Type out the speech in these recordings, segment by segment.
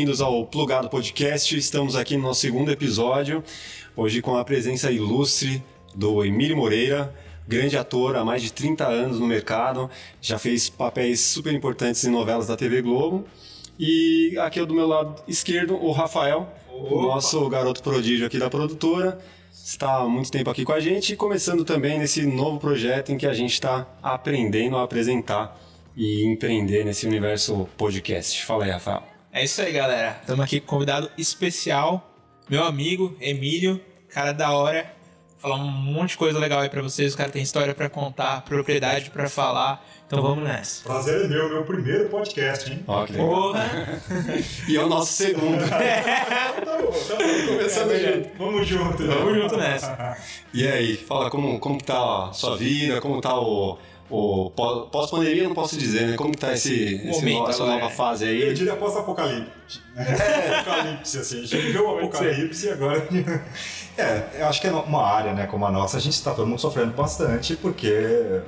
bem-vindos ao Plugado Podcast. Estamos aqui no nosso segundo episódio, hoje com a presença ilustre do Emílio Moreira, grande ator há mais de 30 anos no mercado, já fez papéis super importantes em novelas da TV Globo. E aqui do meu lado esquerdo, o Rafael, o nosso garoto prodígio aqui da produtora. Está há muito tempo aqui com a gente começando também nesse novo projeto em que a gente está aprendendo a apresentar e empreender nesse universo podcast. Fala aí, Rafael. É isso aí, galera. Estamos aqui com um convidado especial, meu amigo Emílio, cara da hora. Falar um monte de coisa legal aí pra vocês. O cara tem história pra contar, propriedade pra falar. Então vamos nessa. Prazer é meu, meu primeiro podcast, hein? Ó, que legal. Porra! E é o nosso segundo. Tá bom, tá bom. Começando junto. Vamos junto. né? Vamos junto nessa. E aí, fala como, como que tá a sua vida, como tá o, o pó- pós-pandemia, não posso dizer, né? Como que tá esse, esse Momento no- essa nova é. fase Eu aí? diria pós-apocalipse. É, apocalipse, assim. A gente viveu o apocalipse e agora. É, eu acho que é uma área, né, como a nossa, a gente está todo mundo sofrendo bastante porque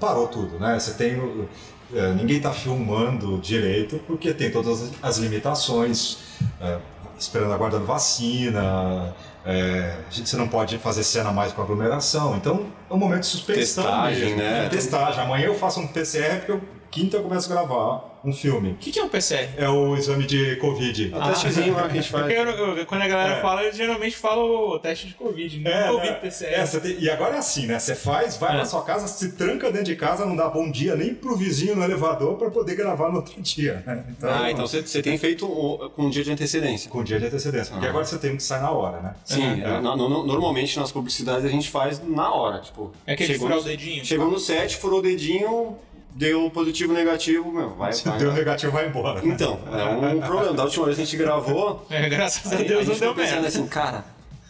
parou tudo, né? Você tem. o- é, ninguém está filmando direito porque tem todas as limitações, é, esperando, aguardando vacina. É, a gente, você não pode fazer cena mais com aglomeração. Então é um momento de suspensão. Testagem, mesmo, né? É, testagem. Amanhã eu faço um PCR porque eu, quinta eu começo a gravar um filme. O que, que é um PCR? É o exame de Covid. O testezinho lá que a gente Porque faz. eu- eu- quando a galera É. fala, eles geralmente falam o teste de Covid, não É, Covid né? PCR. É, você tem- e agora é assim, né? Você faz, vai É. pra sua casa, se tranca dentro de casa, não dá bom dia nem pro vizinho no elevador pra poder gravar no outro dia, né? Então, Ah, então você, você tem feito o- com um dia de antecedência. com dia de antecedência. Porque Ah. agora você tem um que sai na hora, né? Sim, É. no- no- normalmente nas publicidades a gente faz na hora, tipo. É aquele chegou furar no- o dedinho? Chegou no set, furou o dedinho, deu positivo, negativo, meu, vai, Se vai. deu vai. negativo, vai embora. né? Então, é um problema. Da última vez que a gente gravou, É, graças a Deus a não gente deu merda. assim, cara,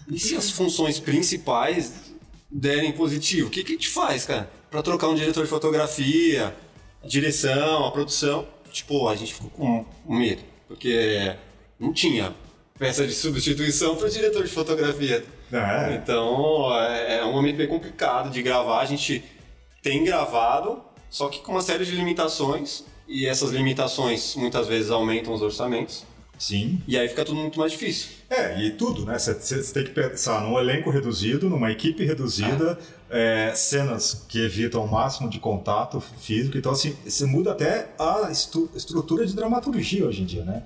e se as funções principais derem positivo? O que, que a gente faz, cara? Pra trocar um diretor de fotografia, a direção, a produção. Tipo, a gente ficou com medo, porque não tinha peça de substituição para diretor de fotografia. É. Então, é, é um momento bem complicado de gravar. A gente tem gravado, só que com uma série de limitações. E essas limitações muitas vezes aumentam os orçamentos. Sim. E aí fica tudo muito mais difícil. É, e tudo, né? Você- tem que pensar num elenco reduzido, numa equipe reduzida, é, cenas que evitam o máximo de contato físico. Então, assim, você muda até a estrutura de dramaturgia hoje em dia, né?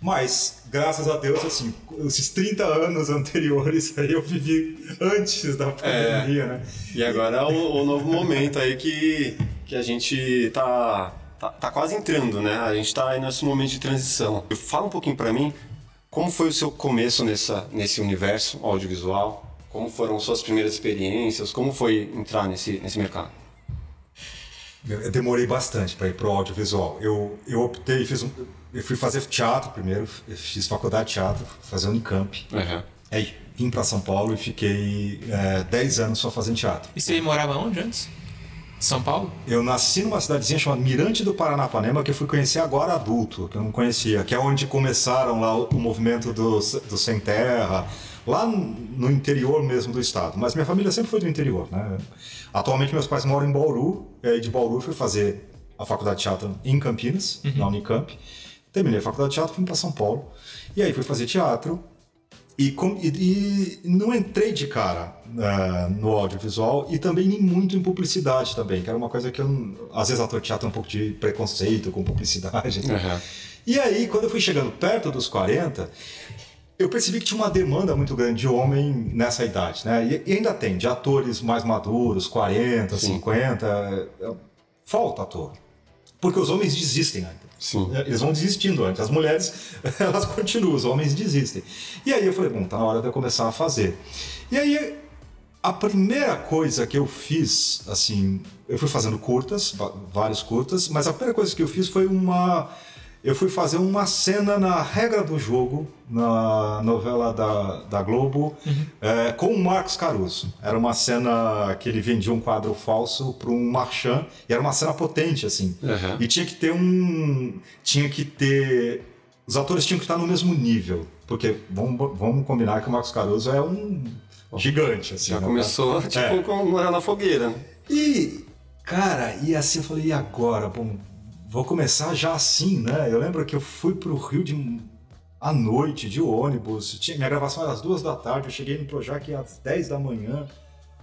Mas, graças a Deus, assim, esses 30 anos anteriores aí eu vivi antes da pandemia, né? E agora é o, o novo momento aí que, que a gente tá, tá, tá quase entrando, né? A gente tá aí nesse momento de transição. Fala um pouquinho pra mim, como foi o seu começo nessa, nesse universo audiovisual? Como foram suas primeiras experiências? Como foi entrar nesse, nesse mercado? Eu demorei bastante para ir pro audiovisual. Eu, eu optei, fiz um, eu fui fazer teatro primeiro, fiz faculdade de teatro, fazer Unicamp. Uhum. Aí vim para São Paulo e fiquei é, 10 anos só fazendo teatro. E você morava onde antes? São Paulo? Eu nasci numa cidadezinha chamada Mirante do Paranapanema, que eu fui conhecer agora adulto, que eu não conhecia, que é onde começaram lá o, o movimento do, do Sem Terra, lá no interior mesmo do estado. Mas minha família sempre foi do interior, né? Atualmente meus pais moram em Bauru, e aí de Bauru eu fui fazer a faculdade de teatro em Campinas, na Unicamp. Terminei a faculdade de teatro, fui para São Paulo, e aí fui fazer teatro, e, com- e- e não entrei de cara ah, no audiovisual e também nem muito em publicidade também, que era uma coisa que eu, às vezes ator de teatro tem um pouco de preconceito com publicidade. Uhum. E aí, quando eu fui chegando perto dos 40, eu percebi que tinha uma demanda muito grande de homem nessa idade, né? E, ainda tem, de atores mais maduros, 40, Sim. 50, é, falta ator. Porque os homens desistem ainda. Sim. Eles vão desistindo antes. As mulheres, elas continuam, os homens desistem. E aí eu falei, bom, tá na hora de eu começar a fazer. E aí, a primeira coisa que eu fiz, assim, eu fui fazendo curtas, vários curtas, mas a primeira coisa que eu fiz foi uma. Eu fui fazer uma cena na regra do jogo, na novela da, da Globo, é, com o Marcos Caruso. Era uma cena que ele vendia um quadro falso para um marchand, e era uma cena potente, assim. Uhum. E tinha que ter um. Tinha que ter. Os atores tinham que estar no mesmo nível. Porque vamos, vamos combinar que o Marcos Caruso é um gigante, assim. Já né? começou, tipo, É. com morar na fogueira. E, cara, e assim eu falei, e agora? Bom, vou começar já assim, né? Eu lembro que eu fui pro Rio de à noite, de ônibus. Tinha, minha gravação era às duas da tarde, eu cheguei no Projac às 10 da manhã.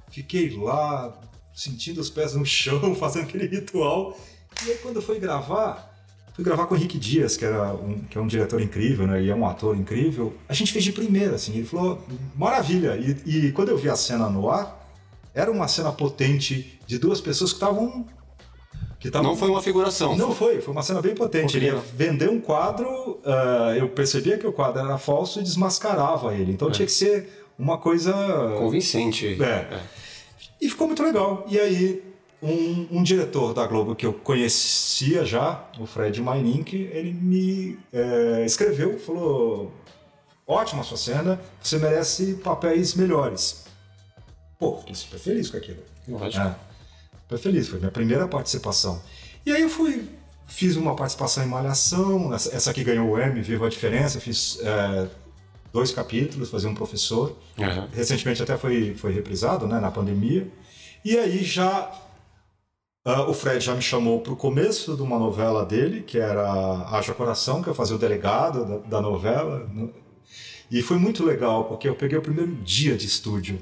Fiquei lá, sentindo os pés no chão, fazendo aquele ritual. E aí quando eu fui gravar, fui gravar com o Henrique Dias, que, era um, que é um diretor incrível, né? E é um ator incrível. A gente fez de primeira, assim. Ele falou, maravilha. E, e quando eu vi a cena no ar, era uma cena potente de duas pessoas que estavam que tavam... Não foi uma figuração. Não foi, foi uma cena bem potente. Ele ia vender um quadro, uh, eu percebia que o quadro era falso e desmascarava ele. Então é. tinha que ser uma coisa. Convincente. É. é. E ficou muito legal. E aí, um, um, diretor da Globo que eu conhecia já, o Fred Meinink, ele me é, escreveu, falou: ótima sua cena, você merece papéis melhores. Pô, fiquei super feliz com aquilo. Lógico. É, super feliz, foi minha primeira participação. E aí eu fui, fiz uma participação em Malhação, essa, essa aqui ganhou o M, Viva a Diferença, fiz é, dois capítulos, fazia um professor. Uhum. Recentemente até foi, foi reprisado, né, na pandemia. E aí já uh, o Fred já me chamou para o começo de uma novela dele, que era Haja Coração, que eu fazia o delegado da, da novela. E foi muito legal, porque eu peguei o primeiro dia de estúdio.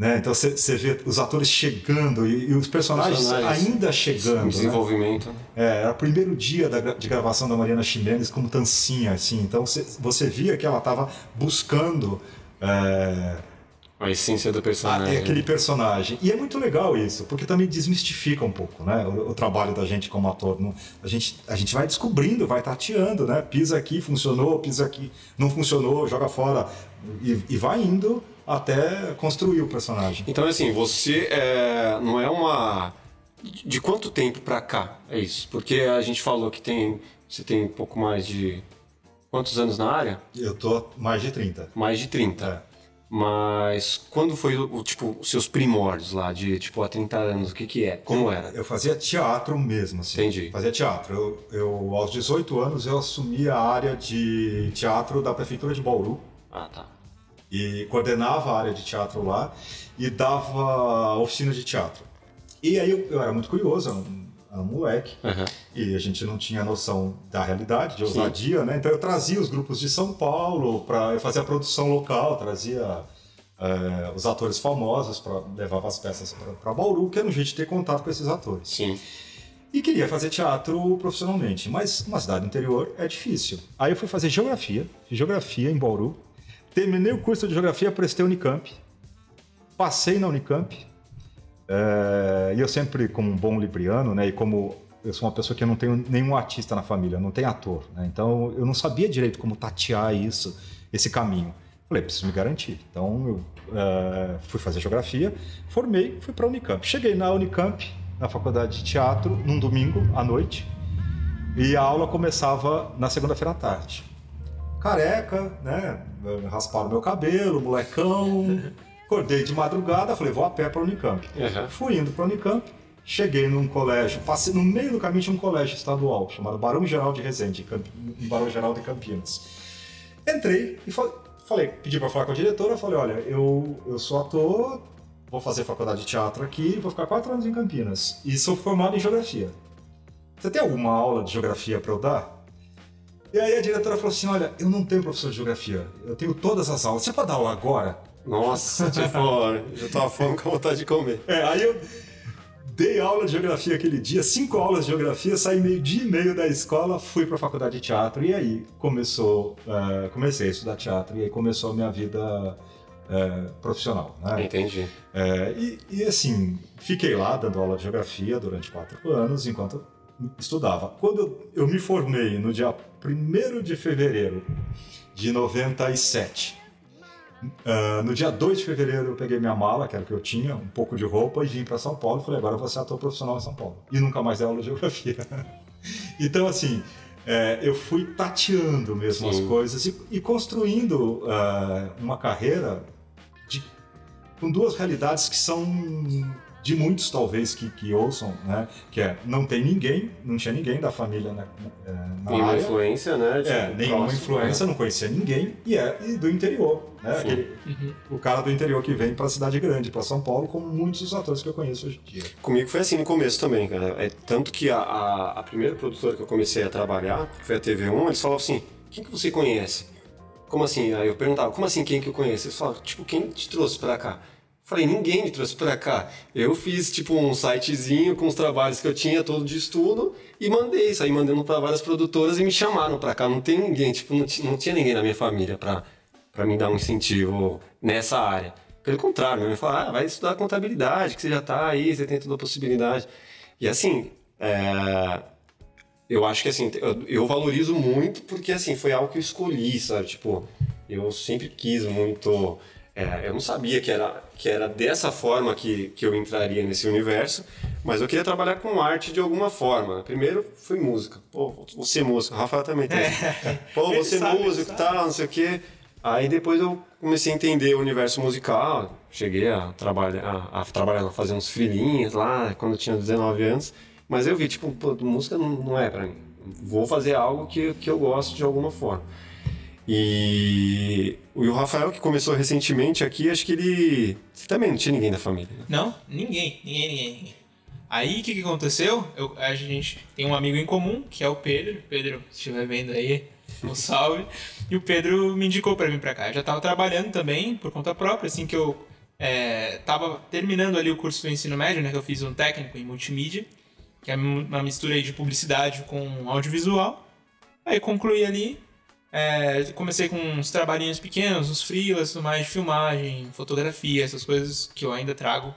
Né? Então você vê os atores chegando e, e os personagens, personagens, ainda chegando. O né? desenvolvimento. Né? É, era o primeiro dia da, de gravação da Mariana Ximenes como Tancinha, assim. Então você via que ela estava buscando. É, a essência do personagem. É aquele personagem. E é muito legal isso, porque também desmistifica um pouco né, o, o trabalho da gente como ator. a, gente, a gente vai descobrindo, vai tateando, né? Pisa aqui, funcionou, pisa aqui, não funcionou, joga fora. E, e vai indo até construir o personagem. Então, assim, você é, não é uma. De quanto tempo pra cá é isso? Porque a gente falou que tem. Você tem um pouco mais de. Quantos anos na área? Eu tô mais de 30. Mais de 30. É. Mas quando foi o tipo os seus primórdios lá de tipo há 30 anos, o que que é? Como era? Eu fazia teatro mesmo, assim. Entendi. Fazia teatro. Eu, eu aos 18 anos eu assumi a área de teatro da prefeitura de Bauru. Ah, tá e coordenava a área de teatro lá e dava oficina de teatro. E aí eu, eu era muito curioso, era um, um moleque, uhum. e a gente não tinha noção da realidade, de ousadia, Sim. né? Então eu trazia os grupos de São Paulo para fazer a produção local, trazia é, os atores famosos para levava as peças para Bauru, que era um jeito de ter contato com esses atores. Sim. E queria fazer teatro profissionalmente, mas uma cidade interior é difícil. Aí eu fui fazer geografia, geografia em Bauru, Terminei o curso de geografia, prestei Unicamp. Passei na Unicamp. É, e eu sempre, como um bom libriano, né, e como eu sou uma pessoa que não tenho nenhum artista na família, não tem ator, né, então eu não sabia direito como tatear isso, esse caminho. Falei, preciso me garantir. Então eu é, fui fazer geografia, formei, fui para a Unicamp. Cheguei na Unicamp, na faculdade de teatro, num domingo à noite, e a aula começava na segunda-feira à tarde careca, né? Rasparam meu cabelo, molecão. Acordei de madrugada, falei, vou a pé para Unicamp. Uhum. Fui indo para Unicamp, cheguei num colégio, passei no meio do caminho tinha um colégio estadual chamado Barão Geral de Resende, em Barão Geral de Campinas. Entrei e falei, pedi para falar com a diretora, falei, olha, eu, eu sou ator, vou fazer faculdade de teatro aqui, vou ficar quatro anos em Campinas e sou formado em geografia. Você tem alguma aula de geografia para eu dar? E aí a diretora falou assim: Olha, eu não tenho professor de geografia, eu tenho todas as aulas. Você pode dar aula agora? Nossa, tipo, eu tava falando com vontade de comer. É, aí eu dei aula de geografia aquele dia, cinco aulas de geografia, saí meio dia e meio da escola, fui para a faculdade de teatro e aí começou, uh, comecei a estudar teatro e aí começou a minha vida uh, profissional. Né? Entendi. Uh, e, e assim, fiquei lá dando aula de geografia durante quatro anos, enquanto estudava. Quando eu, me formei no dia 1 de fevereiro de 97, uh, ah, no dia 2 de fevereiro eu peguei minha mala, que era o que eu tinha, um pouco de roupa, e vim para São Paulo. Falei, agora eu vou ser ator profissional em São Paulo. E nunca mais dei aula de geografia. então, assim, é, eu fui tateando mesmo Sim. as coisas e, e construindo uh, uma carreira de, com duas realidades que são de muitos talvez que, que ouçam, né? Que é não tem ninguém, não tinha ninguém da família na, na, na nenhuma área. influência, né? É, tipo, é, nenhuma próximo, influência, né? não conhecia ninguém e é e do interior, né? Aquele, uhum. O cara do interior que vem para a cidade grande, para São Paulo, como muitos dos atores que eu conheço hoje em dia. Comigo foi assim no começo também, cara. É tanto que a, a, a primeira produtora que eu comecei a trabalhar, que foi a TV1, eles falavam assim: quem que você conhece? Como assim? Aí eu perguntava, como assim quem que eu conheço? Eles falavam, tipo, quem te trouxe pra cá? Falei, ninguém me trouxe pra cá. Eu fiz, tipo, um sitezinho com os trabalhos que eu tinha todo de estudo e mandei, saí mandando para várias produtoras e me chamaram pra cá. Não tem ninguém, tipo, não, não tinha ninguém na minha família pra, pra me dar um incentivo nessa área. Pelo contrário, me falaram, ah, vai estudar contabilidade, que você já tá aí, você tem toda a possibilidade. E assim, é, eu acho que assim, eu, eu, valorizo muito porque assim, foi algo que eu escolhi, sabe? Tipo, eu sempre quis muito. É, eu não sabia que era, que era dessa forma que, que eu entraria nesse universo, mas eu queria trabalhar com arte de alguma forma. Primeiro foi música. Pô, você músico, o Rafael também tem. É. Pô, você músico e tal, não sei o quê. Aí depois eu comecei a entender o universo musical, cheguei a trabalhar, a, a trabalhar, a fazer uns filhinhos lá, quando eu tinha 19 anos. Mas eu vi, tipo, música não, não é pra mim. Vou fazer algo que, que eu gosto de alguma forma. E o Rafael, que começou recentemente aqui, acho que ele. Também não tinha ninguém da família, né? Não, ninguém, ninguém, ninguém, ninguém. Aí o que, que aconteceu? Eu, a gente tem um amigo em comum, que é o Pedro. Pedro, se estiver vendo aí, um salve. E o Pedro me indicou para vir para cá. Eu já estava trabalhando também por conta própria, assim que eu estava é, terminando ali o curso do ensino médio, né? Que eu fiz um técnico em multimídia que é uma mistura de publicidade com audiovisual. Aí concluí ali, é, comecei com uns trabalhinhos pequenos, uns freelas, mais de filmagem, fotografia, essas coisas que eu ainda trago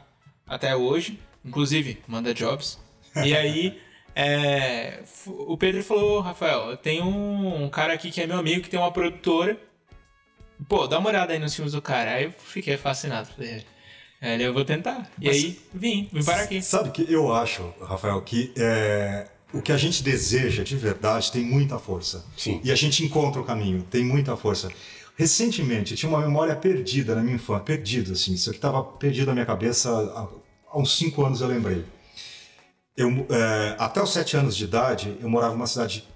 até hoje. Inclusive, manda jobs. E aí, é, o Pedro falou, Rafael, tenho um cara aqui que é meu amigo, que tem uma produtora. Pô, dá uma olhada aí nos filmes do cara. Aí eu fiquei fascinado. Falei, é, eu vou tentar. E Mas, aí, vim, vim para aqui. Sabe que eu acho, Rafael, que é, o que a gente deseja de verdade tem muita força. Sim. E a gente encontra o caminho, tem muita força. Recentemente, tinha uma memória perdida na minha infância, perdida, assim, isso aqui estava perdido na minha cabeça, há, há uns cinco anos eu lembrei. Eu, é, até os sete anos de idade, eu morava numa cidade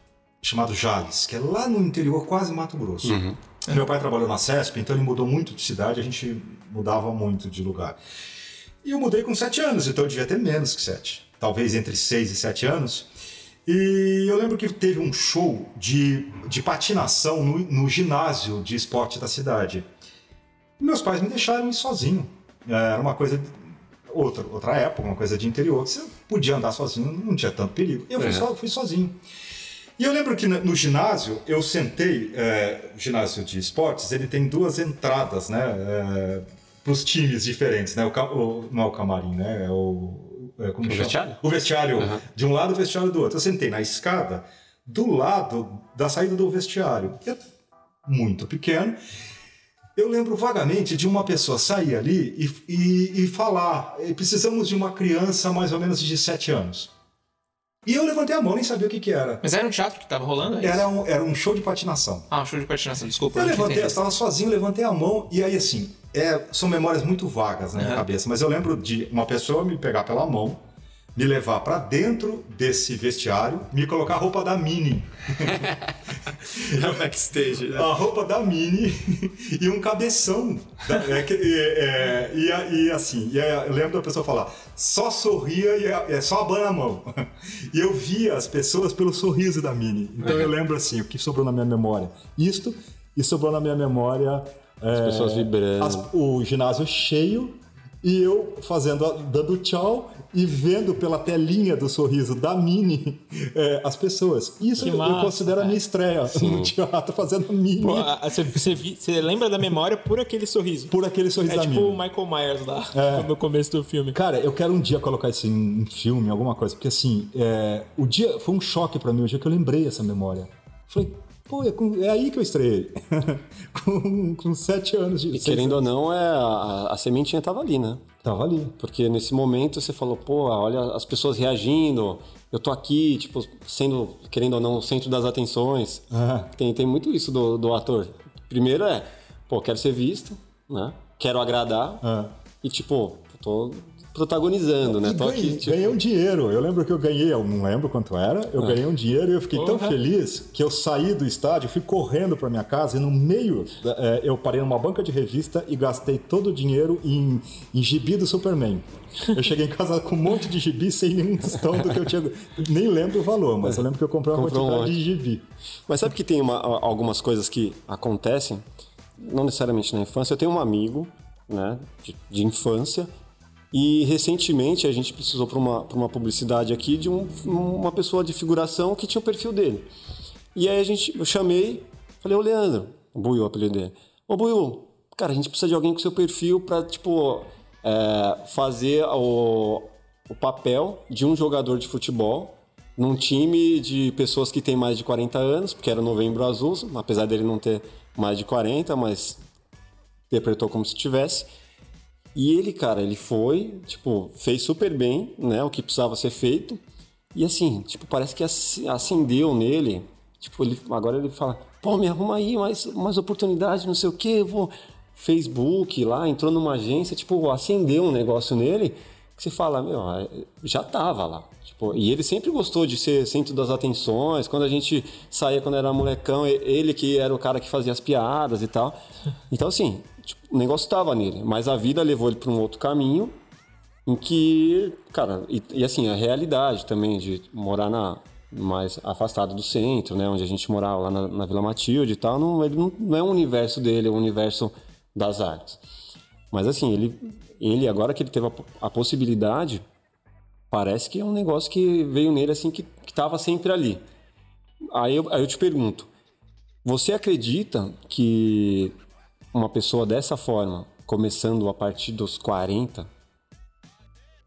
chamada Jales, que é lá no interior, quase Mato Grosso. Uhum. Meu pai trabalhou na CESP, então ele mudou muito de cidade, a gente mudava muito de lugar. E eu mudei com sete anos, então eu devia ter menos que sete. Talvez entre seis e sete anos. E eu lembro que teve um show de, de patinação no, no ginásio de esporte da cidade. Meus pais me deixaram ir sozinho. É, era uma coisa outra, outra época, uma coisa de interior, você podia andar sozinho, não tinha tanto perigo. Eu fui, é. so, fui sozinho. E eu lembro que no ginásio, eu sentei, é, ginásio de esportes, ele tem duas entradas, né? É, para os times diferentes, né? O, o, não é o camarim, né? É o, é, o vestiário? O vestiário. Uhum. De um lado, o vestiário do outro. Eu sentei na escada do lado da saída do vestiário. Que é muito pequeno. Eu lembro vagamente de uma pessoa sair ali e, e, e falar: precisamos de uma criança mais ou menos de 7 anos. E eu levantei a mão, nem sabia o que, que era. Mas era um teatro que tava rolando? É era, um, era um show de patinação. Ah, um show de patinação, desculpa. Eu levantei, eu estava sozinho, levantei a mão, e aí assim, é, são memórias muito vagas na minha uhum. cabeça, mas eu lembro de uma pessoa me pegar pela mão, me levar para dentro desse vestiário, me colocar a roupa da Mini. a backstage, né? A roupa da Mini e um cabeção. É, é, é, e, e, assim, e eu lembro da pessoa falar, só sorria e é, é só abana a mão. E eu via as pessoas pelo sorriso da Mini. Então eu lembro assim, o que sobrou na minha memória? Isto, e sobrou na minha memória... As pessoas é, vibrando. As, o ginásio cheio e eu fazendo, dando tchau e vendo pela telinha do sorriso da Mini é, as pessoas. Isso que eu massa, considero a minha estreia Sim. no teatro, fazendo a Mini. Pô, você, você, você, lembra da memória por aquele sorriso? Por aquele sorriso é da tipo Mini. o Michael Myers lá, é. no começo do filme. Cara, eu quero um dia colocar isso em, em filme, alguma coisa, porque assim, é, o dia foi um choque para mim o dia que eu lembrei essa memória. Falei, Pô, é, com, é, aí que eu estreiei. com, com sete anos de E querendo ou não, é, a, a sementinha tava ali, né? Tava ali. Porque nesse momento você falou, pô, olha as pessoas reagindo, eu tô aqui, tipo, sendo, querendo ou não, o centro das atenções. Ah. Tem, tem muito isso do, do ator. Primeiro é, pô, quero ser visto, né? Quero agradar. Ah. E tipo, tô protagonizando, né? Tô ganhei, aqui, tipo, ganhei um dinheiro. Eu lembro que eu ganhei, eu não lembro quanto era, eu ganhei um dinheiro e eu fiquei tão feliz que eu saí do estádio, fui correndo para minha casa e no meio eh, eu parei numa banca de revista e gastei todo o dinheiro em, em gibi do Superman. Eu cheguei em casa com um monte de gibi sem nenhum tostão do que eu tinha. Nem lembro o valor, mas eu lembro que eu comprei uma Comprou um quantidade monte. de gibi. Mas sabe que tem uma- algumas coisas que acontecem, não necessariamente na infância. Eu tenho um amigo, né, de, de infância, e recentemente a gente precisou para uma, uma publicidade aqui de um- uma pessoa de figuração que tinha o perfil dele. E aí a gente, eu chamei, falei, ô Leandro, o Buiu, o apelido dele. Ô Buiu, cara, a gente precisa de alguém com seu perfil para tipo, é, fazer o, o papel de um jogador de futebol num time de pessoas que têm mais de 40 anos, porque era Novembro Azul, apesar dele não ter mais de 40, mas interpretou como se tivesse. E ele, cara, ele foi, tipo, fez super bem, né, o que precisava ser feito. E assim, tipo, parece que ac- acendeu nele. Tipo, ele, agora ele fala, pô, me arruma aí mais, mais oportunidade, não sei o quê, vou... Facebook lá, entrou numa agência, tipo, acendeu um negócio nele que você fala, meu, é, já tava lá. Tipo, e ele sempre gostou de ser centro das atenções. Quando a gente saía, quando era molecão, ele que era o cara que fazia as piadas e tal. Então, assim, tipo, o negócio tava nele. Mas a vida levou ele para um outro caminho em que, cara, e, e assim, a realidade também de morar na mais afastado do centro, né, onde a gente morava lá na, na Vila Matilde e tal, não, ele não, não é um universo dele, é um universo das artes. Mas assim, ele, ele agora que ele teve a, a possibilidade, parece que é um negócio que veio nele assim que estava sempre ali. Aí eu, aí eu te pergunto, você acredita que uma pessoa dessa forma, começando a partir dos 40,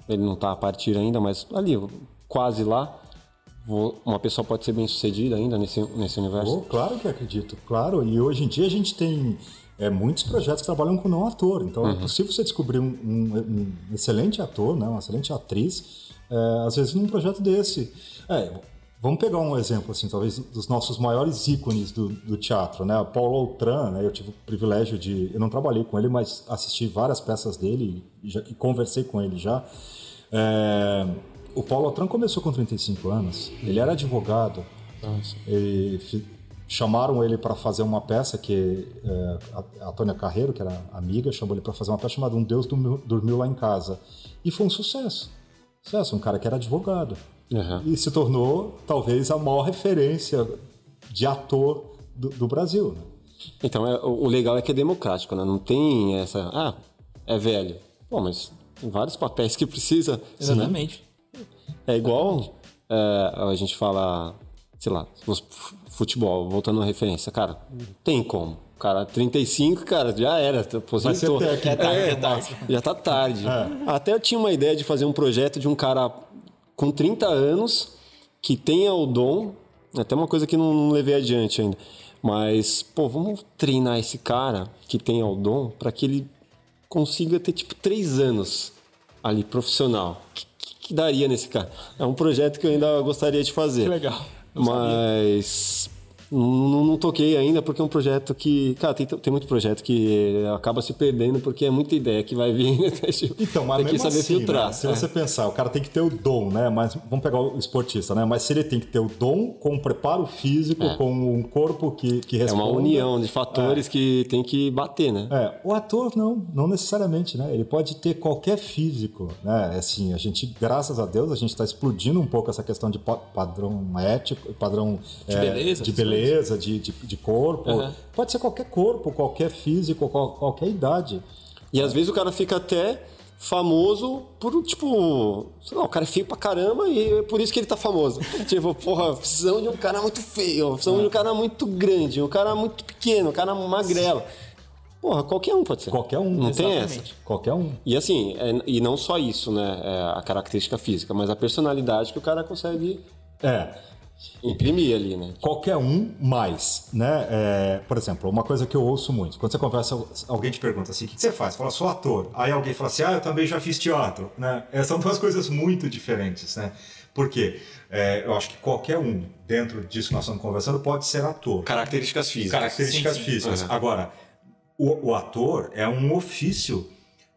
ele não está a partir ainda, mas ali, quase lá, uma pessoa pode ser bem sucedida ainda nesse, nesse universo? Oh, claro que acredito, claro. E hoje em dia a gente tem é, muitos projetos que trabalham com não ator. Então é possível você descobrir um, um- um excelente ator, né, uma excelente atriz, é, às vezes num projeto desse. É, vamos pegar um exemplo, assim, talvez dos nossos maiores ícones do, do teatro, né? Paulo Outram, né? Eu tive o privilégio de, eu não trabalhei com ele, mas assisti várias peças dele e, já- e conversei com ele já. É, o Paulo Outram começou com 35 anos. Ele era advogado. E fi- chamaram ele para fazer uma peça que é, a, a Tônia Carreiro, que era amiga, chamou ele para fazer uma peça chamada Um Deus Dormiu, Dormiu Lá em Casa. E foi um sucesso. Sucesso, um cara que era advogado. Aham. E se tornou, talvez, a maior referência de ator do, do Brasil. né? Então, é- o o legal é que é democrático, né? Não tem essa. Ah, é velho. Pô, mas tem vários papéis que precisa. Exatamente. É igual é, a gente fala, sei lá, futebol, voltando à referência, cara, tem como. Cara, 35, cara, já era, aposentou. Vai ser técnico. É tarde, É, é. Já tá tarde. Até eu tinha uma ideia de fazer um projeto de um cara com 30 anos que tenha o dom, até uma coisa que não, não levei adiante ainda. Mas, pô, vamos treinar esse cara que tenha o dom para que ele consiga ter tipo três anos ali profissional. O que, que- que daria nesse cara? É um projeto que eu ainda gostaria de fazer. Que legal. Não sabia. Não, não toquei ainda porque é um projeto que. Cara, tem, tem muito projeto que acaba se perdendo porque é muita ideia que vai vir. né? Então, mas tem que mesmo saber assim, filtrar. né, se É. você pensar, o cara tem que ter o dom, né? Mas vamos pegar o esportista, né? Mas se ele tem que ter o dom com o preparo físico, com um corpo que, que É responda... uma união de fatores que tem que bater, né? É, o ator não, não necessariamente, né? Ele pode ter qualquer físico, né? Assim, a gente, graças a Deus, a gente está explodindo um pouco essa questão de pa- padrão ético, padrão De é, beleza, de essas de, de, de corpo. Aham. Pode ser qualquer corpo, qualquer físico, qual- qualquer idade. E às vezes o cara fica até famoso por, tipo, sei lá, o cara é feio pra caramba e é por isso que ele tá famoso. tipo, porra, precisamos de um cara muito feio, precisamos de um cara muito grande, um cara muito pequeno, um cara magrelo. Porra, qualquer um pode ser. Qualquer um. Não tem essa. Exatamente. Qualquer um. E assim, é- e não só isso, né? é a característica física, mas a personalidade que o cara consegue É. imprimir ali, né? Qualquer um mais, né? É, por exemplo, uma coisa que eu ouço muito, quando você conversa, alguém te pergunta assim, o que você faz? Você fala, sou ator. Aí alguém fala assim, ah, eu também já fiz teatro, né? É, são duas coisas muito diferentes, né? Por quê? É, eu acho que qualquer um, dentro disso que nós estamos conversando, pode ser ator. Características físicas. Características Sim, sim. físicas. Uhum. Agora, o, o ator é um ofício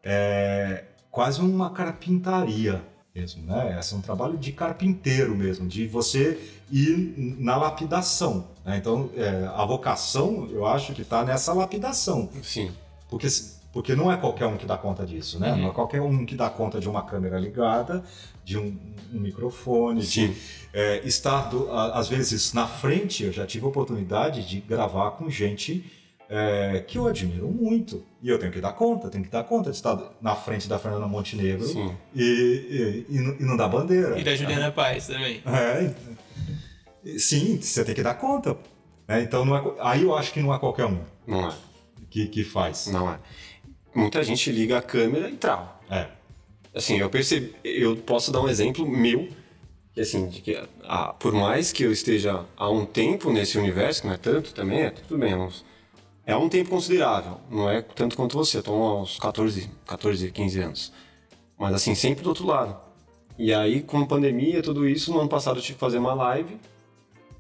é, quase uma carpintaria mesmo, né? Esse é um trabalho de carpinteiro mesmo, de você ir na lapidação. Né? Então, é, a vocação, eu acho que está nessa lapidação. Sim. Porque, porque não é qualquer um que dá conta disso, né? Uhum. Não é qualquer um que dá conta de uma câmera ligada, de um, um microfone, Sim. de é, estar, do, às vezes, na frente. Eu já tive a oportunidade de gravar com gente é, que eu admiro muito. E eu tenho que dar conta, tenho que dar conta de estar na frente da Fernanda Montenegro e, e, e, não- dar bandeira. E da Juliana Paz também. É, sim, você tem que dar conta. né? Então, não é aí eu acho que não é qualquer um Não é. que, que faz. Não é. Muita gente liga a câmera e trava. É. Assim, eu percebi, eu posso dar um exemplo meu, que assim, de que ah, por mais que eu esteja há um tempo nesse universo, que não é tanto também, é tudo bem, é uns- é um tempo considerável, não é tanto quanto você, eu tô uns 14, 14, 15 anos. Mas assim, sempre do outro lado. E aí, com pandemia, tudo isso, no ano passado eu tive que fazer uma live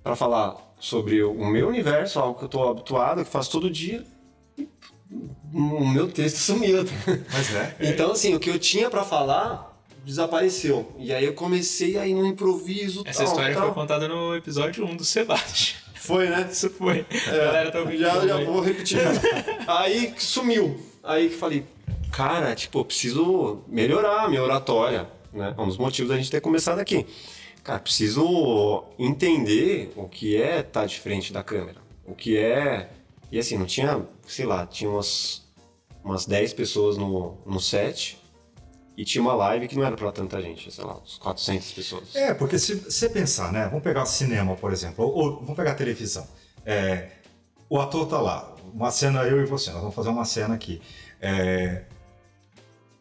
para falar sobre o meu universo, algo que eu tô habituado, que faço todo dia. E o meu texto sumiu. Mas é. Então, assim, o que eu tinha pra falar desapareceu. E aí eu comecei a ir no improviso. Essa tal, história tal. foi contada no episódio 1 do Sebastião. Foi, né? Isso foi. A galera tá ouvindo. Já, já vou repetir. aí sumiu. Aí que falei, cara, tipo, preciso melhorar a minha oratória. Né? É um dos motivos da gente ter começado aqui. Cara, preciso entender o que é estar de frente da câmera. O que é. E assim, não tinha, sei lá, tinha umas, umas 10 pessoas no, no set. E tinha uma live que não era pra tanta gente, sei lá, uns 400 pessoas. É, porque se você pensar, né? Vamos pegar cinema, por exemplo, ou, ou vamos pegar televisão. É, o ator tá lá, uma cena eu e você, nós vamos fazer uma cena aqui. É,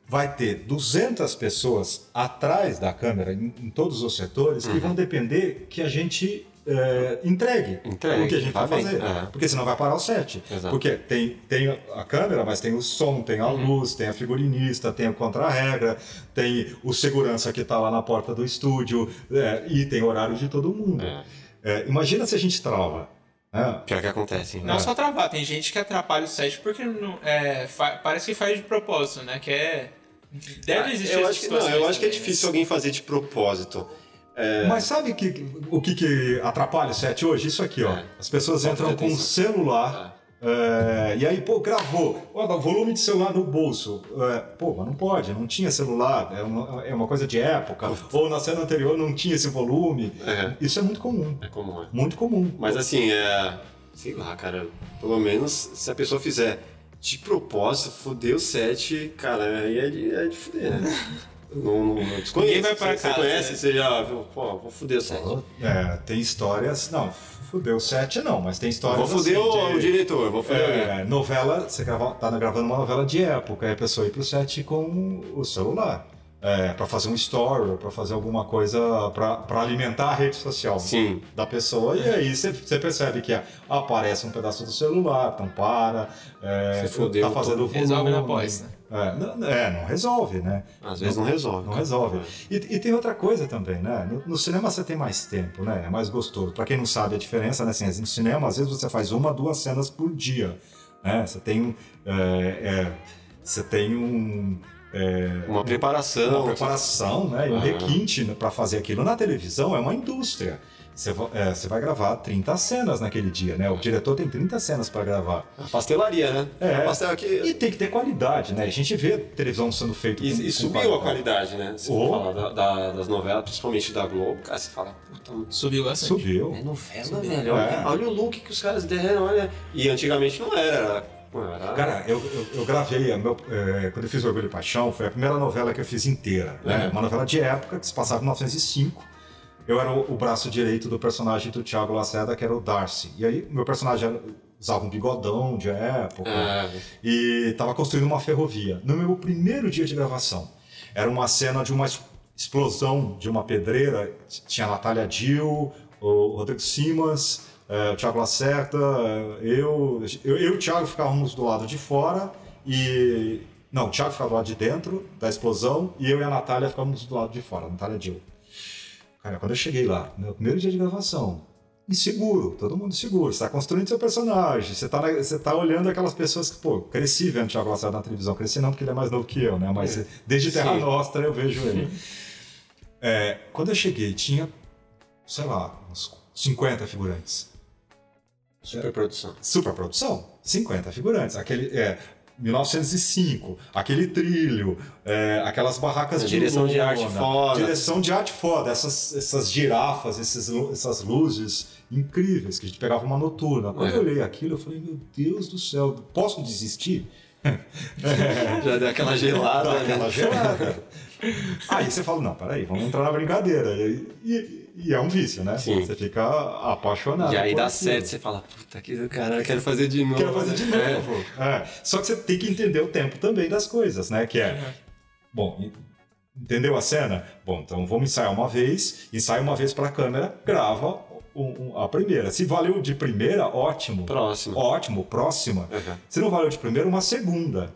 vai ter 200 pessoas atrás da câmera, em, em todos os setores, que vão depender que a gente é, entregue, Entregue, o que a gente vai fazer. é. Porque senão vai parar o set. Exato. Porque tem, tem a câmera, mas tem o som, tem a luz, tem a figurinista, tem o contra-regra, tem o segurança que está lá na porta do estúdio é, e tem horário de todo mundo. É. É, imagina se a gente trava. né? Pior que acontece. né? Não só travar, tem gente que atrapalha o set porque não, é, parece que faz de propósito, né? Que é. Deve existir eu essas acho que, não, eu acho que é né? difícil alguém fazer de propósito. Mas sabe que, o que, que atrapalha o set hoje? Isso aqui, ó. É. As pessoas Falta entram com o atenção. celular. é, e aí, pô, gravou. Ó, dá volume de celular no bolso. É, pô, mas não pode, não tinha celular. É uma, é uma coisa de época. Ou na cena anterior não tinha esse volume. É, Isso é muito comum. é comum. é. Muito comum. Mas assim, é. Sei lá, cara. Pelo menos se a pessoa fizer de propósito, foder o set, cara, aí é de, é de fuder, né? Não, não, não desconheço. Ninguém vai pra você, casa, Você conhece, né? você já viu, pô, vou foder o set. É, tem histórias. Não, fudeu o set não, mas tem histórias. Vou foder assim, o, de- o diretor, vou foder alguém. É, novela, você grava, tá gravando uma novela de época, aí a pessoa ir pro set com o celular. É, para fazer um story, para fazer alguma coisa, para alimentar a rede social Sim. da pessoa. E aí você percebe que aparece um pedaço do celular, então para, é, fodeu tá fazendo volume. Resolve na pós, né? É, não, é, não resolve, né? Às vezes não resolve. Não resolve. E, e tem outra coisa também, né? No, no cinema você tem mais tempo, né? É mais gostoso. Pra quem não sabe a diferença, né? Assim, no cinema, às vezes você faz uma, duas cenas por dia. Né? Você tem um. é, é, você tem um. É, Uma preparação. uma preparação, né? E um requinte para fazer aquilo. Na televisão é uma indústria. Você, é, vai gravar 30 cenas naquele dia, né? O diretor tem 30 cenas para gravar. A pastelaria, né? É. Pastel aqui. E tem que ter qualidade, né? A gente vê televisão sendo feita E, com, e com subiu a qualidade, né? Se Oh. falar da- da- das novelas, principalmente da Globo, cara, você fala, puta, Subiu bastante. Subiu. é novela, Subiu. velho. Olha, É. olha o look que os caras deram, olha. E antigamente não era. Era- Cara, eu, eu, eu gravei, meu- é, quando eu fiz Orgulho e Paixão, foi a primeira novela que eu fiz inteira. Né? É. Uma novela de época que se passava em 1905. Eu era o, o braço direito do personagem do Tiago Lacerda, que era o Darcy. E aí, meu personagem era- usava um bigodão de época É, e estava construindo uma ferrovia. No meu primeiro dia de gravação, era uma cena de uma explosão de uma pedreira. Tinha a Natália Dill, o Rodrigo Simas, eh, o Thiago Lacerda, eu, eu, eu e o Thiago ficávamos do lado de fora e... Não, o Thiago ficava do lado de dentro da explosão e eu e a Natália ficávamos do lado de fora, a Natália Dill. Cara, quando eu cheguei lá, meu primeiro dia de gravação, inseguro, todo mundo seguro. Você está construindo seu personagem, você está você tá olhando aquelas pessoas que, pô, cresci vendo Thiago Lacerda na televisão, cresci não porque ele é mais novo que eu, né? Mas é. desde Terra Sim. Nostra eu vejo ele. É, quando eu cheguei, tinha, sei lá, uns 50 figurantes. Superprodução. Superprodução. 50 figurantes. Aquele, é, 1905, aquele trilho, é, aquelas barracas de direção de arte foda. Direção de arte foda, essas, essas girafas, esses, essas luzes incríveis, que a gente pegava uma noturna. Quando é. eu olhei aquilo, eu falei, meu Deus do céu, posso desistir? Já deu aquela gelada. Deu aquela gelada. Aí você fala, não, peraí, vamos entrar na brincadeira. E, e, e é um vício, né? Sim. Você fica apaixonado. E aí dá certo, você fala, puta que cara, quero fazer de novo. Quero fazer de novo. É. É. Só que você tem que entender o tempo também das coisas, né? Que é, uhum. bom, entendeu a cena? Bom, então vamos ensaiar uma vez, ensaia uma vez para a câmera, grava um, um, a primeira. Se valeu de primeira, ótimo. Próxima. Ótimo, próxima. Uhum. Se não valeu de primeira, uma segunda.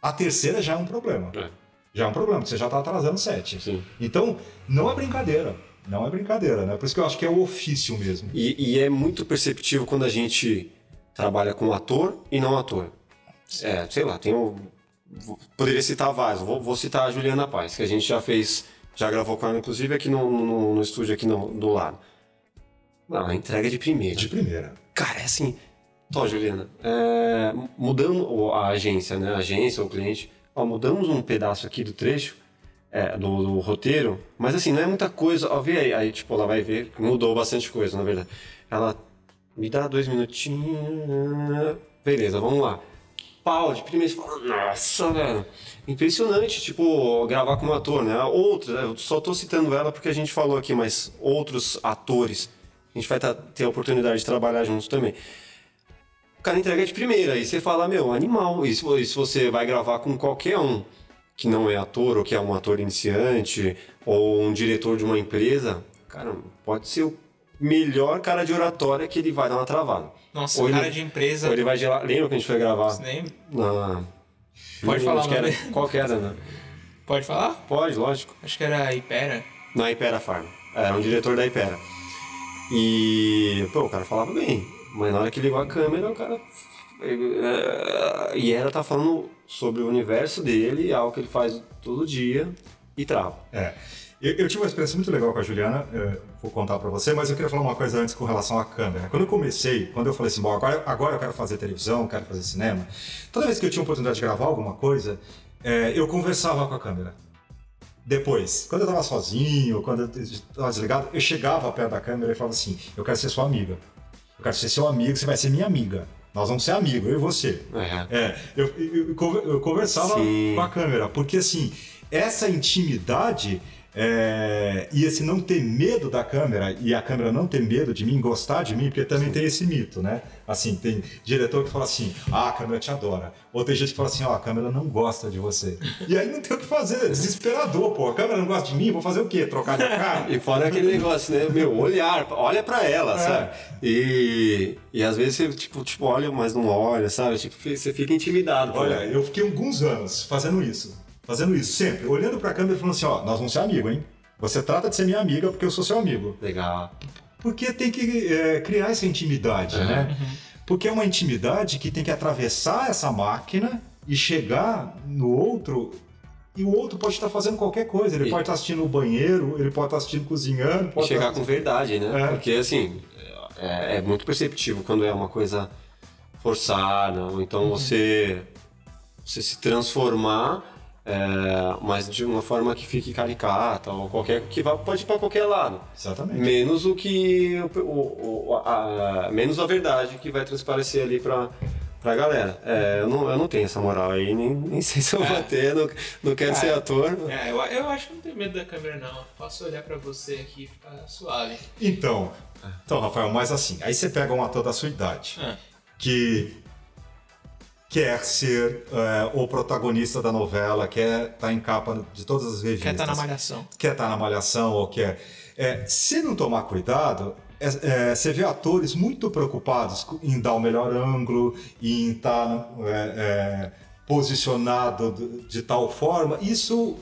A terceira já é um problema. É. Já é um problema, porque você já está atrasando sete. Sim. Então, não é brincadeira. Não é brincadeira, né? Por isso que eu acho que é o ofício mesmo. E, e é muito perceptível quando a gente trabalha com ator e não ator. É, sei lá, tem um, Poderia citar vários, vou, vou, citar a Juliana Paz, que a gente já fez, já gravou com ela, inclusive, aqui no, no, no estúdio aqui no, do lado. Não, a entrega de primeira. De primeira. Cara, é assim. Tó, Juliana, é, mudando a agência, né? A agência ou cliente, ó, mudamos um pedaço aqui do trecho, é, do, do, roteiro, mas assim, não é muita coisa. Ó, vê aí, aí, tipo, ela vai ver, mudou bastante coisa, na verdade. Ela me dá dois minutinhos. Beleza, vamos lá. Pau, de primeiro, você fala, nossa, velho. Impressionante, tipo, gravar com um ator, né? Outros, eu só tô citando ela porque a gente falou aqui, mas outros atores, a gente vai tá, ter a oportunidade de trabalhar juntos também. O cara entrega de primeira, aí você fala, meu, animal. E se, e se você vai gravar com qualquer um que não é ator, ou que é um ator iniciante, ou um diretor de uma empresa, cara, pode ser o melhor cara de oratória que ele vai dar uma travada. Nossa, ou cara ele, de empresa. Ou ele vai gelar. Lembra que a gente foi gravar? Lembra? Na... Pode falar, que era, Qual que era, né? Pode falar? Pode, lógico. Acho que era Ipera. Na Ipera Farm. Era um diretor da Ipera. E, pô, o cara falava bem. Mas na hora que ligou a câmera, o cara. E ela tá falando sobre o universo dele, algo que ele faz todo dia e trava. É. Eu, eu, tive uma experiência muito legal com a Juliana, vou contar para você, mas eu queria falar uma coisa antes com relação à câmera. Quando eu comecei, quando eu falei assim, bom, agora, agora eu quero fazer televisão, quero fazer cinema, toda vez que eu tinha oportunidade de gravar alguma coisa, é, eu conversava com a câmera. Depois, quando eu estava sozinho, quando eu estava desligado, eu chegava perto da câmera e falava assim: Eu quero ser sua amiga. Eu quero ser seu amigo, você vai ser minha amiga. Nós vamos ser amigos, eu e você. É, é eu, eu, eu, conversava Sim. com a câmera, porque assim, essa intimidade é, e esse não ter medo da câmera e a câmera não ter medo de mim, gostar de mim, porque também tem esse mito, né? Assim, tem diretor que fala assim: ah, a câmera te adora. Ou tem gente que fala assim: ó, oh, a câmera não gosta de você. E aí não tem o que fazer, é desesperador, pô. A câmera não gosta de mim, vou fazer o quê? Trocar de cara? e fora aquele negócio, né? Meu, olhar, olha pra ela, é. sabe? E, e às vezes você, tipo, tipo, olha, mas não olha, sabe? Tipo, você fica intimidado. Olha, eu fiquei alguns anos fazendo isso fazendo isso, sempre, olhando para a câmera e falando assim, ó, nós vamos ser amigos, hein? Você trata de ser minha amiga porque eu sou seu amigo. Legal. Porque tem que é, criar essa intimidade, uhum. né? Porque é uma intimidade que tem que atravessar essa máquina e chegar no outro e o outro pode estar fazendo qualquer coisa. Ele e... pode estar assistindo no banheiro, ele pode estar assistindo cozinhando. Pode chegar estar... com verdade, né? É. Porque assim, é, é, muito perceptível quando é uma coisa forçada, ou então uhum. você, você se transformar é, mas de uma forma que fique caricata ou qualquer que vá, pode ir para qualquer lado. Exatamente. Menos o que o, o a, a, menos a verdade que vai transparecer ali para pra galera. É, eu, não, eu não tenho essa moral aí, nem, nem sei se eu é. vou ter, não, não quero é, ser ator. É, eu, eu acho que não tenho medo da câmera, não. Posso olhar para você aqui e ficar suave. Então, então, Rafael, mas assim, aí você pega um ator da sua idade, é. que quer ser é, o protagonista da novela, quer estar tá em capa de todas as revistas. Quer estar tá na malhação. Quer estar tá na malhação ou quer. É, se não tomar cuidado, é, é, você vê atores muito preocupados em dar o melhor ângulo, em estar é, é, posicionado de, tal forma, isso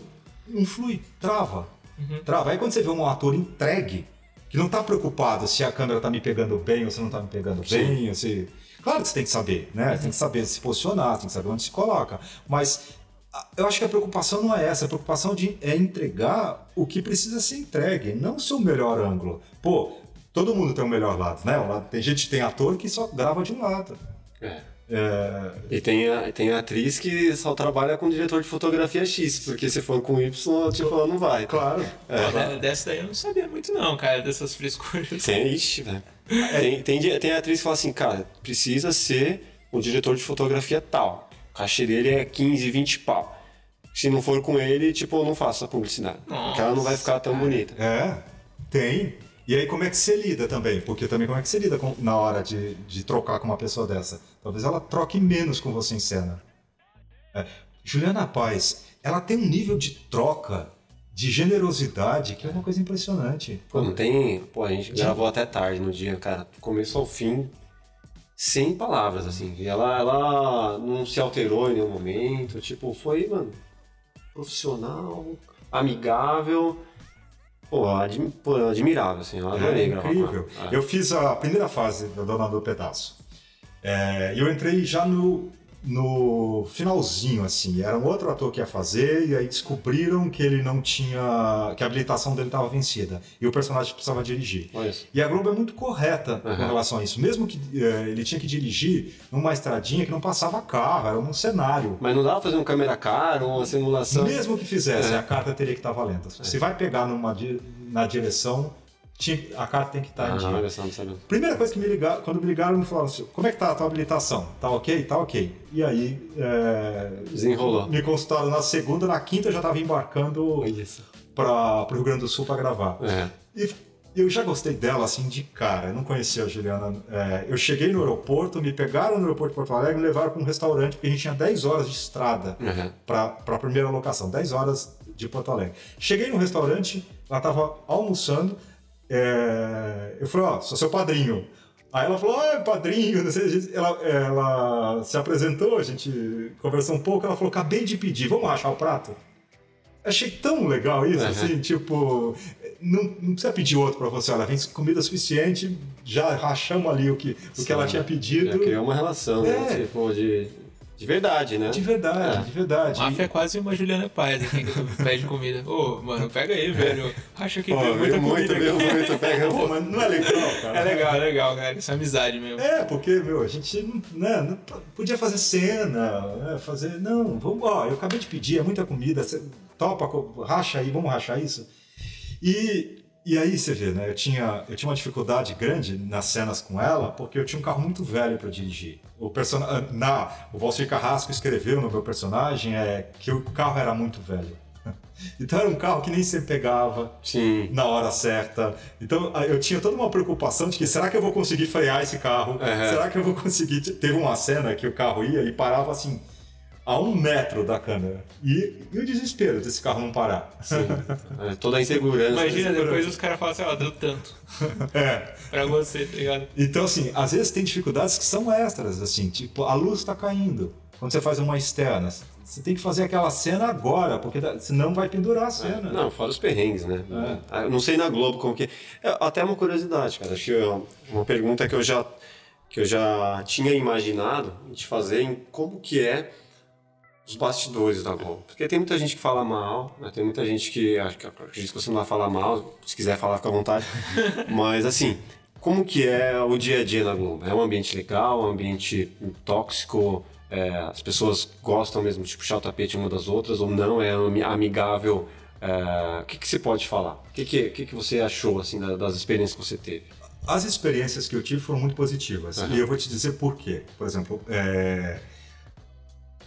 não flui, trava. Uhum. Trava. Aí quando você vê um ator entregue, que não está preocupado se a câmera está me pegando bem ou se não está me pegando Sim. bem. ou se... Claro que você tem que saber, né? Tem que saber se posicionar, tem que saber onde se coloca. Mas eu acho que a preocupação não é essa. A preocupação de, é entregar o que precisa ser entregue, não o seu melhor ângulo. Pô, todo mundo tem um melhor lado, né? Tem gente, tem ator que só grava de um lado. É. É, E tem a, tem a atriz que só trabalha com diretor de fotografia X, porque se for com Y, tipo, ela não vai. claro. Pô, de- Dessa daí eu não sabia muito não, cara, dessas frescuras. Tem, ixi, velho. Tem, tem, tem atriz que fala assim, cara, precisa ser o diretor de fotografia tal. O cachê dele é 15, 20 pau. Se não for com ele, tipo, eu não faço a publicidade. porque ela não vai ficar tão bonita. É, tem. E aí como é que você lida também? Porque também como é que você lida com- na hora de, de trocar com uma pessoa dessa? Talvez ela troque menos com você em cena. É, Juliana Paz, ela tem um nível de troca, de generosidade, que é uma coisa impressionante. Pô, não tem. Pô, a gente gravou até tarde no dia, cara. Começo ao fim, sem palavras, assim. E ela, ela não se alterou em nenhum momento. Tipo, foi, mano, profissional, amigável. Pô, admi- pô admirável, assim. Eu adorei É gravar incrível. É. Eu fiz a primeira fase da Dona do Pedaço. É, E eu entrei já no, no finalzinho, assim. Era um outro ator que ia fazer, e aí descobriram que ele não tinha. que a habilitação dele estava vencida. E o personagem precisava dirigir. Olha isso. E a Globo é muito correta com Uhum. relação a isso. Mesmo que eh, ele tinha que dirigir numa estradinha que não passava carro, era um cenário. Mas não dá pra fazer um câmera car, uma simulação. Mesmo que fizesse, É. a carta teria que estar valendo. Se vai pegar numa, na direção, tinha- a carta tem que estar em Ah, dia. olha só, não sabia. Primeira coisa que me ligaram, quando me ligaram, me falaram assim, como é que tá a tua habilitação? Tá ok? Tá ok. E aí, é, Desenrolou. me consultaram na segunda, na quinta eu já estava embarcando para o Rio Grande do Sul para gravar. É. E eu já gostei dela, assim, de cara. Eu não conhecia a Juliana. É, eu cheguei no aeroporto, me pegaram no aeroporto de Porto Alegre e me levaram para um restaurante, porque a gente tinha 10 horas de estrada Uhum. para a primeira locação. 10 horas de Porto Alegre. Cheguei no restaurante, ela estava almoçando. É, eu falei, ó, sou seu padrinho. Aí ela falou, ah, padrinho, não sei, ela, ela se apresentou, a gente conversou um pouco, ela falou, acabei de pedir, vamos rachar o prato? Achei tão legal isso, Uhum. assim, tipo, não, não precisa pedir outro pra você, olha, vem comida suficiente, já rachamos ali o que, o que ela tinha pedido. Já criou uma relação, né? É. Tipo, de, de verdade, né? De verdade, É. de verdade. Máfia é quase uma Juliana Paz, assim, que pede comida. Ô, mano, pega aí, velho. Acha que Pô, tem muita viu muito, comida viu aqui. muito. Pega Pô, mas não é legal, cara. É legal, é legal, cara. Isso é amizade mesmo. É, porque, meu, a gente né, não podia fazer cena, né, fazer. Não, vamos, ó, eu acabei de pedir, é muita comida, você topa, racha aí, vamos rachar isso. E, e aí você vê, né? Eu tinha, eu tinha uma dificuldade grande nas cenas com ela, porque eu tinha um carro muito velho para dirigir. O person... na, o Valcir Carrasco escreveu no meu personagem é, que o carro era muito velho. Então era um carro que nem sempre pegava, Sim. na hora certa. Então a- eu tinha toda uma preocupação de que será que eu vou conseguir frear esse carro? Uhum. Será que eu vou conseguir? Teve uma cena que o carro ia e parava assim a um metro da câmera. E, e o desespero desse carro não parar. Sim. É, toda a insegurança. Imagina, depois os caras falam assim, ó, deu tanto É. pra você, tá ligado? Então assim, às vezes tem dificuldades que são extras, assim, tipo a luz está caindo. Quando você faz uma externa, você tem que fazer aquela cena agora, porque senão vai pendurar a cena. Não, fora os perrengues, né? É. Ah, eu Não sei na Globo como que. É, até uma curiosidade, cara. Acho que eu- uma pergunta que eu já que eu já tinha imaginado de fazer em como que é os bastidores da Globo. Porque tem muita gente que fala mal, né? tem muita gente que acho que acredito que você não vai falar mal, se quiser falar, fica à vontade. Mas assim, como que é o dia a dia na Globo? É um ambiente legal, um ambiente tóxico? É, as pessoas gostam mesmo de puxar o tapete uma das outras ou não? É ami- amigável? É, O que, que você pode falar? O que, que, que, que você achou assim da- das experiências que você teve? As experiências que eu tive foram muito positivas. Aham. E eu vou te dizer por quê. Por exemplo, é,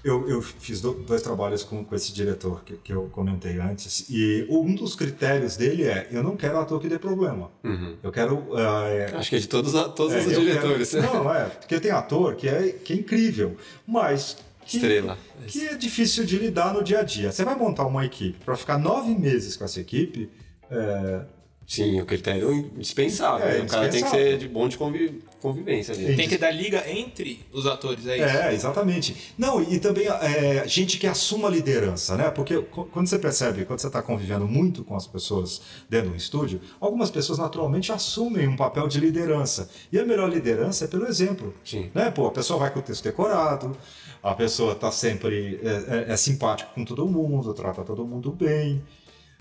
eu, eu fiz do- dois trabalhos com, com esse diretor que, que eu comentei antes. E um dos critérios dele é: eu não quero ator que dê problema. Uhum. Eu quero. é, Acho que é de todos, todos é, os diretores. quero- não, é. Porque tem ator que é, que é incrível, mas. Que, Estrela. Que é difícil de lidar no dia a dia. Você vai montar uma equipe para ficar nove meses com essa equipe. é, Sim, o critério indispensável. É, né? o cara tem que ser de bom de convívio. Convivência ali. Tem que dar liga entre os atores, é isso? É, exatamente. Não, e também é, gente que assuma a liderança, né? Porque quando você percebe, quando você está convivendo muito com as pessoas dentro do estúdio, algumas pessoas naturalmente assumem um papel de liderança. E a melhor liderança é pelo exemplo. Sim. Né? Pô, a pessoa vai com o texto decorado, a pessoa está sempre é, é, é simpática com todo mundo, trata todo mundo bem.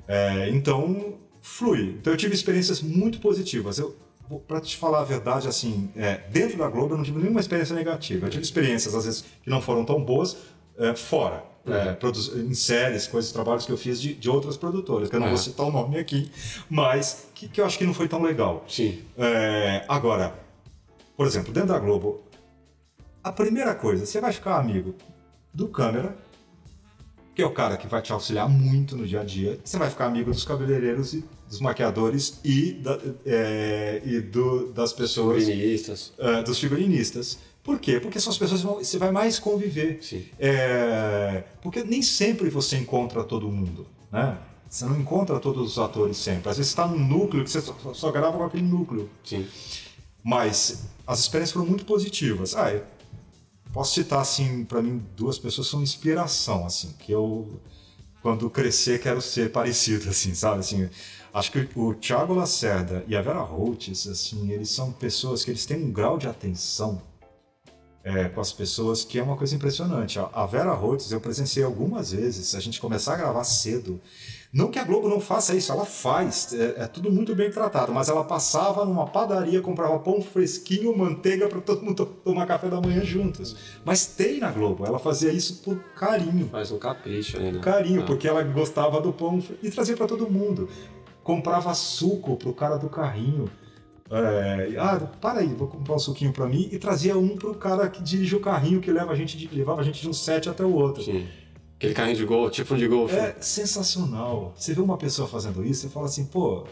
É, então, flui. Então, eu tive experiências muito positivas. Eu, para te falar a verdade, assim, é, dentro da Globo eu não tive nenhuma experiência negativa. Eu tive experiências, às vezes, que não foram tão boas é, fora. é, produ- em séries, coisas, trabalhos que eu fiz de, de outras produtoras, que eu não vou É. citar o nome aqui, mas que, que eu acho que não foi tão legal. Sim. É, agora, por exemplo, dentro da Globo, a primeira coisa, você vai ficar amigo do câmera, que é o cara que vai te auxiliar muito no dia a dia. Você vai ficar amigo dos cabeleireiros e dos maquiadores e, da- é, e do- das pessoas, Feministas. é, dos figurinistas. Por quê? Porque são as pessoas que você vai mais conviver. Sim. É, porque nem sempre você encontra todo mundo, né? Você não encontra todos os atores sempre. Às vezes está num núcleo que você só, só grava com aquele núcleo. Sim. Mas as experiências foram muito positivas. Ah, eu posso citar assim para mim duas pessoas que são inspiração assim, que eu quando crescer quero ser parecido assim, sabe? Assim, acho que o Thiago Lacerda e a Vera Holtz, assim, eles são pessoas que eles têm um grau de atenção é, com as pessoas que é uma coisa impressionante. A- Vera Holtz eu presenciei algumas vezes, a gente começar a gravar cedo, não que a Globo não faça isso, ela faz, é, é tudo muito bem tratado, mas ela passava numa padaria, comprava pão fresquinho, manteiga para todo mundo to- tomar café da manhã juntos. Mas tem na Globo, ela fazia isso por carinho, Faz um capricho né? carinho, Ah. porque ela gostava do pão e trazia para todo mundo. Comprava suco pro cara do carrinho. É, ah, para aí, vou comprar um suquinho para mim e trazia um pro cara que dirige o carrinho que leva a gente de, levava a gente de um set até o outro. Sim. Aquele carrinho de gol, tipo de golfe. É sensacional. Você vê uma pessoa fazendo isso, você fala assim, pô,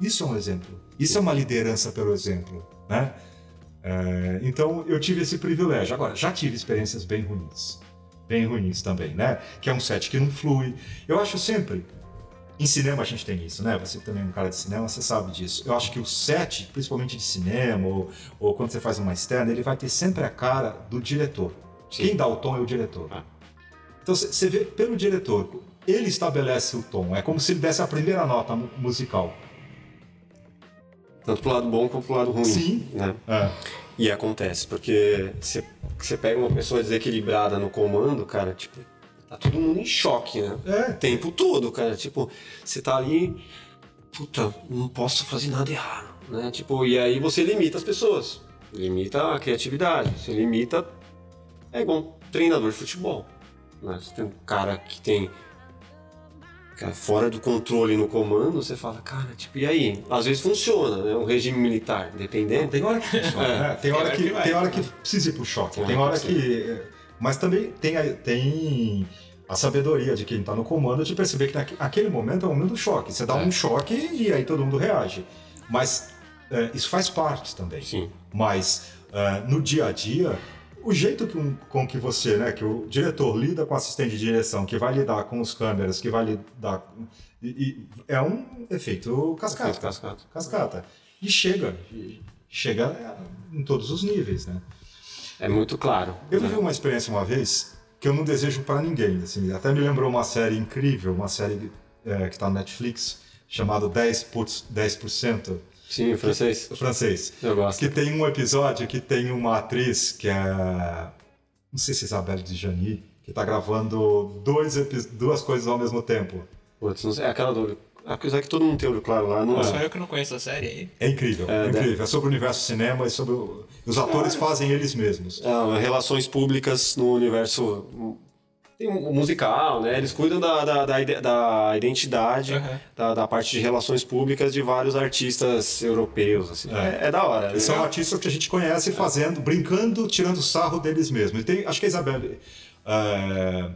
isso é um exemplo. Isso é uma liderança pelo exemplo, né? É, então eu tive esse privilégio. Agora, já tive experiências bem ruins. Bem ruins também, né? Que é um set que não flui. Eu acho sempre. Em cinema a gente tem isso, né? Você também é um cara de cinema, você sabe disso. Eu acho que o set, principalmente de cinema, ou, ou quando você faz uma externa, ele vai ter sempre a cara do diretor. Sim. Quem dá o tom é o diretor. Ah. Então você vê pelo diretor, ele estabelece o tom. É como se ele desse a primeira nota mu- musical. Tanto pro lado bom quanto pro lado ruim. Sim. Né? É. E acontece, porque você pega uma pessoa desequilibrada no comando, cara, tipo, tá todo mundo em choque, né? É. O tempo todo, cara. Tipo, você tá ali, puta, não posso fazer nada errado, né? Tipo, e aí você limita as pessoas. Limita a criatividade, você limita. É igual um treinador de futebol. Né? Você tem um cara que tem. cara, fora do controle no comando, você fala, cara, tipo, e aí? Às vezes funciona, né? Um regime militar, dependendo. Tem hora que funciona, né? Tem hora que, tem hora que precisa ir pro choque. Tem Tem hora que. Mas também tem, a- tem a sabedoria de quem tá no comando de perceber que naque- aquele momento é o momento do choque. Você dá É. um choque e aí todo mundo reage. Mas é, isso faz parte também. Sim. Mas é, no dia a dia, o jeito que um- com que você, né, que o diretor lida com o assistente de direção, que vai lidar com os câmeras, que vai lidar. e- e é um efeito cascata. Efeito cascata. Cascata. E chega. Chega em todos os níveis, né? É muito claro. Eu né? vivi uma experiência uma vez que eu não desejo para ninguém. Assim, até me lembrou uma série incrível, uma série é, que está na Netflix, chamada 10%, por- 10% Sim, o francês. francês. Eu gosto. Que tem um episódio que tem uma atriz que é. Não sei se é Isabelle Dijani, que está gravando dois duas coisas ao mesmo tempo. Putz, não sei, é aquela do. Apesar que todo mundo tem olho claro lá, não Só é. eu que não conheço a série aí. É incrível, é, É, incrível. É sobre o universo cinema e sobre. o- Os atores fazem eles mesmos. É, relações públicas no universo tem um musical, né? Eles cuidam da, da, da, da identidade, Uhum. da, da parte de relações públicas de vários artistas europeus, assim. É, é da hora. Eles são legal. artistas que a gente conhece fazendo, brincando, tirando sarro deles mesmos. E tem, acho que a Isabelle. é,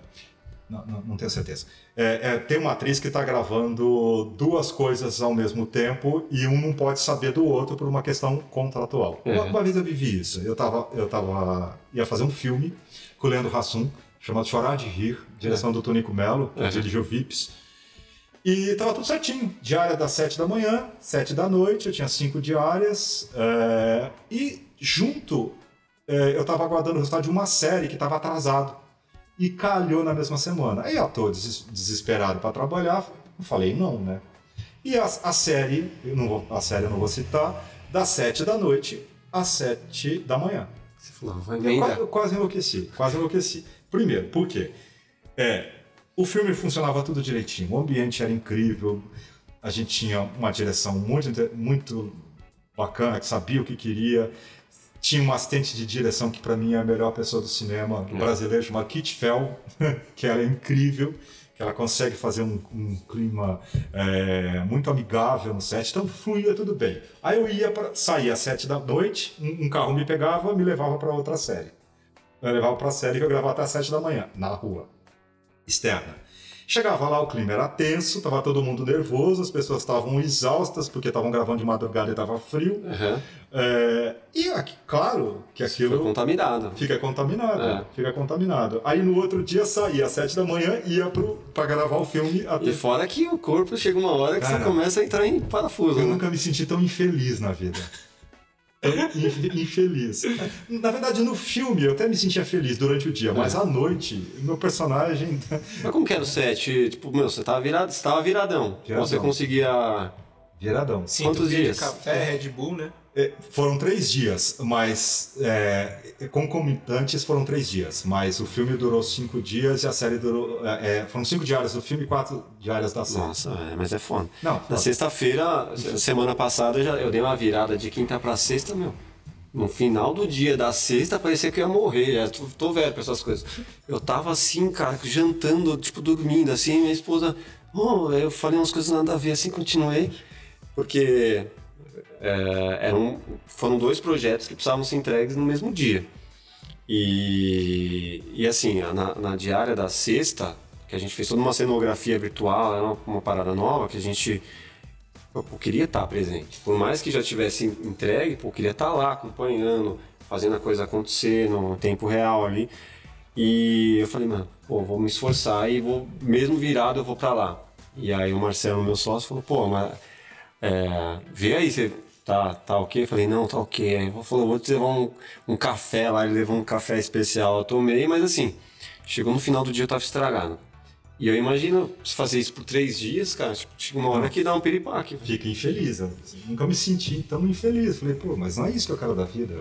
não, não, não tenho certeza. É, é, tem uma atriz que está gravando duas coisas ao mesmo tempo e um não pode saber do outro por uma questão contratual. É. Uma, uma vez eu vivi isso. Eu tava, eu tava, ia fazer um filme com o Leandro Hassum, chamado Chorar de Rir, direção do Tonico Melo, que Uhum. dirigiu Vips. E tava tudo certinho. Diária das 7 da manhã, 7 da noite, eu tinha cinco diárias. é, E junto, é, eu tava aguardando o resultado de uma série que tava atrasado. E calhou na mesma semana. Aí eu tô des- desesperado para trabalhar, eu falei não, né? E a, a série, vou, a série eu não vou citar, das 7 da noite às 7 da manhã. Você falou, vai Eu quase, eu quase enlouqueci, quase enlouqueci. Primeiro, por quê? É, o filme funcionava tudo direitinho, o ambiente era incrível, a gente tinha uma direção muito, muito bacana, que sabia o que queria. Tinha uma assistente de direção que para mim é a melhor pessoa do cinema É. brasileiro, chamada Kit Fell, que ela é incrível, que ela consegue fazer um, um clima é, muito amigável no set, então fluía tudo bem. Aí eu ia para saía às sete da noite, um, um carro me pegava, me levava para outra série. Eu levava para a série que eu gravava até às sete da manhã, na rua externa. Chegava lá, o clima era tenso, tava todo mundo nervoso, as pessoas estavam exaustas porque estavam gravando de madrugada e tava frio. Aham. É, e aqui, claro que aquilo contaminado. fica contaminado, É. fica contaminado. Aí no outro dia saía às sete da manhã e ia pro, pra gravar o filme até. E fora que o corpo chega uma hora que Cara, você começa a entrar em parafuso. Eu né? nunca me senti tão infeliz na vida. Tão inf- infeliz. Na verdade, no filme eu até me sentia feliz durante o dia, mas à noite, meu personagem. Mas como que era o set? Tipo, meu, você tava virado, você tava viradão. Viradão. Você conseguia. Viradão. Quantos de dias? café, Red Bull, né? É, foram três dias, mas é, concomitantes foram três dias. Mas o filme durou cinco dias e a série durou. é, é, foram cinco diárias do filme e quatro diárias da série. Nossa, é, mas é foda. Não, Na sexta-feira, semana passada, eu, já, eu dei uma virada de quinta pra sexta, meu. No final do dia da sexta, parecia que eu ia morrer. Já tô, tô velho pra essas coisas. Eu tava assim, cara, jantando, tipo, dormindo, assim, minha esposa. Oh, eu falei umas coisas nada a ver, assim, continuei. Porque é, eram, foram dois projetos que precisavam ser entregues no mesmo dia. E, e assim, na, na diária da sexta, que a gente fez toda uma cenografia virtual, era uma, uma parada nova que a gente eu, queria estar presente. Por mais que já tivesse entregue, eu queria estar lá acompanhando, fazendo a coisa acontecer no tempo real ali. E eu falei, mano, pô, vou me esforçar e vou, mesmo virado, eu vou pra lá. E aí o Marcelo, meu sócio, falou, pô, mas é, vê aí, você tá, tá ok? Eu falei, não, tá ok. Aí ele falou, vou te levar um, um café lá, ele levou um café especial, eu tomei, mas assim, chegou no final do dia eu tava estragado. E eu imagino se fazer isso por três dias, cara, tipo, chega uma hora que dá um piripaque. Fica infeliz. Eu nunca me senti tão infeliz. Falei, pô, mas não é isso que eu quero da vida.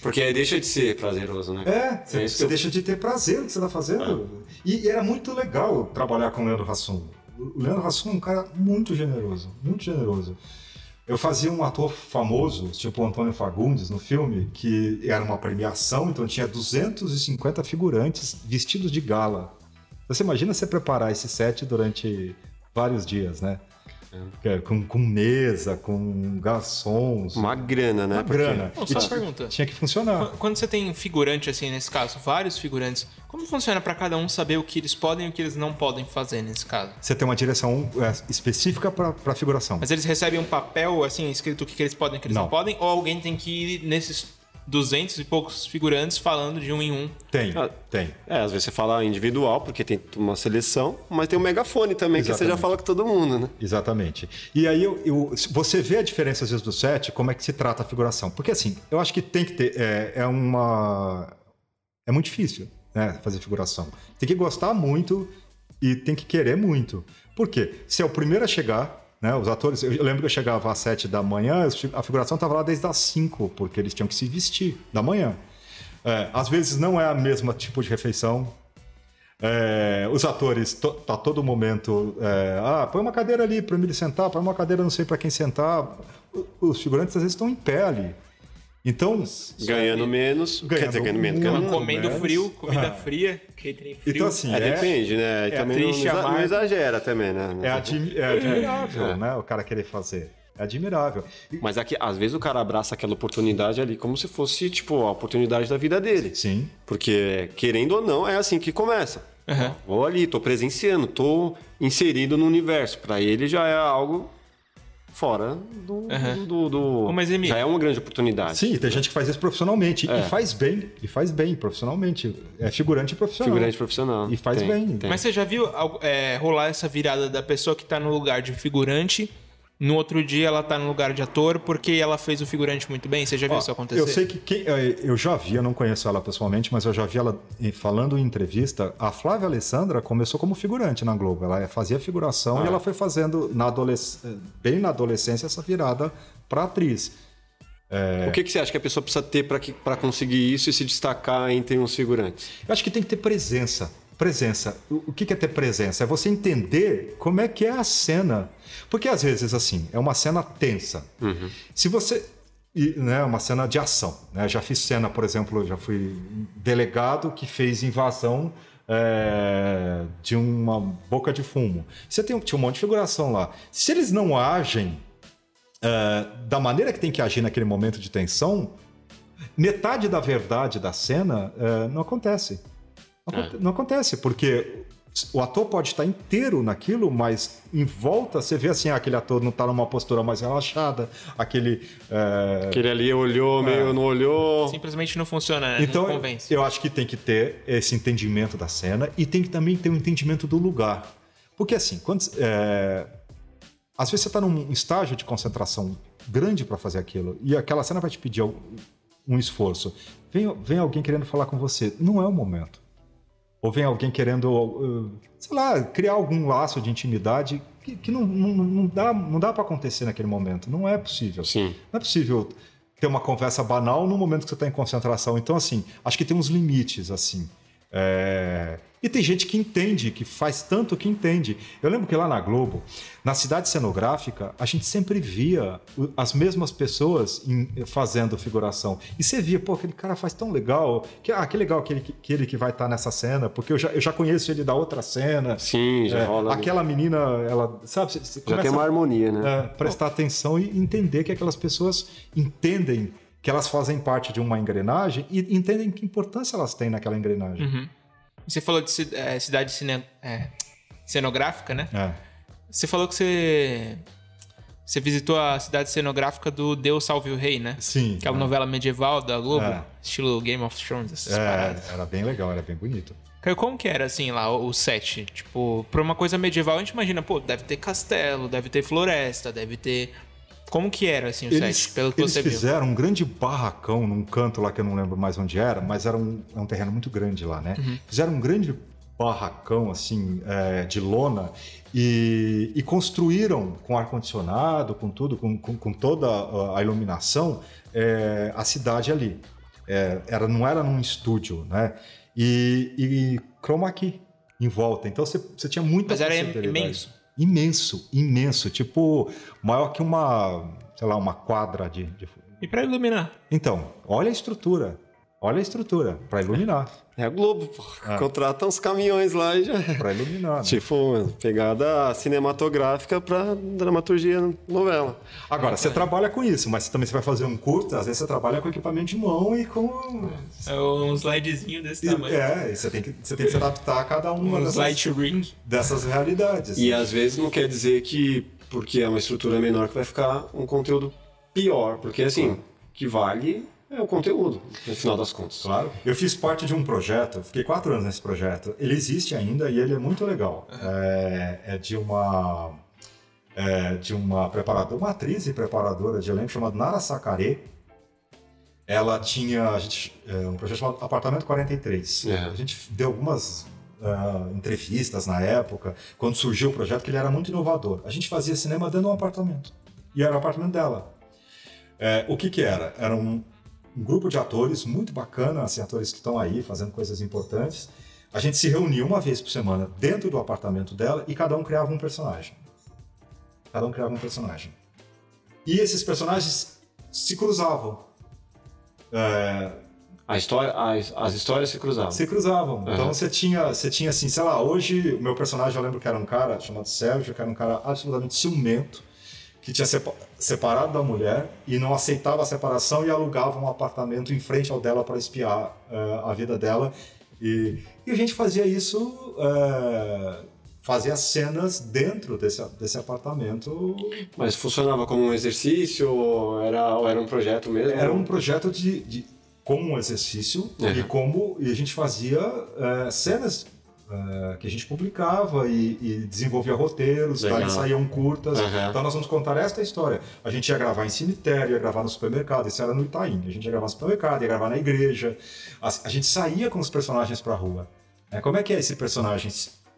Porque aí deixa de ser prazeroso, né? É, você, É você que eu- deixa de ter prazer no que você está fazendo. E, e era muito legal trabalhar com o Leandro Hassum. O Leandro Hassum é um cara muito generoso, muito generoso. Eu fazia um ator famoso, tipo o Antônio Fagundes, no filme, que era uma premiação, então tinha 250 figurantes vestidos de gala. Você imagina você preparar esse set durante vários dias, né? É, Com, com mesa, com garçons, Uma grana, né? uma Porque- grana. Não, E só uma pergunta. tinha que funcionar. Qu- Quando você tem figurante, assim, nesse caso, vários figurantes, como funciona pra cada um saber o que eles podem e o que eles não podem fazer nesse caso? Você tem uma direção é, específica para figuração. Mas eles recebem um papel, assim, escrito o que, que eles podem e o que eles não. Não. podem? Ou alguém tem que ir nesses 200 e poucos figurantes falando de um em um? Tem, Ah, tem. É, às vezes você fala individual, porque tem uma seleção, mas tem o megafone também, que você já Exatamente. fala com todo mundo, né? Exatamente. E aí eu, eu- você vê a diferença às vezes do set, como é que se trata a figuração. Porque assim, eu acho que tem que ter. É, é uma. É muito difícil, né? Fazer figuração. Tem que gostar muito e tem que querer muito. Por quê? Se é o primeiro a chegar, né? Os atores. Eu lembro que eu chegava às sete da manhã, a figuração estava lá desde as cinco, porque eles tinham que se vestir da manhã. É, às vezes não é a mesma tipo de refeição, é, os atores, to, tá todo momento. é, ah, põe uma cadeira ali para ele sentar, põe uma cadeira não sei para quem sentar. O- Os figurantes às vezes estão em pé ali. Então, Ganhando menos, quer Ganhando dizer, ganhando menos. Ganhando... Comendo mas- frio, comida Ah. fria, catering frio. então assim, É, é, depende, né? É também não, não exagera também, né? é, admi- é admirável, É. né? O cara querer fazer. É admirável. Mas aqui, às vezes o cara abraça aquela oportunidade ali como se fosse, tipo, a oportunidade da vida dele. Sim. Porque, querendo ou não, é assim que começa. Aham. Vou ali, tô presenciando, tô inserido no universo. Pra ele já é algo fora do. Uhum. do, do Ô, mas, Emílio- já é uma grande oportunidade. Sim, tem gente que faz isso profissionalmente. É. E faz bem, e faz bem profissionalmente. É figurante profissional. Figurante profissional. E faz Tem, bem. tem. Mas você já viu é, rolar essa virada da pessoa que tá no lugar de figurante, no outro dia ela tá no lugar de ator porque ela fez o figurante muito bem? Você já viu Ó, isso acontecer? Eu sei que quem- eh, eu já vi, eu não conheço ela pessoalmente, mas eu já vi ela eh, falando em entrevista. A Flávia Alessandra começou como figurante na Globo. Ela fazia figuração Ah. e ela foi fazendo na adolesc- eh, bem na adolescência essa virada para atriz. O que, que você acha que a pessoa precisa ter para conseguir isso e se destacar entre uns figurantes? Eu acho que tem que ter presença. Presença. O o que que é ter presença? É você entender como é que é a cena. Porque às vezes, assim, é uma cena tensa. Se você. E, né, uma cena de ação. Né? Já fiz cena, por exemplo, já fui delegado que fez invasão é, de uma boca de fumo. Você tem, tinha um monte de figuração lá. Se eles não agem é, da maneira que tem que agir naquele momento de tensão, metade da verdade da cena é, não acontece. Não, aconte- não acontece, porque o ator pode estar inteiro naquilo, mas em volta você vê assim, ah, aquele ator não está numa postura mais relaxada, aquele. é, Aquele ali olhou, meio não olhou. Simplesmente não funciona, né? então, não convence. eu acho que tem que ter esse entendimento da cena e tem que também ter um entendimento do lugar. Porque assim, quando, é, às vezes você está num estágio de concentração grande para fazer aquilo e aquela cena vai te pedir um esforço. Vem, vem alguém querendo falar com você, não é o momento. Ou vem alguém querendo, uh, sei lá, criar algum laço de intimidade que, que não, não, não dá, não dá para acontecer naquele momento. Não é possível. Sim. Não é possível ter uma conversa banal no momento que você está em concentração. Então, assim, acho que tem uns limites, assim. É, E tem gente que entende, que faz tanto que entende. Eu lembro que lá na Globo, na cidade cenográfica, a gente sempre via as mesmas pessoas fazendo figuração. E você via, pô, aquele cara faz tão legal. Que, ah, que legal aquele, que- aquele que vai estar nessa cena, porque eu já, eu já conheço ele da outra cena. Sim, já É, rola. aquela menina, ela, sabe, você, Já tem uma harmonia, né? é, prestar atenção e entender que aquelas pessoas entendem que elas fazem parte de uma engrenagem e entendem que importância elas têm naquela engrenagem. Uhum. Você falou de é, cidade cine- é, cenográfica, né? É. Você falou que você, você visitou a cidade cenográfica do Deus Salve o Rei, né? Sim. Aquela é. novela medieval da Globo, É. estilo Game of Thrones, essas É, paradas. era bem legal, era bem bonito. Caio, como que era, assim, lá, o set? Tipo, pra uma coisa medieval, a gente imagina, pô, deve ter castelo, deve ter floresta, deve ter... Como que era, assim, o Eles, set, pelo que eles você viu? fizeram um grande barracão num canto lá que eu não lembro mais onde era, mas era um, é um terreno muito grande lá, né? Uhum. Fizeram um grande barracão, assim, é, de lona e, e construíram com ar-condicionado, com tudo, com, com, com toda a- iluminação, é, a cidade ali. É, era, não era num estúdio, né? E, e chroma key em volta. Então você, você tinha muita Mas era imenso. Imenso, imenso. Tipo, maior que uma, sei lá, uma quadra de. de- E pra iluminar? Então, olha a estrutura. Olha a estrutura, para iluminar. É a Globo, pô. Ah. Contrata uns caminhões lá e já é. Para iluminar. né? Tipo, pegada cinematográfica pra dramaturgia novela. Agora, você trabalha com isso, mas também você vai fazer um curto, às vezes você trabalha com equipamento de mão e com. É um slidezinho desse tamanho. É, e você tem que, você tem que se adaptar a cada uma Um dessas, ring. dessas realidades. E às vezes não quer dizer que, porque é uma estrutura menor, que vai ficar um conteúdo pior. Porque assim, que vale é o conteúdo, no final das contas. Claro. Eu fiz parte de um projeto, fiquei quatro anos nesse projeto. Ele existe ainda e ele é muito legal. É, é de uma é de uma preparadora, uma atriz e preparadora de elenco chamada Nara Sakare. Ela tinha a gente, é, um projeto chamado Apartamento 43. É. A gente deu algumas ah, entrevistas na época, quando surgiu o projeto, que ele era muito inovador. A gente fazia cinema dentro de um apartamento. E era o apartamento dela. É, o que que era? Era um, um grupo de atores muito bacana, assim, atores que estão aí fazendo coisas importantes. A gente se reunia uma vez por semana dentro do apartamento dela e cada um criava um personagem. Cada um criava um personagem. E esses personagens se cruzavam. É, A história, as, as histórias se cruzavam. se cruzavam. Uhum. Então você tinha, você tinha assim, sei lá, hoje o meu personagem eu lembro que era um cara chamado Sérgio, que era um cara absolutamente ciumento, que tinha sepa- separado da mulher e não aceitava a separação e alugava um apartamento em frente ao dela para espiar eh, a vida dela. E, e a gente fazia isso eh, fazia cenas dentro desse, desse apartamento. Mas funcionava como um exercício ou era, ou era um projeto mesmo? Era um projeto de, de como um exercício Uhum. e como e a gente fazia eh, cenas eh, que a gente publicava e, e desenvolvia roteiros, daí saíam curtas. Uhum. Então nós vamos contar esta história. A gente ia gravar em cemitério, ia gravar no supermercado, isso era no Itaim. A gente ia gravar no supermercado, ia gravar na igreja. A, a gente saía com os personagens pra rua. É, como é que é esse personagem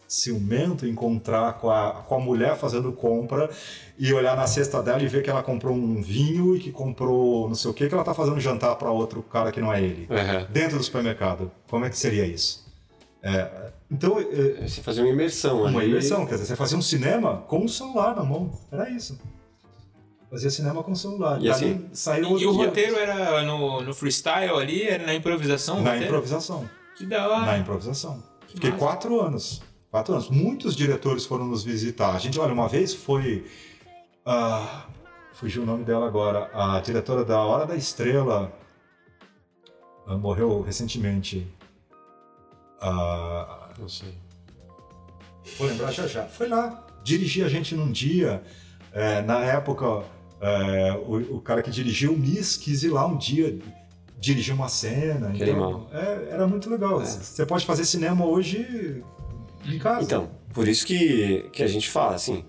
ciumento encontrar com a, com a mulher fazendo compra e olhar na cesta dela e ver que ela comprou um vinho e que comprou não sei o que, que ela tá fazendo jantar para outro cara que não é ele. Uhum. Dentro do supermercado. Como é que seria isso? É, então, é, Você fazia uma imersão uma ali. imersão, quer dizer, você fazia um cinema com o celular na mão. Era isso. Fazia cinema com o celular. E assim- saiu E o roteiro era no, no freestyle ali, era na improvisação? Na roteiro? improvisação. Que da hora. Na improvisação. Fiquei massa. quatro anos. Quatro anos. Muitos diretores foram nos visitar. A gente, olha, uma vez foi. ah, fugiu o nome dela agora. A diretora da Hora da Estrela ah, morreu recentemente. Ah, Não sei. Vou lembrar já já. Foi lá, dirigir a gente num dia. é, na época, é, o, o cara que dirigiu o Miss quis ir lá um dia dirigir uma cena. Que então, é, era muito legal. É. Você pode fazer cinema hoje em casa. Então, por isso que, que a gente fala, assim,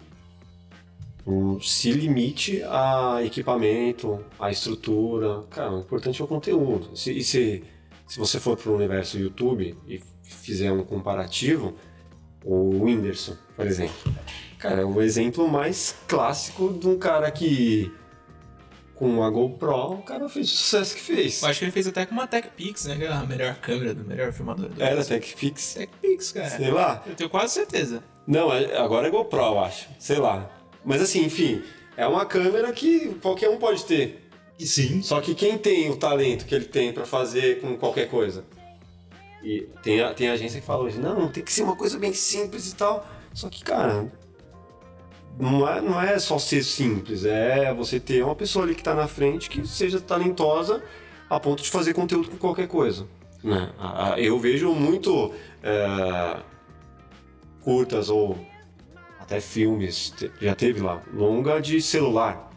se limite a equipamento, a estrutura. Cara, o importante é o conteúdo. Se, e se, se você for para o universo YouTube e fizer um comparativo, o Whindersson, por exemplo. Cara, é o exemplo mais clássico de um cara que, com a GoPro, o cara fez o sucesso que fez. Eu acho que ele fez até com uma TechPix, né? Que é a melhor câmera do melhor filmador do Era. TechPix, TechPix, cara. sei lá. Eu tenho quase certeza. Não, é- agora é GoPro, eu acho. Sei lá. Mas assim, enfim, é uma câmera que qualquer um pode ter. E sim, Só que quem tem o talento que ele tem pra fazer com qualquer coisa? E tem, tem agência que fala hoje, não, tem que ser uma coisa bem simples e tal. Só que, cara, não é, não é só ser simples, é você ter uma pessoa ali que tá na frente que seja talentosa a ponto de fazer conteúdo com qualquer coisa. Né? Eu vejo muito é, curtas ou até filmes, já teve lá, longa de celular.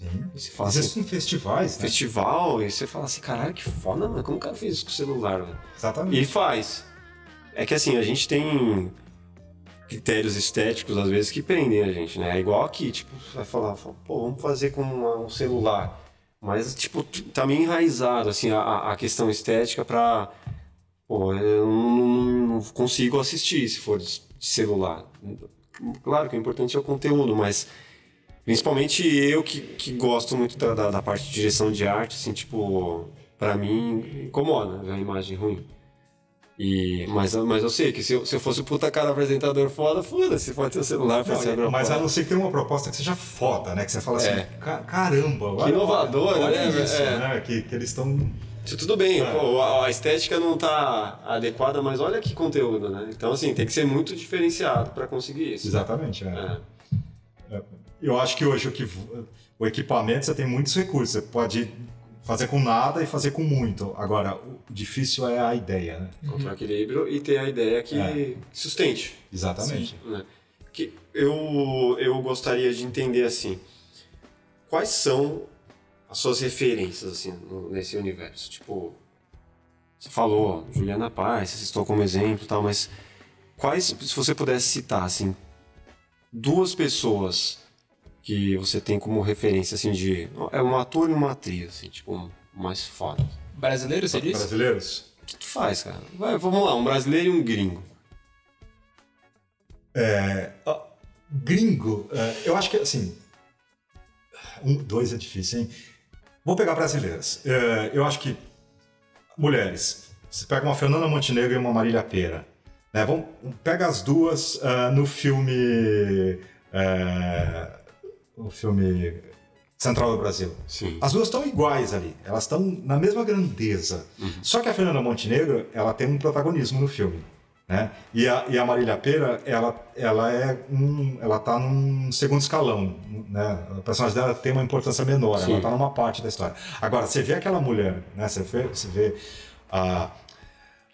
Sim. E você fala assim, Existem festivais, né? festival, e você fala assim, caralho, que foda, mano, como o cara fez isso com o celular, velho? Exatamente. E faz. É que assim, a gente tem critérios estéticos, às vezes, que prendem a gente, né? É igual aqui, tipo, você vai falar, fala, pô, vamos fazer com uma- um celular. Mas, tipo, tá meio enraizado, assim, a, a questão estética pra... Pô, eu não, não consigo assistir se for de celular. Claro que o importante é o conteúdo, mas... Principalmente eu que, que gosto muito da, da, da parte de direção de arte, assim, tipo, pra mim incomoda ver a imagem ruim. E, mas, mas eu sei que se eu, se eu fosse o puta cara apresentador foda, foda-se, pode ter o celular pra ser mas a não ser que tenha uma proposta que seja foda, né? Que você fala assim, É. "Ca- caramba, olha, inovador, olha, né? olha isso, É. né? Que, que eles estão... Tudo bem, É. pô, a, a estética não tá adequada, mas olha que conteúdo, né? Então, assim, tem que ser muito diferenciado pra conseguir isso. Exatamente, é. É. Eu acho que hoje o, que, o equipamento você tem muitos recursos. Você pode fazer com nada e fazer com muito. Agora, o difícil é a ideia, né? Encontrar equilíbrio e ter a ideia que É. sustente. Exatamente. né? Que eu, eu gostaria de entender assim, quais são as suas referências assim nesse universo? Tipo, você falou Juliana Paz, você citou como exemplo, e tal, mas quais, se você pudesse citar assim, duas pessoas que você tem como referência assim de é um ator e uma atriz, assim, tipo, mais foda. Brasileiro, você disse? Brasileiros? O que tu faz, cara? Vai, vamos lá, um brasileiro e um gringo. É, gringo, é, eu acho que assim. Um, dois é difícil, hein? Vou pegar brasileiras. É, eu acho que mulheres. Você pega uma Fernanda Montenegro e uma Marília Pera. Né? Vamos, pega as duas ah, no filme. é, o filme Central do Brasil. Sim. As duas estão iguais ali, elas estão na mesma grandeza. Só que a Fernanda Montenegro, ela tem um protagonismo no filme, né? E a, e a Marília Pera, ela, ela é um, ela tá num segundo escalão, né? O personagem dela tem uma importância menor, Sim. ela tá numa parte da história. Agora, você vê aquela mulher, né? Você vê, você vê a,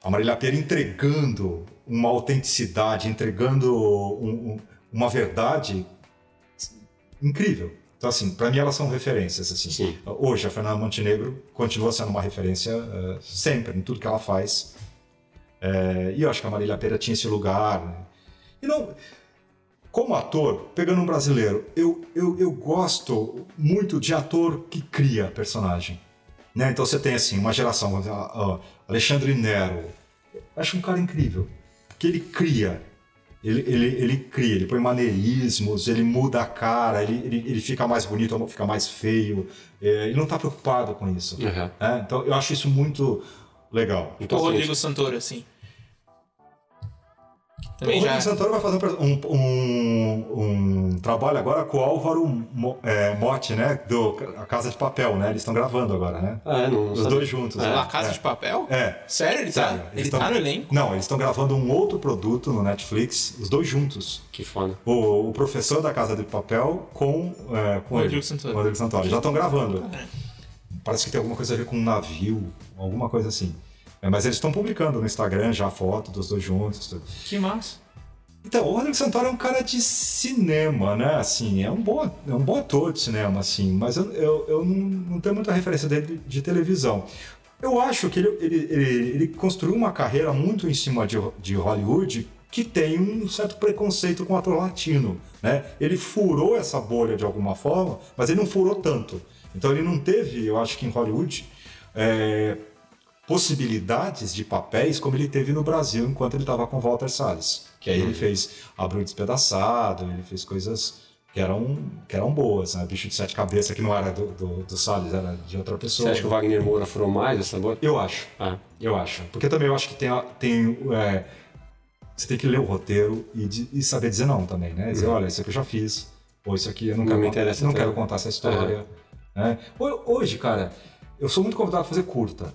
A Marília Pera entregando uma autenticidade, entregando um- um- uma verdade incrível. Então, assim, para mim elas são referências. Assim. Sim. Hoje, a Fernanda Montenegro continua sendo uma referência eh, sempre, em tudo que ela faz. Eh, e eu acho que a Marília Pera tinha esse lugar. né? E não. Como ator, pegando um brasileiro, eu, eu, eu gosto muito de ator que cria personagem. Né? Então você tem assim, uma geração, ah, ah, Alexandre Nero, acho um cara incrível, porque ele cria, ele, ele, ele cria, ele põe maneirismos, ele muda a cara, ele, ele, ele fica mais bonito fica mais feio, eh, ele não está preocupado com isso. Uhum. né? Então eu acho isso muito legal. O Importante. Rodrigo Santoro, assim. O Rodrigo. Santoro vai fazer um, um, um trabalho agora com o Álvaro Mo- é, Motti, né? Do A Casa de Papel, né? Eles estão gravando agora, né? Ah, é, não Os sabia. dois juntos. É. né? La Casa de Papel? É. Sério? Ele Sério, tá, eles ele tão- tá no elenco? Não, eles estão gravando um outro produto no Netflix, os dois juntos. Que foda. O, o professor da Casa de Papel com, é, com Rodrigo ele, Santoro. o Rodrigo Santoro. Já estão gravando. É. Parece que tem alguma coisa a ver com um navio, alguma coisa assim. É, mas eles estão publicando no Instagram já a foto dos dois juntos. Tudo. Que massa. Então, o Rodrigo Santoro é um cara de cinema, né? Assim, é um bom, é um bom ator de cinema, assim, mas eu, eu, eu não, não tenho muita referência dele de televisão. Eu acho que ele, ele, ele, ele construiu uma carreira muito em cima de, de Hollywood que tem um certo preconceito com o ator latino, né? Ele furou essa bolha de alguma forma, mas ele não furou tanto. Então ele não teve, eu acho que em Hollywood, é, possibilidades de papéis como ele teve no Brasil enquanto ele estava com Walter Salles. Que aí ele fez Abril Despedaçado, ele fez coisas que eram, que eram boas, né? Bicho de Sete Cabeças, que não era do, do, do Salles, era de outra Você pessoa. acha que o Wagner Moura furou mais essa boa? Eu acho, Ah, eu acho. Porque também eu acho que tem, tem é, você tem que ler o roteiro e, de- e saber dizer não também, né? Dizer, olha, isso aqui eu já fiz, ou isso aqui eu não, Não quero, me interessa não tanto. quero contar essa história. né? Ho- Hoje, cara, eu sou muito convidado a fazer curta.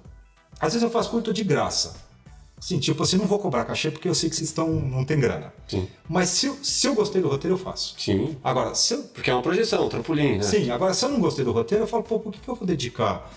Às vezes eu faço curta de graça. Assim, tipo assim, não vou cobrar cachê porque eu sei que vocês estão, não tem grana. sim. Mas se eu, se eu gostei do roteiro, eu faço. Sim. Agora, se eu, Porque é uma projeção, um trampolim, né? sim, agora se eu não gostei do roteiro, eu falo, pô, por que, que eu vou dedicar,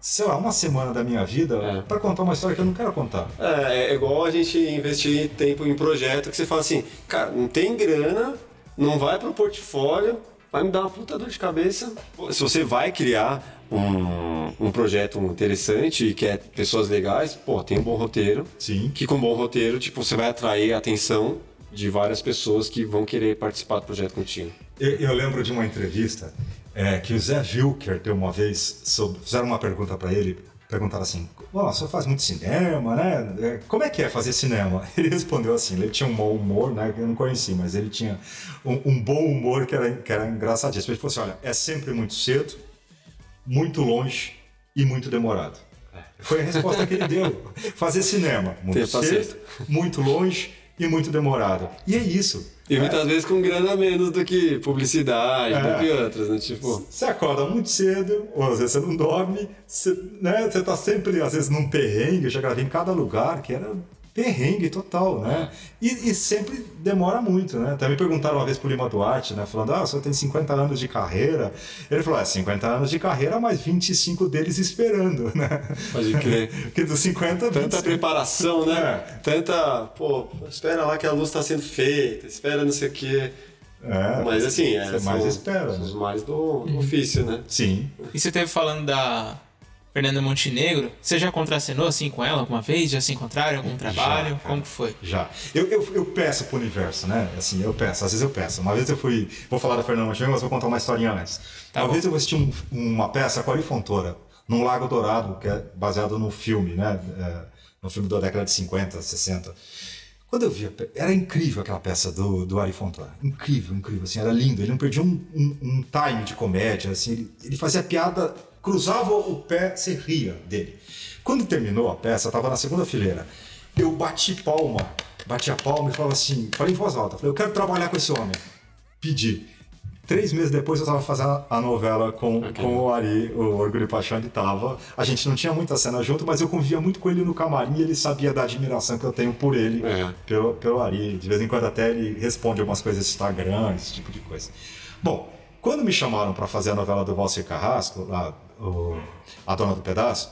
sei lá, uma semana da minha vida É. pra contar uma história que eu não quero contar? É, é igual a gente investir tempo em projeto que você fala assim, cara, não tem grana, não vai pro portfólio, vai me dar uma puta dor de cabeça. Se você vai criar um, um projeto interessante e quer pessoas legais, pô, tem um bom roteiro. Sim. Que com um bom roteiro, tipo, você vai atrair a atenção de várias pessoas que vão querer participar do projeto contigo. Eu, eu lembro de uma entrevista é, que o Zé Wilker deu uma vez, sobre, fizeram uma pergunta pra ele, perguntaram assim, "Ó, você faz muito cinema, né? É, Como é que é fazer cinema? Ele respondeu assim, ele tinha um bom humor, né? Que eu não conheci, mas ele tinha um, um bom humor que era, que era engraçadíssimo. Ele falou assim, olha, é sempre muito cedo, muito longe e muito demorado. Foi a resposta que ele deu. Fazer cinema, muito cedo, muito longe e muito demorado. E é isso. E muitas vezes com grana menos do que publicidade, É. do que outras, né? Tipo, Você acorda muito cedo, ou às vezes você não dorme, você, né, você tá sempre, às vezes, num perrengue, eu já gravei em cada lugar, que era perrengue total, né? E, e sempre demora muito, né? Até me perguntaram uma vez pro Lima Duarte, né? Falando, ah, o senhor tem 50 anos de carreira. Ele falou, é, 50 anos de carreira, mas 25 deles esperando, né? pode crer. Porque dos 50, Tanta 25. preparação, né? É. Tanta, pô, espera lá que a luz está sendo feita, espera não sei o quê. É, Mas assim, é, você são mais espera, Os né? mais do, do ofício, né? Sim. E você teve falando da Fernanda Montenegro. Você já contracenou assim com ela alguma vez? Já se encontraram em algum trabalho? cara. Como que foi? Já. Eu, eu, eu peço pro universo, né? Assim, eu peço, às vezes eu peço. Uma vez eu fui. Vou falar da Fernanda Montenegro, mas vou contar uma historinha antes. Tá uma bom. vez eu assisti um- uma peça com a Ari Fontoura, num Lago Dourado, que é baseado no filme, né? É, no filme da década de 50, 60. Quando eu vi, a pe- era incrível aquela peça do, do Ari Fontoura. Incrível, incrível, assim, era lindo. Ele não perdia um, um, um time de comédia, assim, ele, ele fazia piada, cruzava o pé, você ria dele. Quando terminou a peça, eu tava na segunda fileira. Eu bati palma, bati a palma e falava assim, falei em voz alta, falei, eu quero trabalhar com esse homem. Pedi. Três meses depois eu estava fazendo a novela com, Ok. com o Ari, o Orgulho e Paixão, ele tava. A gente não tinha muita cena junto, mas eu convivia muito com ele no camarim e ele sabia da admiração que eu tenho por ele, É. pelo, pelo Ari. De vez em quando até ele responde algumas coisas no Instagram, esse tipo de coisa. Bom, quando me chamaram para fazer a novela do Valser Carrasco, lá, o- A Dona do Pedaço,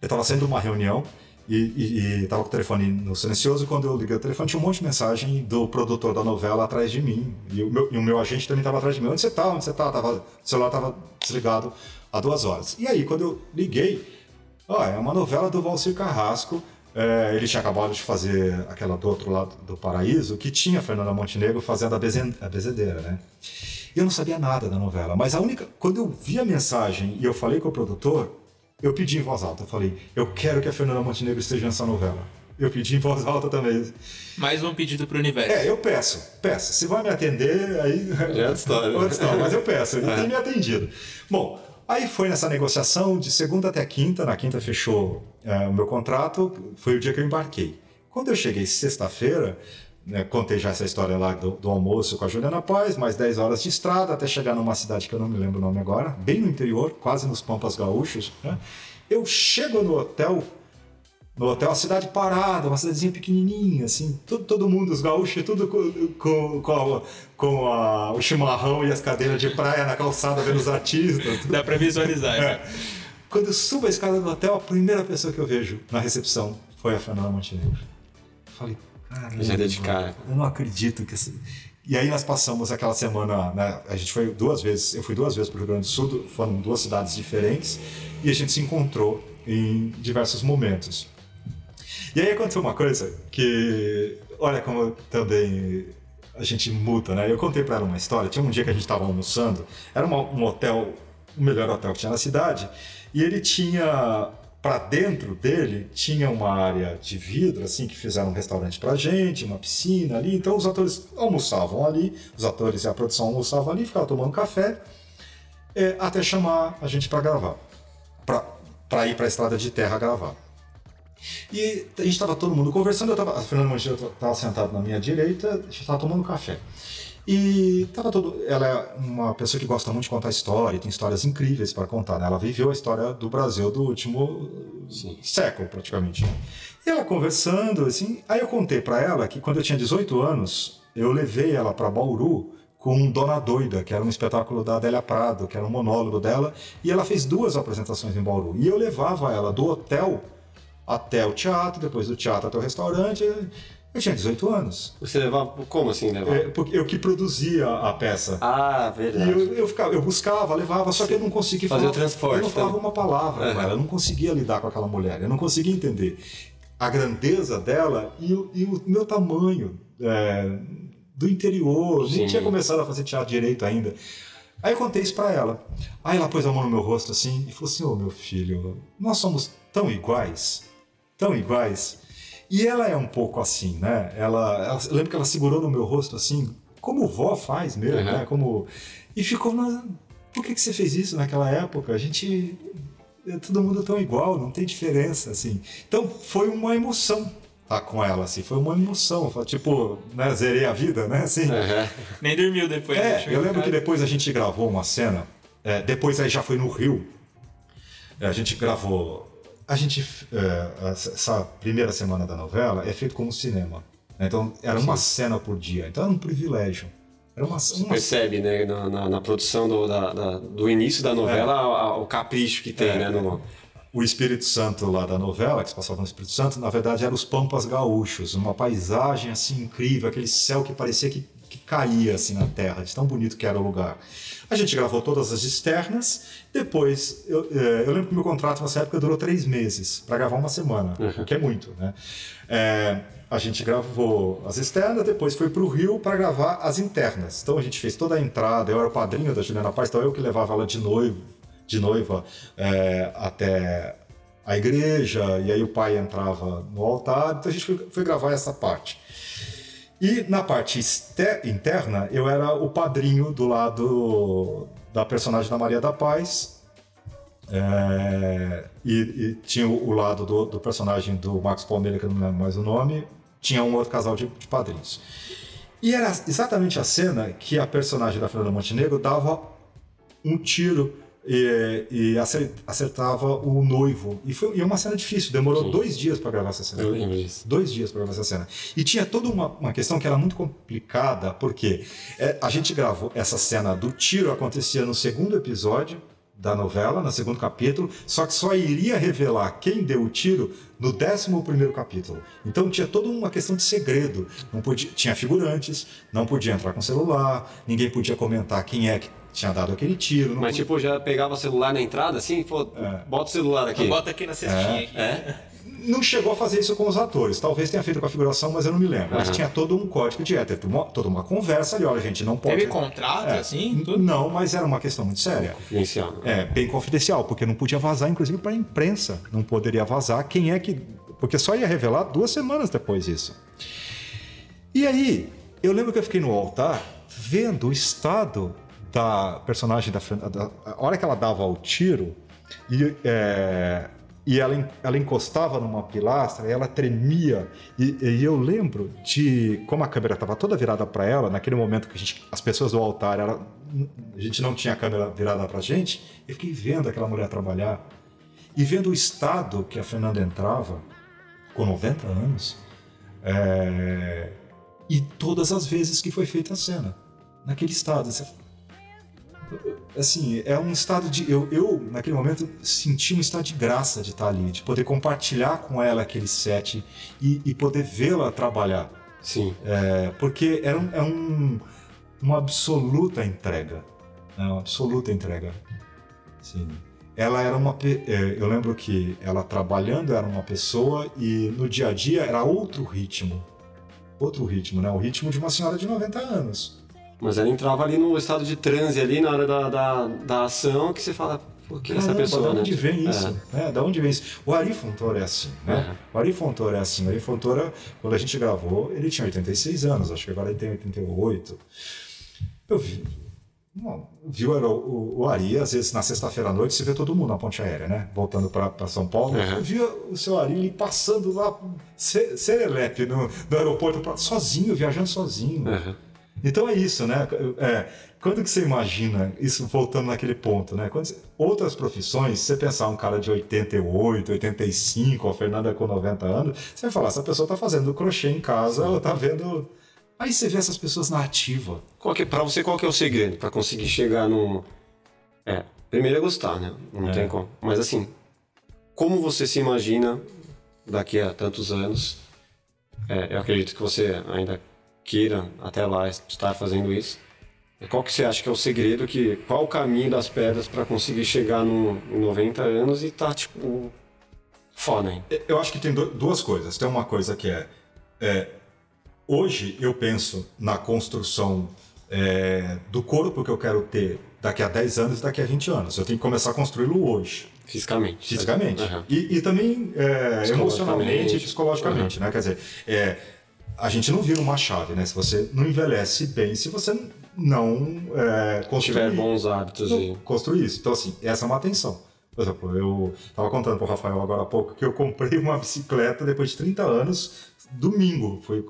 eu estava saindo de uma reunião e, e, e tava com o telefone no silencioso. Quando eu liguei o telefone, tinha um monte de mensagem do produtor da novela atrás de mim. E o meu, e o meu agente também estava atrás de mim. Onde você tá? Onde você tá? Tava, o celular estava desligado há duas horas. E aí, quando eu liguei, ó, é uma novela do Valcir Carrasco. É, ele tinha acabado de fazer aquela do outro lado do paraíso, que tinha Fernanda Montenegro fazendo a, bezen, a bezedeira, né? Eu não sabia nada da novela, mas a única. Quando eu vi a mensagem e eu falei com o produtor, eu pedi em voz alta. Eu falei, eu quero que a Fernanda Montenegro esteja nessa novela. Eu pedi em voz alta também. Mais um pedido para o universo. É, eu peço, peço. Se vai me atender, aí. Já é história. outra história, mas eu peço, ele É. tem me atendido. Bom, aí foi nessa negociação de segunda até quinta. Na quinta fechou é, o meu contrato, foi o dia que eu embarquei. Quando eu cheguei sexta-feira, né, contei já essa história lá do, do almoço com a Juliana Paz, mais 10 horas de estrada até chegar numa cidade que eu não me lembro o nome agora, bem no interior, quase nos Pampas Gaúchos. né? Eu chego no hotel, no hotel, a cidade parada, uma cidadezinha pequenininha, assim, todo, todo mundo, os gaúchos, tudo com, com, com, a- com a- o chimarrão e as cadeiras de praia na calçada vendo os artistas. Dá para visualizar. É. né? Quando eu subo a escada do hotel, a primeira pessoa que eu vejo na recepção foi a Fernanda Montenegro. Eu falei, cara, Já deu de cara. eu não acredito que essa... E aí nós passamos aquela semana, né, a gente foi duas vezes, eu fui duas vezes para o Rio Grande do Sul, foram duas cidades diferentes, e a gente se encontrou em diversos momentos. E aí aconteceu uma coisa que, olha como também a gente muda, né? Eu contei para ela uma história, tinha um dia que a gente estava almoçando, era uma- um hotel, o melhor hotel que tinha na cidade, e ele tinha para dentro dele tinha uma área de vidro assim que fizeram um restaurante pra gente, uma piscina ali, então os atores almoçavam ali, os atores e a produção almoçavam ali, ficavam tomando café, é, até chamar a gente para gravar, para ir para a estrada de terra gravar. E a gente estava todo mundo conversando, eu tava, a Fernanda Monteiro estava sentada na minha direita, a gente estava tomando café. E tava todo, ela é uma pessoa que gosta muito de contar história, tem histórias incríveis para contar. Né? Ela viveu a história do Brasil do último Sim. século, praticamente. E ela conversando, assim, aí eu contei para ela que quando eu tinha 18 anos, eu levei ela para Bauru com Dona Doida, que era um espetáculo da Adélia Prado, que era um monólogo dela, e ela fez duas apresentações em Bauru. E eu levava ela do hotel até o teatro, depois do teatro até o restaurante. Eu tinha 18 anos. Você levava. Como assim levava? É, porque eu que produzia a peça. Ah, E verdade. eu, eu, ficava, eu buscava, levava, só que eu não conseguia Fazer falar. o transporte Eu não falava também. uma palavra com Aham. ela, eu não conseguia lidar com aquela mulher, eu não conseguia entender a grandeza dela e, o- e o meu tamanho é, do interior. Sim. Nem tinha começado a fazer teatro direito ainda. Aí eu contei isso pra ela. Aí ela pôs a mão no meu rosto assim e falou assim: Ô meu filho, nós somos tão iguais, tão iguais. E ela é um pouco assim, né? Ela, ela- eu lembro que ela segurou no meu rosto assim, como vó faz mesmo, Uhum. né? Como e ficou, mas por que que você fez isso naquela época? A gente é todo mundo tão igual, não tem diferença assim. Então foi uma emoção estar com ela assim, foi uma emoção, tipo, né, zerei a vida, né? Assim. Aham. Nem dormiu depois. É, eu em lembro que depois a gente gravou uma cena, é, depois aí já foi no Rio, É, a gente gravou, a gente, é, essa primeira semana da novela é feito como cinema, né? então era uma cena por dia, então era um privilégio, era uma, Você uma percebe, né, na, na- na produção do, da- da- do início da novela, a- a- o capricho que tem, É. né? No... o Espírito Santo lá da novela, que se passava no Espírito Santo, na verdade eram os Pampas Gaúchos, uma paisagem assim incrível, aquele céu que parecia que, que caía assim na terra, de tão bonito que era o lugar. A gente gravou todas as externas, depois eu, eh, eu lembro que meu contrato nessa época durou três meses para gravar uma semana, o que é muito, né? Eh, a gente gravou as externas, depois foi para o Rio para gravar as internas. Então a gente fez toda a entrada, eu era o padrinho da Juliana Paz, então eu que levava ela de noivo, de noiva eh, até a igreja, e aí o pai entrava no altar, então a gente foi, foi gravar essa parte. E na parte interna, eu era o padrinho do lado da personagem da Maria da Paz, é, e, e tinha o, lado do, do personagem do Marcos Palmeira, que eu não lembro mais o nome, tinha um outro casal de, de padrinhos. E era exatamente a cena que a personagem da Fernanda Montenegro dava um tiro e, e acer- acertava o noivo. E foi e é uma cena difícil, demorou Sim. dois dias para gravar essa cena. Eu lembro disso. Dois dias para gravar essa cena. E tinha toda uma, uma questão que era muito complicada, porque é, a gente gravou essa cena do tiro, acontecia no segundo episódio da novela, no segundo capítulo, só que só iria revelar quem deu o tiro no décimo primeiro capítulo. Então tinha toda uma questão de segredo. Não podia, tinha figurantes, não podia entrar com celular, ninguém podia comentar quem é que tinha dado aquele tiro. Mas tipo, já pegava o celular na entrada assim, pô, é. bota o celular aqui. Bota aqui na cestinha. É. Aqui. é não chegou a fazer isso com os atores. Talvez tenha feito com a figuração, mas eu não me lembro. Uhum. Mas tinha todo um código de ética, toda uma conversa ali. Olha, gente, não pode. Teve contrato, é, assim? Tudo? Não, mas era uma questão muito séria. Confidencial. Né? É, bem confidencial, porque não podia vazar, inclusive, para a imprensa. Não poderia vazar quem é que. Porque só ia revelar duas semanas depois disso. E aí, eu lembro que eu fiquei no altar vendo o estado da personagem da, da a hora que ela dava o tiro e é, e ela, ela encostava numa pilastra e ela tremia. E, e eu lembro de como a câmera estava toda virada para ela, naquele momento que gente, as pessoas do altar, ela, a gente não tinha a câmera virada para gente, eu fiquei vendo aquela mulher trabalhar e vendo o estado que a Fernanda entrava, com 90 anos, é, e todas as vezes que foi feita a cena, naquele estado. Você assim, é um estado de. Eu, eu, naquele momento, senti um estado de graça de estar ali, de poder compartilhar com ela aquele set e, e poder vê-la trabalhar. Sim. É, porque era um, é um, uma absoluta entrega. É uma absoluta entrega. Sim. Ela era uma. É, eu lembro que ela trabalhando era uma pessoa e no dia a dia era outro ritmo. Outro ritmo, né? O ritmo de uma senhora de 90 anos. Mas ela entrava ali no estado de transe ali na hora da, da, da ação que você fala, por que essa pessoa, da onde né? vem isso? É. É, da onde vem isso? O Ari Fontoura é assim, né? Uhum. O Ari Fontoura é assim. O Ari Fontoura, quando a gente gravou, ele tinha 86 anos, acho que agora ele tem 88. Eu vi, viu o, o, Ari, às vezes na sexta-feira à noite você vê todo mundo na ponte aérea, né? Voltando para São Paulo. Uhum. Eu via o seu Ari passando lá, serelepe no, no aeroporto, sozinho, viajando sozinho. Uhum. Então é isso, né? É, quando que você imagina, isso voltando naquele ponto, né? Quando, outras profissões, se você pensar um cara de 88, 85, a Fernanda com 90 anos, você vai falar, essa pessoa está fazendo crochê em casa, ela está vendo... Aí você vê essas pessoas na ativa. Para você, qual que é o segredo para conseguir chegar no... É, primeiro é gostar, né? Não é. tem como. Mas assim, como você se imagina daqui a tantos anos? É, eu acredito que você ainda queira até lá estar fazendo isso. Qual que você acha que é o segredo, que, qual o caminho das pedras para conseguir chegar no, em 90 anos e estar, tá, tipo, foda, hein? Eu acho que tem duas coisas. Tem uma coisa que é, é hoje eu penso na construção é, do corpo que eu quero ter daqui a 10 anos e daqui a 20 anos. Eu tenho que começar a construí-lo hoje. Fisicamente. Fisicamente. Uhum. E, e, também é, emocionalmente e psicologicamente, uhum. né? Quer dizer, é, a gente não vira uma chave, né? Se você não envelhece bem, se você não é, construir, tiver bons hábitos e construir isso. Então assim, essa é uma atenção. Por exemplo, eu estava contando para o Rafael agora há pouco que eu comprei uma bicicleta depois de 30 anos, domingo. Foi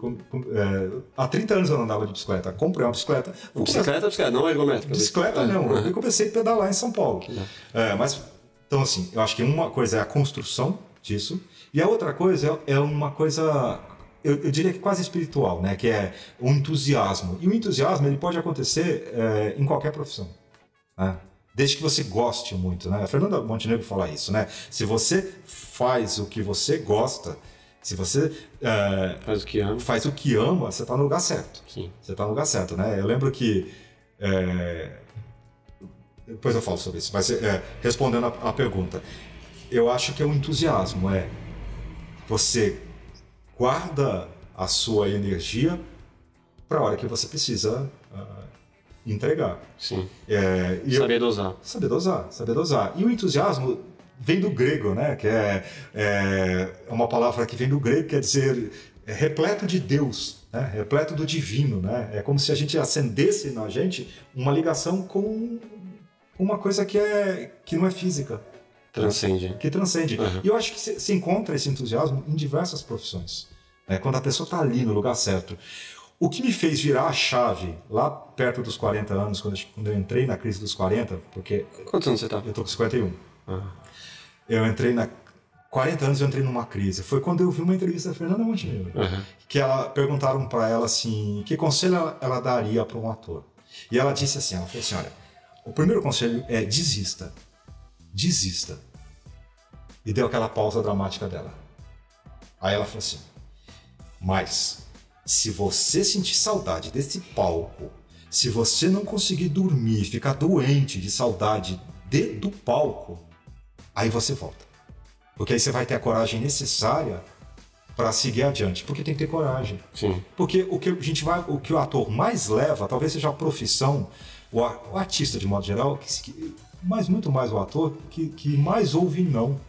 é, há 30 anos eu não andava de bicicleta. Comprei uma bicicleta. Bicicleta, bicicleta, não ergométrica. Bicicleta não. Eu comecei a pedalar em São Paulo. É, mas então assim, eu acho que uma coisa é a construção disso e a outra coisa é, é uma coisa eu, eu, diria que quase espiritual, né? Que é o entusiasmo. E o entusiasmo ele pode acontecer é, em qualquer profissão, né? desde que você goste muito, né? A Fernanda Montenegro fala isso, né? Se você faz o que você gosta, se você é, faz o que ama, faz o que ama, você está no lugar certo. Sim. Você está no lugar certo, né? Eu lembro que é, depois eu falo sobre isso, mas respondendo a, a pergunta, eu acho que é o entusiasmo, é você guarda a sua energia para a hora que você precisa uh, entregar. Sim. É, saber eu, dosar. Saber dosar, saber dosar. E o entusiasmo vem do grego, né? Que é, é uma palavra que vem do grego, quer dizer é repleto de Deus, né? repleto do divino, né? É como se a gente acendesse na gente uma ligação com uma coisa que é que não é física. Transcende. Que transcende. Uhum. E eu acho que se, se, encontra esse entusiasmo em diversas profissões. Né? Quando a pessoa está ali no lugar certo. O que me fez virar a chave lá perto dos 40 anos, quando eu, quando eu entrei na crise dos 40, porque. Quantos anos você está? Eu estou com 51. Uhum. Eu entrei na. 40 anos eu entrei numa crise. Foi quando eu vi uma entrevista da Fernanda Montenegro. Uhum. Que ela perguntaram para ela assim: que conselho ela, ela daria para um ator? E ela disse assim: ela falou assim, olha, o primeiro conselho é desista desista. E deu aquela pausa dramática dela. Aí ela falou assim: Mas, se você sentir saudade desse palco, se você não conseguir dormir, ficar doente de saudade de, do palco, aí você volta. Porque aí você vai ter a coragem necessária para seguir adiante, porque tem que ter coragem. Sim. Porque o que a gente vai, o que o ator mais leva, talvez seja a profissão, o, artista de modo geral, que- mas muito mais o ator, que, que mais ouve não.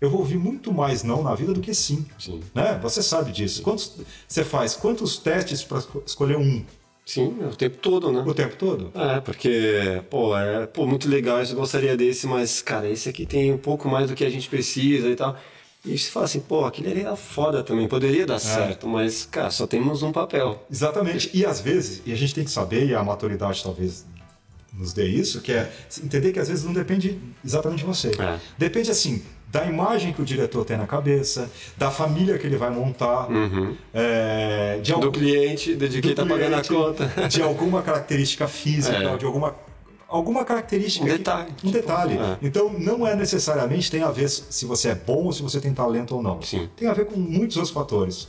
Eu vou ouvir muito mais não na vida do que sim. Sim. Né? Você sabe disso. Quantos você faz? Quantos testes para escolher um Sim, o tempo todo, né? o tempo todo? É, porque, pô, é pô, muito legal, eu gostaria desse, mas, cara, esse aqui tem um pouco mais do que a gente precisa e tal. E você fala assim, pô, aquele ali era foda também, poderia dar certo, mas, cara, só temos um papel. Exatamente. E às vezes, e a gente tem que saber, e a maturidade talvez nos dê isso, que é entender que às vezes não depende exatamente de você. É. Depende, assim, da imagem que o diretor tem na cabeça, da família que ele vai montar, é, de, Do algum, cliente, de do quem tá pagando a conta. de alguma característica física, É. de alguma, alguma característica. Um que- detalhe, um tipo, detalhe. é. Então, não é necessariamente tem a ver se você é bom ou se você tem talento ou não. Sim. Tem a ver com muitos outros fatores.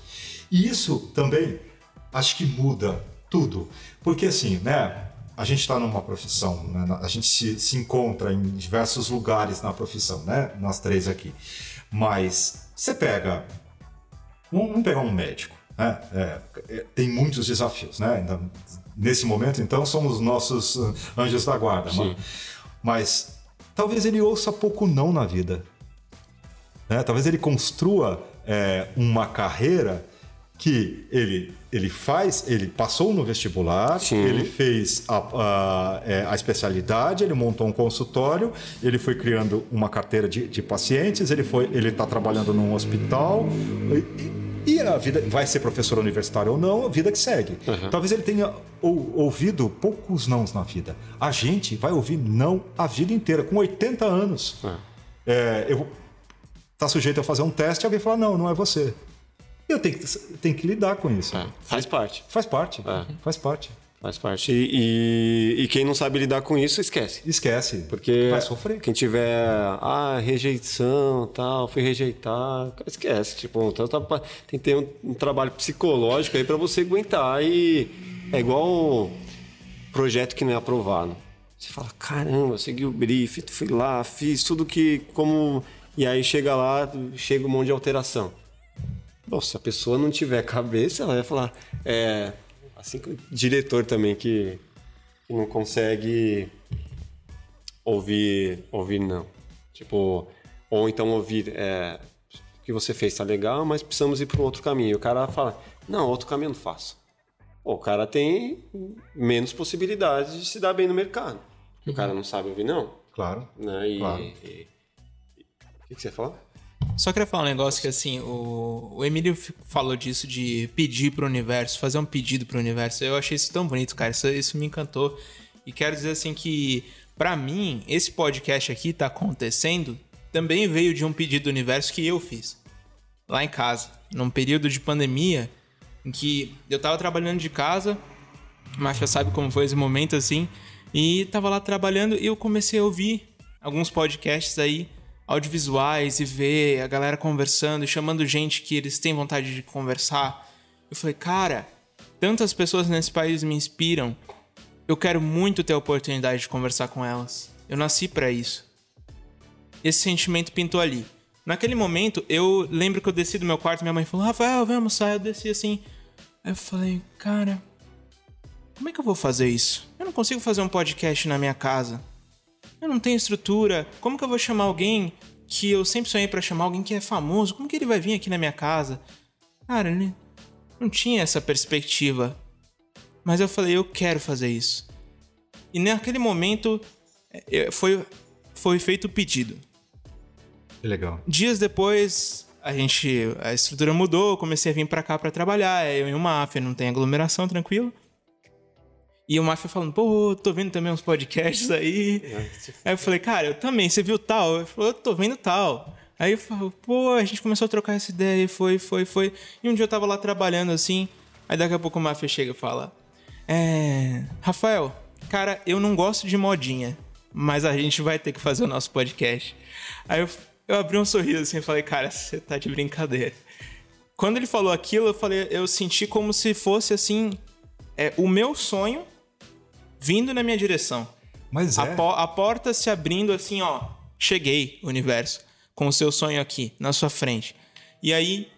E isso também acho que muda tudo. Porque assim, né? A gente está numa profissão, né, a gente se, se encontra em diversos lugares na profissão, né? Nós três aqui. Mas você pega. Vamos pegar um médico. Né? É, é, tem muitos desafios, né? Nesse momento, então, são os nossos uh, anjos da guarda. Sim. Mas talvez ele ouça pouco não na vida. né? Talvez ele construa é, uma carreira que ele, ele faz, ele passou no vestibular, Sim. ele fez a, a, é, a especialidade, ele montou um consultório, ele foi criando uma carteira de, de pacientes, ele foi, ele está trabalhando num hospital e, e a vida vai ser professor universitário ou não, a vida que segue. Talvez ele tenha ou- ouvido poucos nãos na vida. A gente vai ouvir não a vida inteira, com 80 anos. É, eu tá sujeito a fazer um teste e alguém falar, não, não é você. Eu tenho que, tenho que lidar com isso. É, faz parte. Faz parte. É. Faz parte. Faz parte. E, e- e quem não sabe lidar com isso, esquece. Esquece. Porque vai sofrer. quem tiver, ah, rejeição, tal, fui rejeitado, esquece. Tipo, então tá tem que ter um, um trabalho psicológico aí pra você aguentar. E é igual projeto que não é aprovado. Você fala, caramba, segui o brief, fui lá, fiz tudo que como. E aí chega lá, chega um monte de alteração. Bom, se a pessoa não tiver cabeça, ela vai falar. É, assim que o diretor também que, que não consegue ouvir, ouvir não. Tipo, ou então ouvir, é, o que você fez tá legal, mas precisamos ir para um outro caminho. E o cara fala, não, outro caminho eu não faço. Pô, o cara tem menos possibilidades de se dar bem no mercado. Porque o cara não sabe ouvir não, Claro. né? E, Claro. e- e- o que, que você fala? Só queria falar um negócio que assim, o, o Emílio falou disso de pedir pro universo, fazer um pedido pro universo. Eu achei isso tão bonito, cara. Isso, isso me encantou. E quero dizer assim que, pra mim, esse podcast aqui tá acontecendo também veio de um pedido do universo que eu fiz. Lá em casa. Num período de pandemia em que eu tava trabalhando de casa, mas já sabe como foi esse momento assim. E tava lá trabalhando e eu comecei a ouvir alguns podcasts aí audiovisuais e ver a galera conversando e chamando gente que eles têm vontade de conversar. Eu falei, cara, tantas pessoas nesse país me inspiram. Eu quero muito ter a oportunidade de conversar com elas. Eu nasci pra isso. Esse sentimento pintou ali. Naquele momento, eu lembro que eu desci do meu quarto, minha mãe falou: Rafael, vem almoçar. Eu desci assim. Eu falei, cara, como é que eu vou fazer isso? Eu não consigo fazer um podcast na minha casa. Eu não tenho estrutura. Como que eu vou chamar alguém que eu sempre sonhei pra chamar, alguém que é famoso? Como que ele vai vir aqui na minha casa? Cara, ele não tinha essa perspectiva. Mas eu falei, eu quero fazer isso. E naquele momento é, foi, foi feito o pedido. Que legal. Dias depois, a gente. A estrutura mudou, eu comecei a vir pra cá pra trabalhar. Eu e o Máfia, não tem aglomeração, tranquilo. E o Máfia falando, pô, tô vendo também uns podcasts aí. Aí eu falei, cara, eu também, você viu tal? Ele falou, eu tô vendo tal. Aí eu falei, pô, a gente começou a trocar essa ideia, e foi, foi, foi. E um dia eu tava lá trabalhando assim, aí daqui a pouco o Máfia chega e fala: É. Rafael, cara, eu não gosto de modinha. mas a gente vai ter que fazer o nosso podcast. Aí eu, eu abri um sorriso assim e falei, cara, você tá de brincadeira. Quando ele falou aquilo, eu falei, eu senti como se fosse assim, é, o meu sonho vindo na minha direção. Mas é. A, po- a porta se abrindo assim, ó. Cheguei, universo, com o seu sonho aqui, na sua frente. E aí,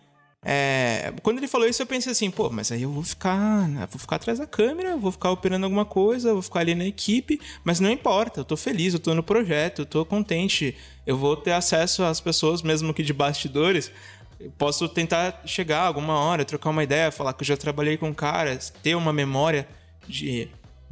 é, quando ele falou isso, eu pensei assim, pô, mas aí eu vou ficar, né, vou ficar atrás da câmera, vou ficar operando alguma coisa, vou ficar ali na equipe, mas não importa, eu tô feliz, eu tô no projeto, eu tô contente, eu vou ter acesso às pessoas, mesmo que de bastidores. Eu posso tentar chegar alguma hora, trocar uma ideia, falar que eu já trabalhei com caras, ter uma memória de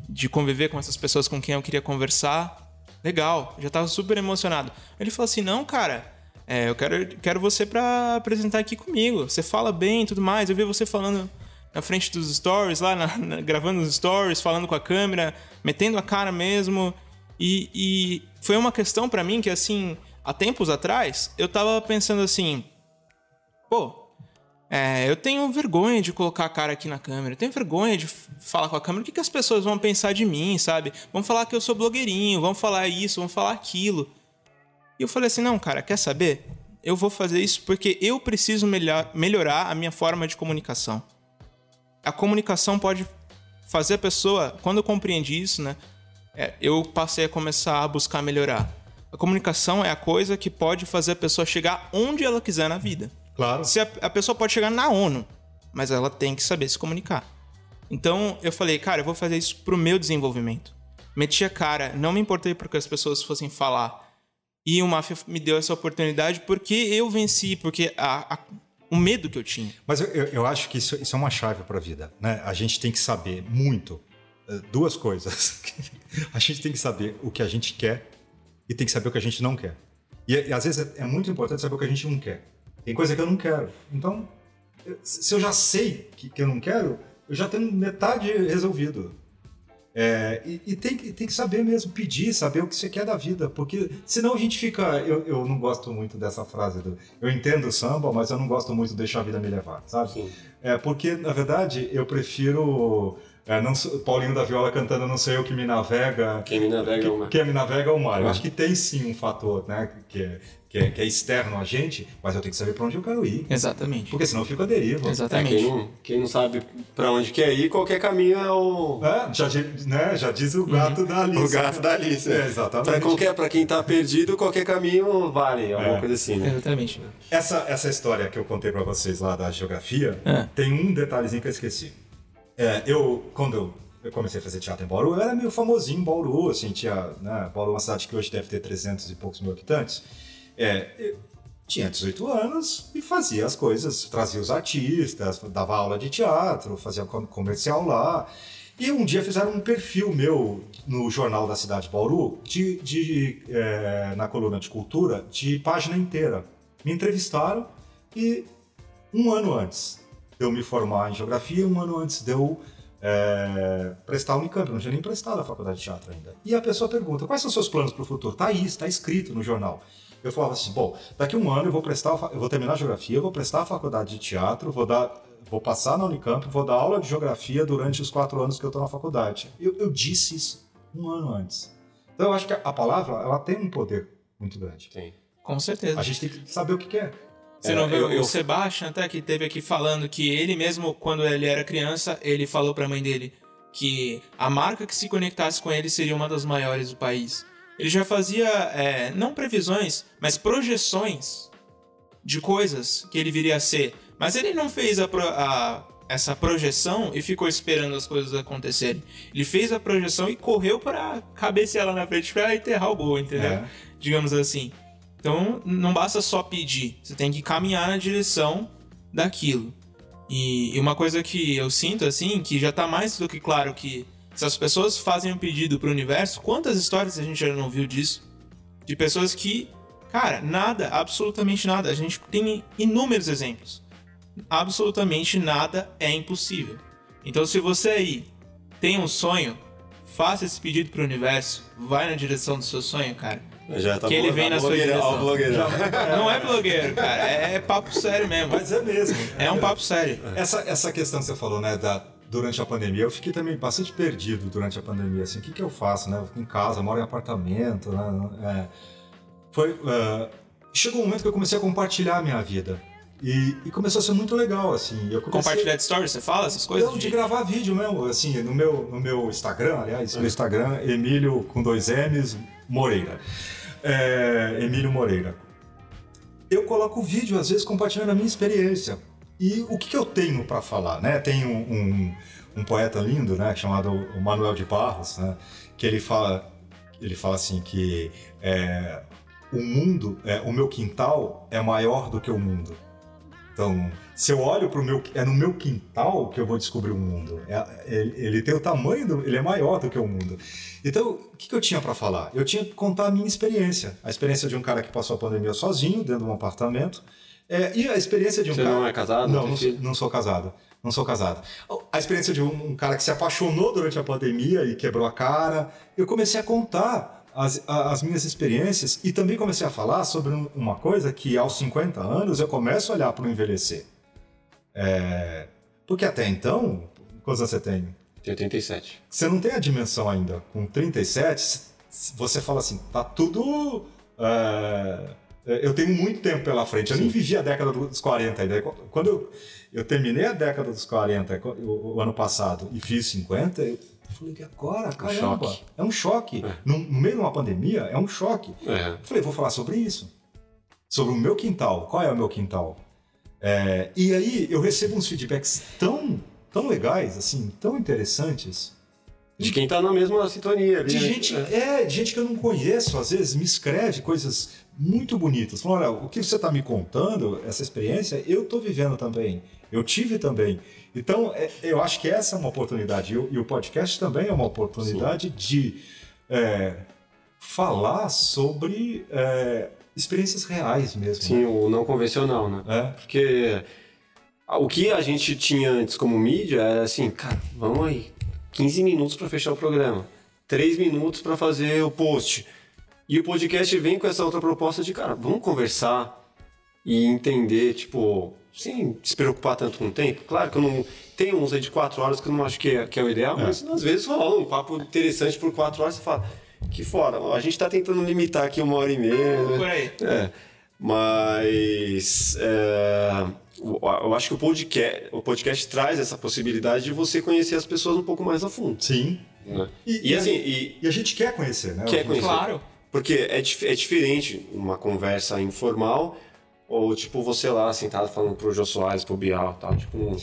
de conviver com essas pessoas com quem eu queria conversar. Legal, já tava super emocionado. Ele falou assim: não, cara, é, eu quero, quero você pra apresentar aqui comigo. Você fala bem e tudo mais. Eu vi você falando na frente dos stories, lá na- na- gravando os stories, falando com a câmera, metendo a cara mesmo. E, e foi uma questão pra mim que, assim, há tempos atrás, eu tava pensando assim: pô, é, eu tenho vergonha de colocar a cara aqui na câmera, eu tenho vergonha de falar com a câmera. O que, que as pessoas vão pensar de mim, sabe? Vão falar que eu sou blogueirinho, vão falar isso, vão falar aquilo. E eu falei assim: não, cara, quer saber? Eu vou fazer isso porque eu preciso melhor, melhorar a minha forma de comunicação. A comunicação pode fazer a pessoa. Quando eu compreendi isso, né? é, eu passei a começar a buscar melhorar. A comunicação é a coisa que pode fazer a pessoa chegar onde ela quiser na vida. Claro. Se a, a pessoa pode chegar na ONU, mas ela tem que saber se comunicar. Então eu falei, cara, eu vou fazer isso pro meu desenvolvimento. Meti a cara, não me importei porque as pessoas fossem falar. E o Mafia me deu essa oportunidade porque eu venci, porque a- a- o medo que eu tinha. Mas eu, eu- acho que isso, isso é uma chave para a vida. Né? A gente tem que saber muito eh, duas coisas. a gente tem que saber o que a gente quer e tem que saber o que a gente não quer. E, e às vezes é, é muito importante saber o que a gente não quer. Tem coisa que eu não quero. Então, se eu já sei que, que eu não quero, eu já tenho metade resolvido. É, e e tem, que- tem que saber mesmo pedir, saber o que você quer da vida, porque senão a gente fica. Eu, eu não gosto muito dessa frase do. Eu entendo o samba, mas eu não gosto muito de deixar a vida me levar, sabe? Sim. É, porque, na verdade, eu prefiro. É, não Paulinho da Viola cantando Não sei eu que me navega. Quem me navega é uma. Quem me navega é o mar. Eu É. acho que tem sim um fator né, que, é, que, é, que é externo a gente, mas eu tenho que saber para onde eu quero ir. Exatamente. Porque senão eu fico à deriva. É, Exatamente. quem, não, quem não sabe pra onde quer ir, qualquer caminho é o, É, já, né, já diz o gato da Alice. o gato da Alice. É, exatamente. Pra, qualquer, pra quem tá perdido, qualquer caminho vale, alguma É. coisa assim, né? Exatamente. Essa, essa história que eu contei pra vocês lá da geografia, É. tem um detalhezinho que eu esqueci. É, eu, quando eu, comecei a fazer teatro em Bauru, eu era meio famosinho em Bauru, assim, tinha, né, Bauru é uma cidade que hoje deve ter 300 e poucos mil habitantes. É, eu tinha 18 anos e fazia as coisas, trazia os artistas, dava aula de teatro, fazia com- comercial lá. E um dia fizeram um perfil meu no jornal da cidade de Bauru, de, de, é, na coluna de cultura, de página inteira. Me entrevistaram e um ano antes eu me formar em geografia, um ano antes de eu é, prestar o Unicamp, eu não tinha nem prestado a faculdade de teatro ainda. E a pessoa pergunta: quais são os seus planos para o futuro? Tá aí, está escrito no jornal. Eu falava assim: bom, daqui a um ano eu vou prestar, eu vou terminar a geografia, eu vou prestar a faculdade de teatro, vou dar, vou passar na Unicamp, vou dar aula de geografia durante os quatro anos que eu estou na faculdade. Eu, eu disse isso um ano antes. Então eu acho que a, a palavra ela tem um poder muito grande. Tem. Com certeza. A gente tem que saber o que quer. Você É, não vê eu- o eu- Sebastian até que teve aqui falando que ele mesmo, quando ele era criança, ele falou pra mãe dele que a marca que se conectasse com ele seria uma das maiores do país. Ele já fazia, é, não previsões, mas projeções de coisas que ele viria a ser. Mas ele não fez a a- essa projeção e ficou esperando as coisas acontecerem. Ele fez a projeção e correu para cabecear lá na frente para enterrar o gol, entendeu? É. digamos assim. Então, não basta só pedir, você tem que caminhar na direção daquilo. E, e uma coisa que eu sinto, assim, que já tá mais do que claro que se as pessoas fazem um pedido pro universo, quantas histórias a gente já não viu disso? De pessoas que, cara, nada, absolutamente nada. A gente tem inúmeros exemplos. Absolutamente nada é impossível. Então, se você aí tem um sonho, faça esse pedido pro universo, vai na direção do seu sonho, cara. Já tá Que ele vem tá na sua blogueirão, direção. ó, o blogueirão. Não é blogueiro, cara. É papo sério mesmo. Mas é mesmo. É um papo sério. Essa, essa questão que você falou, né, da, durante a pandemia. Eu fiquei também bastante perdido durante a pandemia. Assim, o que, que eu faço, né? Eu fico em casa, moro em apartamento, né? É, foi, uh, chegou um momento que eu comecei a compartilhar a minha vida. E, e, começou a ser muito legal, assim. Eu comecei... Compartilhar de stories, você fala essas coisas? Não, de... de gravar vídeo mesmo, assim, no meu, no meu Instagram, aliás, meu Instagram, Emílio com dois M's, Moreira. É, Emílio Moreira. Eu coloco vídeo, às vezes, compartilhando a minha experiência. E o que, que eu tenho para falar, né? Tem um, um, um, poeta lindo, né, chamado Manuel de Barros, né, que ele fala, ele fala assim que é, o mundo, é, o meu quintal é maior do que o mundo. Então, se eu olho para o meu, é no meu quintal que eu vou descobrir o mundo. É, ele, ele, tem o tamanho, do, ele é maior do que o mundo. Então, o que, que eu tinha para falar? Eu tinha que contar a minha experiência, a experiência de um cara que passou a pandemia sozinho dentro de um apartamento, é, e a experiência de um Você cara. Você não é casado? Não, não, não, não sou casado. Não sou casado. A experiência de um cara que se apaixonou durante a pandemia e quebrou a cara. Eu comecei a contar as, as, minhas experiências e também comecei a falar sobre uma coisa que aos 50 anos eu começo a olhar para o envelhecer. É, porque até então, quantos você tem? Tenho 37. Você não tem a dimensão ainda. Com 37, você fala assim, tá tudo. É, eu tenho muito tempo pela frente. Eu Sim. nem vivi a década dos 40 ainda. Quando eu, eu terminei a década dos 40, o, o ano passado, e fiz 50, eu, eu falei, que agora, caramba, um é um choque. É. No, no, meio de uma pandemia, é um choque. É. Falei, vou falar sobre isso. Sobre o meu quintal. Qual é o meu quintal? É, e aí eu recebo uns feedbacks tão, tão legais, assim, tão interessantes. De quem está na mesma sintonia ali. De né? gente, é. é, de gente que eu não conheço, às vezes me escreve coisas muito bonitas. Falando, olha, o que você está me contando, essa experiência, eu estou vivendo também. Eu tive também. Então, é, eu acho que essa é uma oportunidade. E o, e o podcast também é uma oportunidade Sim. de é, falar sobre é, experiências reais mesmo. Sim, o não convencional, né? É. Porque o que a gente tinha antes como mídia era assim, cara, vamos aí, 15 minutos para fechar o programa, 3 minutos para fazer o post. E o podcast vem com essa outra proposta de, cara, vamos conversar e entender, tipo, sem se preocupar tanto com o tempo. Claro que eu não. Tem uns aí de quatro horas que eu não acho que é, que é o ideal, é. mas às vezes rola um papo interessante por quatro horas você fala, que fora. A gente está tentando limitar aqui uma hora e meia. Né? Por aí. É. Mas é, eu acho que o podcast, o podcast traz essa possibilidade de você conhecer as pessoas um pouco mais a fundo. Sim. Né? E, e, assim, e, e, a gente quer conhecer, né? Quer conhecer. Claro. Porque é, é diferente uma conversa informal ou tipo você lá sentado falando pro Jô Soares, pro Bial tal, tipo um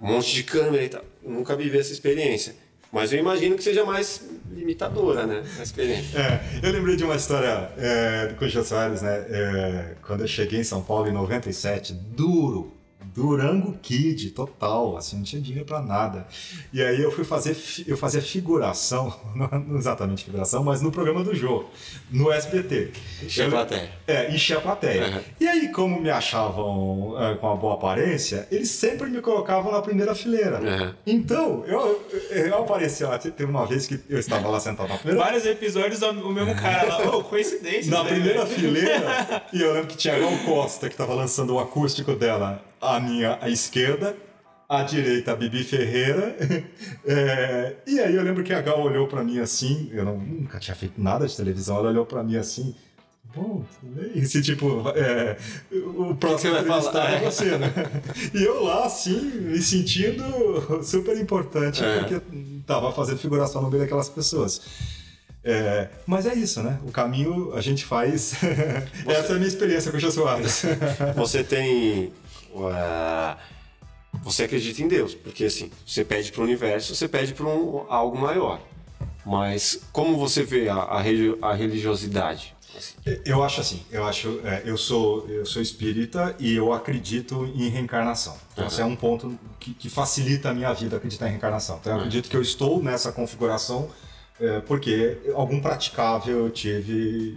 monte de câmera e tal. nunca vivi essa experiência. Mas eu imagino que seja mais limitadora, né? A experiência. É, eu lembrei de uma história é, com o Jô Soares, né? É, quando eu cheguei em São Paulo em 97, duro, Durango Kid, total, assim, não tinha dinheiro para nada. E aí eu fui fazer, eu fazia figuração, não exatamente figuração, mas no programa do Jô, no SBT. Encher a plateia. É, encher a plateia. Uhum. E aí, como me achavam é, com uma boa aparência, eles sempre me colocavam na primeira fileira. Uhum. Então, eu, eu apareci lá, teve uma vez que eu estava lá sentado na primeira... Vários episódios, o mesmo cara lá, oh, coincidência. Na né, primeira fileira, e eu lembro que tinha Gal Costa, que estava lançando o acústico dela a minha à esquerda, à direita a Bibi Ferreira. É, e aí eu lembro que a Gal olhou para mim assim, eu não, nunca tinha feito nada de televisão, ela olhou para mim assim. Bom, esse tipo, é, o próximo falar é você, né? E eu lá, assim, me sentindo super importante, é. porque tava fazendo figuração no meio daquelas pessoas. É, mas é isso, né? O caminho a gente faz. Você... Essa é a minha experiência com o Jô Soares. Você tem uh, você acredita em Deus, porque assim, você pede para o universo, você pede para um, algo maior. Mas como você vê a, a, a religiosidade? Assim? Eu acho assim, eu acho, é, eu sou eu sou espírita e eu acredito em reencarnação. Então, uhum. esse é um ponto que, que, facilita a minha vida acreditar em reencarnação. Então, eu uhum. acredito que eu estou nessa configuração é, porque algum praticável eu tive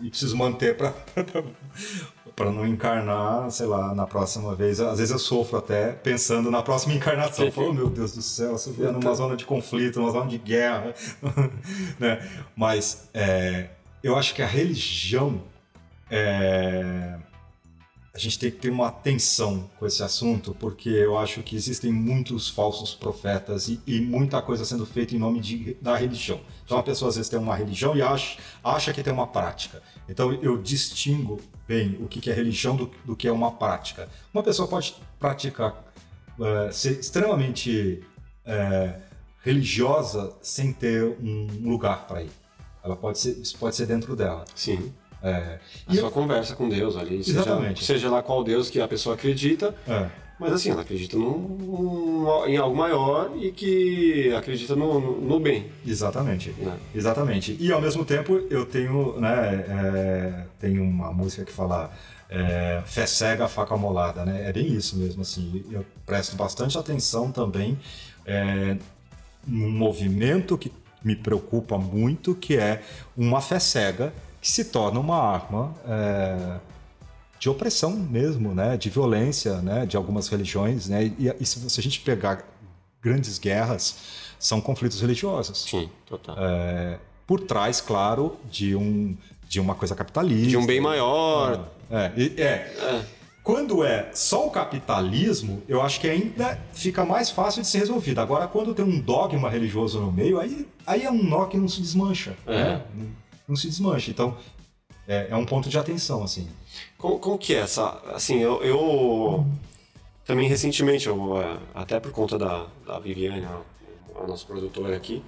e preciso manter para para não encarnar, sei lá, na próxima vez. Às vezes eu sofro até pensando na próxima encarnação. Falo, oh, meu Deus do céu, você vier numa zona de conflito, numa zona de guerra. né? Mas é, eu acho que a religião é, a gente tem que ter uma atenção com esse assunto, porque eu acho que existem muitos falsos profetas e, e muita coisa sendo feita em nome de, da religião. Então a pessoa às vezes tem uma religião e acha, acha que tem uma prática. Então eu distingo bem o que é religião do, do que é uma prática. Uma pessoa pode praticar, uh, ser extremamente uh, religiosa sem ter um lugar para ir. Ela pode ser, isso pode ser dentro dela. Sim. É, a sua eu... conversa com Deus ali. Exatamente. Seja, seja lá qual Deus que a pessoa acredita. É. Mas assim, ela acredita num, em algo maior e que acredita no, no bem. Exatamente. É. Exatamente. E ao mesmo tempo eu tenho, né, é, tenho uma música que fala é, fé cega, faca molada, né? É bem isso mesmo, assim. Eu presto bastante atenção também é, num movimento que me preocupa muito, que é uma fé cega que se torna uma arma é, de opressão mesmo, né, de violência, né, de algumas religiões, né, e, e se, se, a gente pegar grandes guerras, são conflitos religiosos. Sim, total. É, por trás, claro, de um de uma coisa capitalista. De um bem maior. É, é, é. Quando é só o capitalismo, eu acho que ainda fica mais fácil de ser resolvido. Agora, quando tem um dogma religioso no meio, aí, aí é um nó que não se desmancha. É. Né? não se desmanche. Então, é, é um ponto de atenção, assim. Como, como que é essa... Assim, eu... eu... Também recentemente, eu, é, até por conta da, da Viviane, a, a nossa produtora aqui,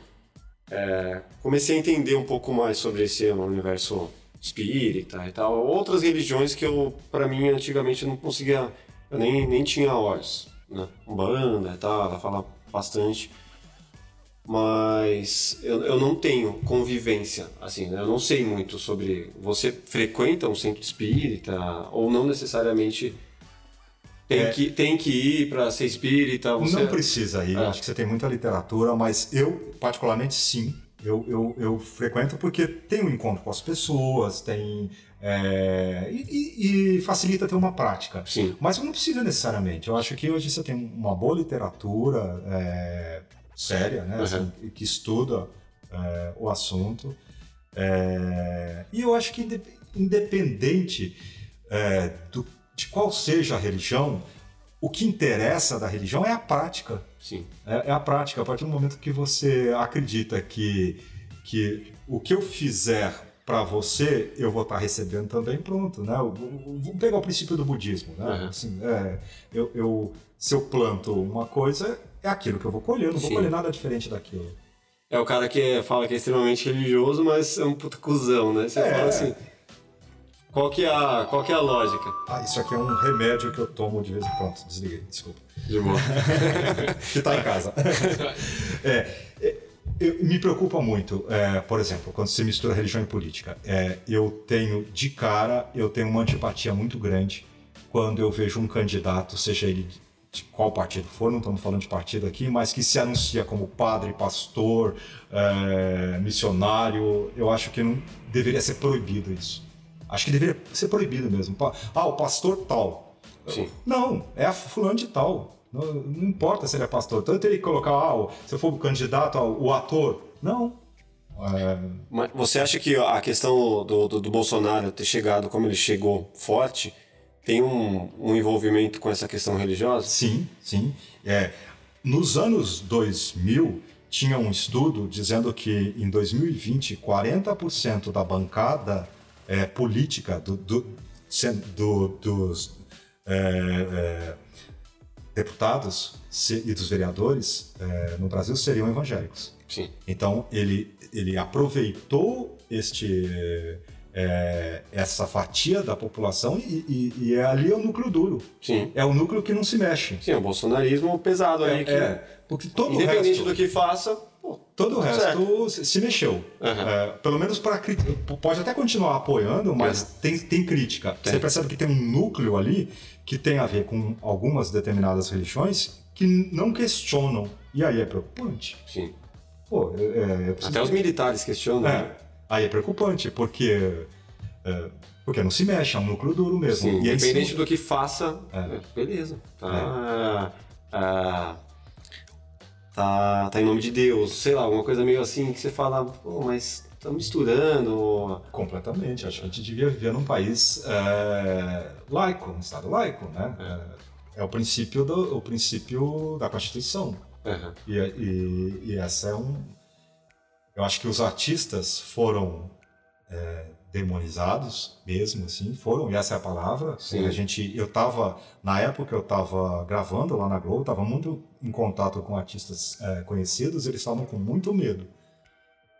é, comecei a entender um pouco mais sobre esse universo espírita e tal. Outras religiões que eu, para mim, antigamente não conseguia, eu nem, nem tinha olhos, né? Umbanda e tal, ela fala bastante mas eu, eu não tenho convivência, assim, né? eu não sei muito sobre. Você frequenta um centro espírita ou não necessariamente tem, é, que, tem que ir para ser espírita? Você... Não precisa ir, é. acho que você tem muita literatura, mas eu, particularmente, sim. Eu, eu, eu frequento porque tem um encontro com as pessoas, tem. É, e, e, facilita ter uma prática. Sim. Mas não precisa necessariamente. Eu acho que hoje você tem uma boa literatura. É, séria, né? Uhum. Assim, que estuda é, o assunto. É, e eu acho que independente é, do, de qual seja a religião, o que interessa da religião é a prática. Sim. É, é, a prática. A partir do momento que você acredita que, que o que eu fizer para você, eu vou estar tá recebendo também, pronto, né? Vamos pegar o princípio do budismo, né? Uhum. Assim, é, eu, eu, se eu planto uma coisa, é aquilo que eu vou colher, eu não vou Sim. colher nada diferente daquilo. É o cara que fala que é extremamente religioso, mas é um puta cuzão, né? Você é. fala assim. Qual que, é a, qual que é a lógica? Ah, isso aqui é um remédio que eu tomo de vez em quando. Desliguei, desculpa. De boa. que tá em casa. é, eu, me preocupa muito, é, por exemplo, quando se mistura religião e política. É, eu tenho, de cara, eu tenho uma antipatia muito grande quando eu vejo um candidato, seja ele de qual partido for, não estamos falando de partido aqui, mas que se anuncia como padre, pastor, é, missionário, eu acho que não deveria ser proibido isso. Acho que deveria ser proibido mesmo. Ah, o pastor tal. Sim. Não, é a fulano de tal. Não, não, importa se ele é pastor. Tanto ele colocar, ah, se eu for o candidato, o ator. Não. É... Mas você acha que a questão do, do, do Bolsonaro ter chegado como ele chegou forte tem um, um envolvimento com essa questão religiosa? Sim, sim. É, nos anos 2000, tinha um estudo dizendo que em 2020, 40% da bancada é, política do, do, do, dos é, é, deputados e dos vereadores é, no Brasil seriam evangélicos. Sim. Então, ele, ele aproveitou este é, essa fatia da população e, e, e, é ali é o núcleo duro. Sim. É o núcleo que não se mexe. Sim, o bolsonarismo pesado é, aí. Que, é, porque todo independente resto, do que faça, todo o resto certo. se mexeu. Uhum. É, pelo menos para pode até continuar apoiando, mas uhum. tem, tem crítica. Tem. Você percebe que tem um núcleo ali que tem a ver com algumas determinadas religiões que não questionam. E aí é preocupante. Sim. Pô, é, é Até os militares questionam. É. Né? Aí é preocupante, porque, é, porque não se mexe, é um núcleo duro mesmo. Sim, independente do que faça, é. beleza. Tá, é. tá, tá em nome de Deus, sei lá, alguma coisa meio assim que você fala, pô, mas tá misturando. Completamente. Acho que a gente devia viver num país é, laico, um Estado laico, né? É, é o, princípio do, o princípio da Constituição. Uhum. E, e, e, essa é um. Eu acho que os artistas foram é, demonizados mesmo, assim, foram, e essa é a palavra. Sim. A gente, eu tava, na época eu estava gravando lá na Globo, estava muito em contato com artistas é, conhecidos, eles estavam com muito medo.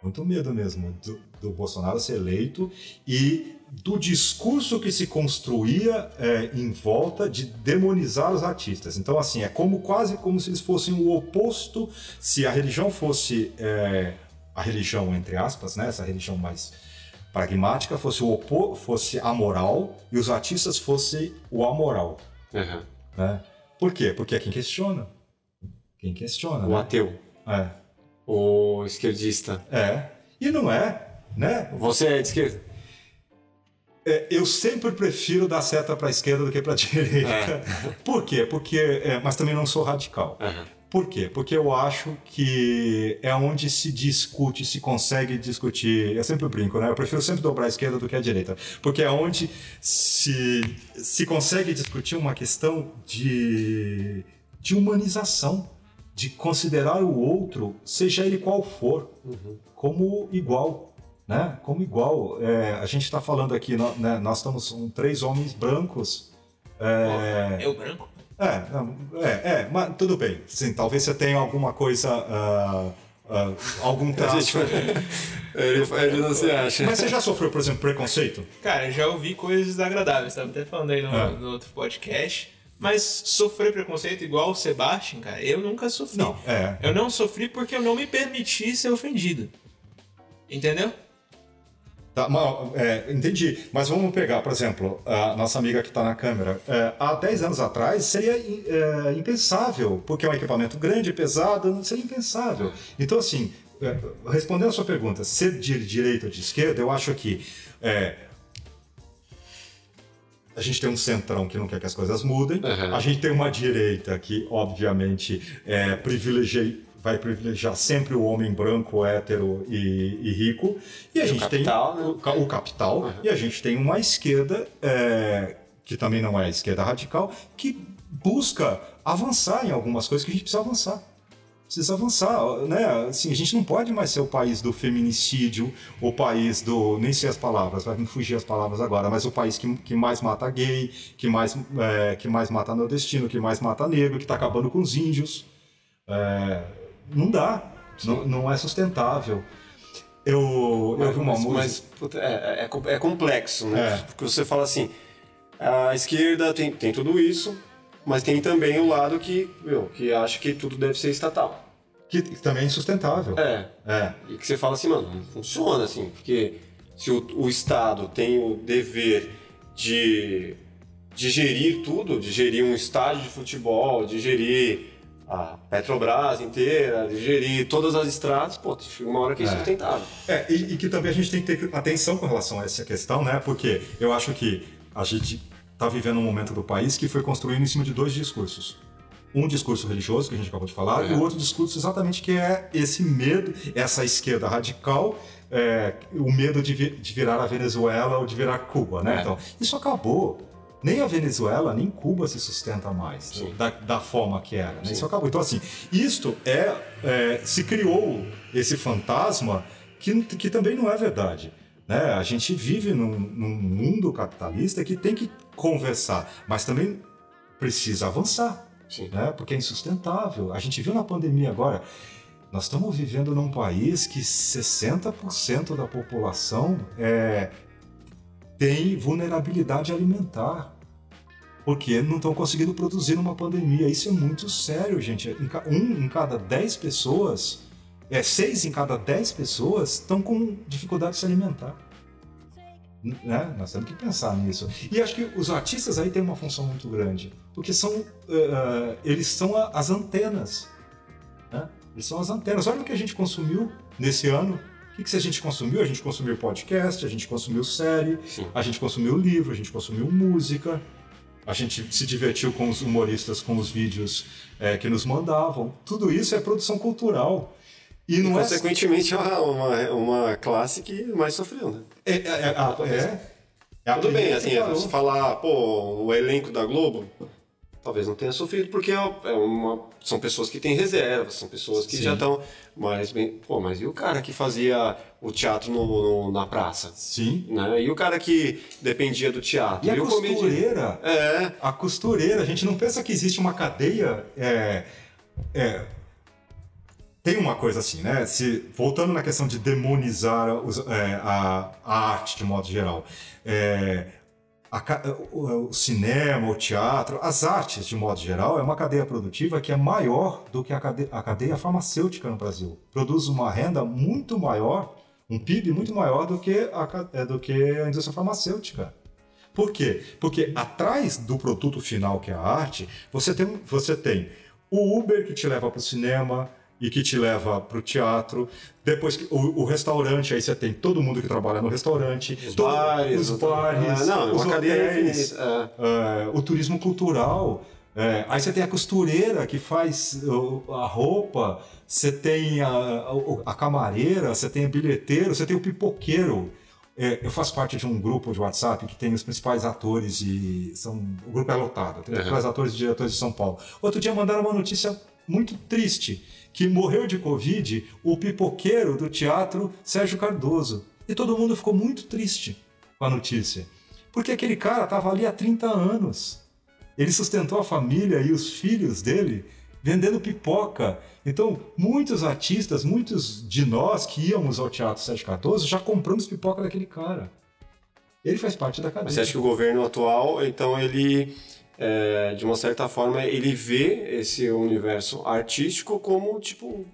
Muito medo mesmo do, do, Bolsonaro ser eleito e do discurso que se construía é, em volta de demonizar os artistas. Então, assim, é como quase como se eles fossem o oposto, se a religião fosse é, a religião, entre aspas, né, essa religião mais pragmática, fosse o opo fosse a moral e os artistas fossem o amoral. Uhum. Né? Por quê? Porque é quem questiona. Quem questiona. O né? ateu. É. O esquerdista. É. E não é, né? Você é de esquerda? É, eu sempre prefiro dar seta para a esquerda do que para a direita. É. Por quê? Porque, é, mas também não sou radical. Uhum. Por quê? Porque eu acho que é onde se discute, se consegue discutir. Eu sempre brinco, né? Eu prefiro sempre dobrar a esquerda do que a direita. Porque é onde se, se consegue discutir uma questão de, de humanização, de considerar o outro, seja ele qual for, uhum. como igual. Né? Como igual. É, a gente está falando aqui, né? nós estamos com três homens brancos. É, eu branco? É, é, é, mas tudo bem. Sim, talvez você tenha alguma coisa. Uh, uh, algum traço. ele, ele não se acha. Mas você já sofreu, por exemplo, preconceito? Cara, eu já ouvi coisas desagradáveis, estava até falando aí no, É. no outro podcast. Mas sofrer preconceito igual o Sebastian, cara, eu nunca sofri. Não, é. Eu não sofri porque eu não me permiti ser ofendido. Entendeu? Tá, é, entendi. Mas vamos pegar, por exemplo, a nossa amiga que está na câmera. É, há 10 anos atrás seria é, impensável, porque é um equipamento grande, pesado, não seria impensável. Então, assim, é, respondendo a sua pergunta, ser de direita ou de esquerda, eu acho que é, a gente tem um centrão que não quer que as coisas mudem, Uhum. a gente tem uma direita que, obviamente, é, privilegia, vai privilegiar sempre o homem branco, hétero e, e rico, e a E o gente capital, tem né? o, o capital, Uhum. e a gente tem uma esquerda, é, que também não é a esquerda radical, que busca avançar em algumas coisas que a gente precisa avançar. Precisa avançar, né? Assim, a gente não pode mais ser o país do feminicídio, o país do. Nem sei as palavras, vai me fugir as palavras agora, mas o país que, que mais mata gay, que mais, é, que mais mata nordestino, que mais mata negro, que está acabando com os índios. É, não dá. Não, não é sustentável. Eu, eu vi uma mas, música. mas, puta, é, é, é complexo, né? É. Porque você fala assim, a esquerda tem, tem tudo isso, mas tem também o lado que, meu, que acha que tudo deve ser estatal. que também é insustentável. É. É. E que você fala assim, mano, não funciona assim, porque se o, o Estado tem o dever de, de gerir tudo, de gerir um estádio de futebol, de gerir a Petrobras inteira, gerir todas as estradas, pô, chega uma hora que é É. insustentável. É, e, e que também a gente tem que ter atenção com relação a essa questão, né? Porque eu acho que a gente está vivendo um momento do país que foi construído em cima de dois discursos. Um discurso religioso, que a gente acabou de falar, É. e o outro discurso exatamente que é esse medo, essa esquerda radical, é, o medo de, vi- de virar a Venezuela ou de virar Cuba, né? É. Então, isso acabou. Nem a Venezuela, nem Cuba se sustenta mais da, da forma que era. Né? Isso acabou. Então, assim, isto é, é, se criou esse fantasma que, que também não é verdade. Né? A gente vive num, num mundo capitalista que tem que conversar, mas também precisa avançar, Sim. né? porque é insustentável. A gente viu na pandemia agora, nós estamos vivendo num país que 60% da população é, tem vulnerabilidade alimentar. Porque não estão conseguindo produzir numa pandemia. Isso é muito sério, gente. Um em cada 10 pessoas, é, seis em cada 10 pessoas estão com dificuldade de se alimentar. Né? Nós temos que pensar nisso. E acho que os artistas aí têm uma função muito grande. Porque são, eh, eles são as antenas. né? Eles são as antenas. Olha o que a gente consumiu nesse ano. O que, que a gente consumiu? A gente consumiu podcast, a gente consumiu série, Sim. a gente consumiu livro, a gente consumiu música. a gente se divertiu com os humoristas, com os vídeos é, que nos mandavam. Tudo isso é produção cultural. E, não e, é... consequentemente, é uma, uma classe que mais sofreu, né? É, é, é, é Tudo bem, assim, falar, pô, o elenco da Globo, talvez não tenha sofrido, porque é uma, são pessoas que têm reservas, são pessoas que Sim. já estão mais bem. Pô, mas e o cara que fazia o teatro no, no, na praça? Sim. Né? E o cara que dependia do teatro? E, e a costureira? É. A costureira, a gente não pensa que existe uma cadeia. É, é, tem uma coisa assim, né? Se, voltando na questão de demonizar os, é, a, a, arte de modo geral. É, a, o, o, cinema, o teatro, as artes, de modo geral, é uma cadeia produtiva que é maior do que a cadeia, a cadeia farmacêutica no Brasil. Produz uma renda muito maior, um PIB muito maior do que a, é, do que a indústria farmacêutica. Por quê? Porque atrás do produto final, que é a arte, você tem, você tem o Uber que te leva para o cinema, e que te leva para o teatro. Depois o, o, restaurante, aí você tem todo mundo que trabalha no restaurante, os todo, bares, os bares, é, não, os hotéis, é. é, o turismo cultural. É, aí você tem a costureira que faz a roupa, você tem a, a, a camareira, você tem o bilheteiro, você tem o pipoqueiro. É, eu faço parte de um grupo de WhatsApp que tem os principais atores e são o grupo é lotado, tem os principais atores e diretores de São Paulo. Outro dia mandaram uma notícia muito triste que morreu de Covid o pipoqueiro do teatro Sérgio Cardoso. E todo mundo ficou muito triste com a notícia. Porque aquele cara estava ali há 30 anos. Ele sustentou a família e os filhos dele vendendo pipoca. Então, muitos artistas, muitos de nós que íamos ao Teatro Sérgio Cardoso já compramos pipoca daquele cara. Ele faz parte da cadeia. Você acha que o governo atual, então, ele é, de uma certa forma, ele vê esse universo artístico como, tipo,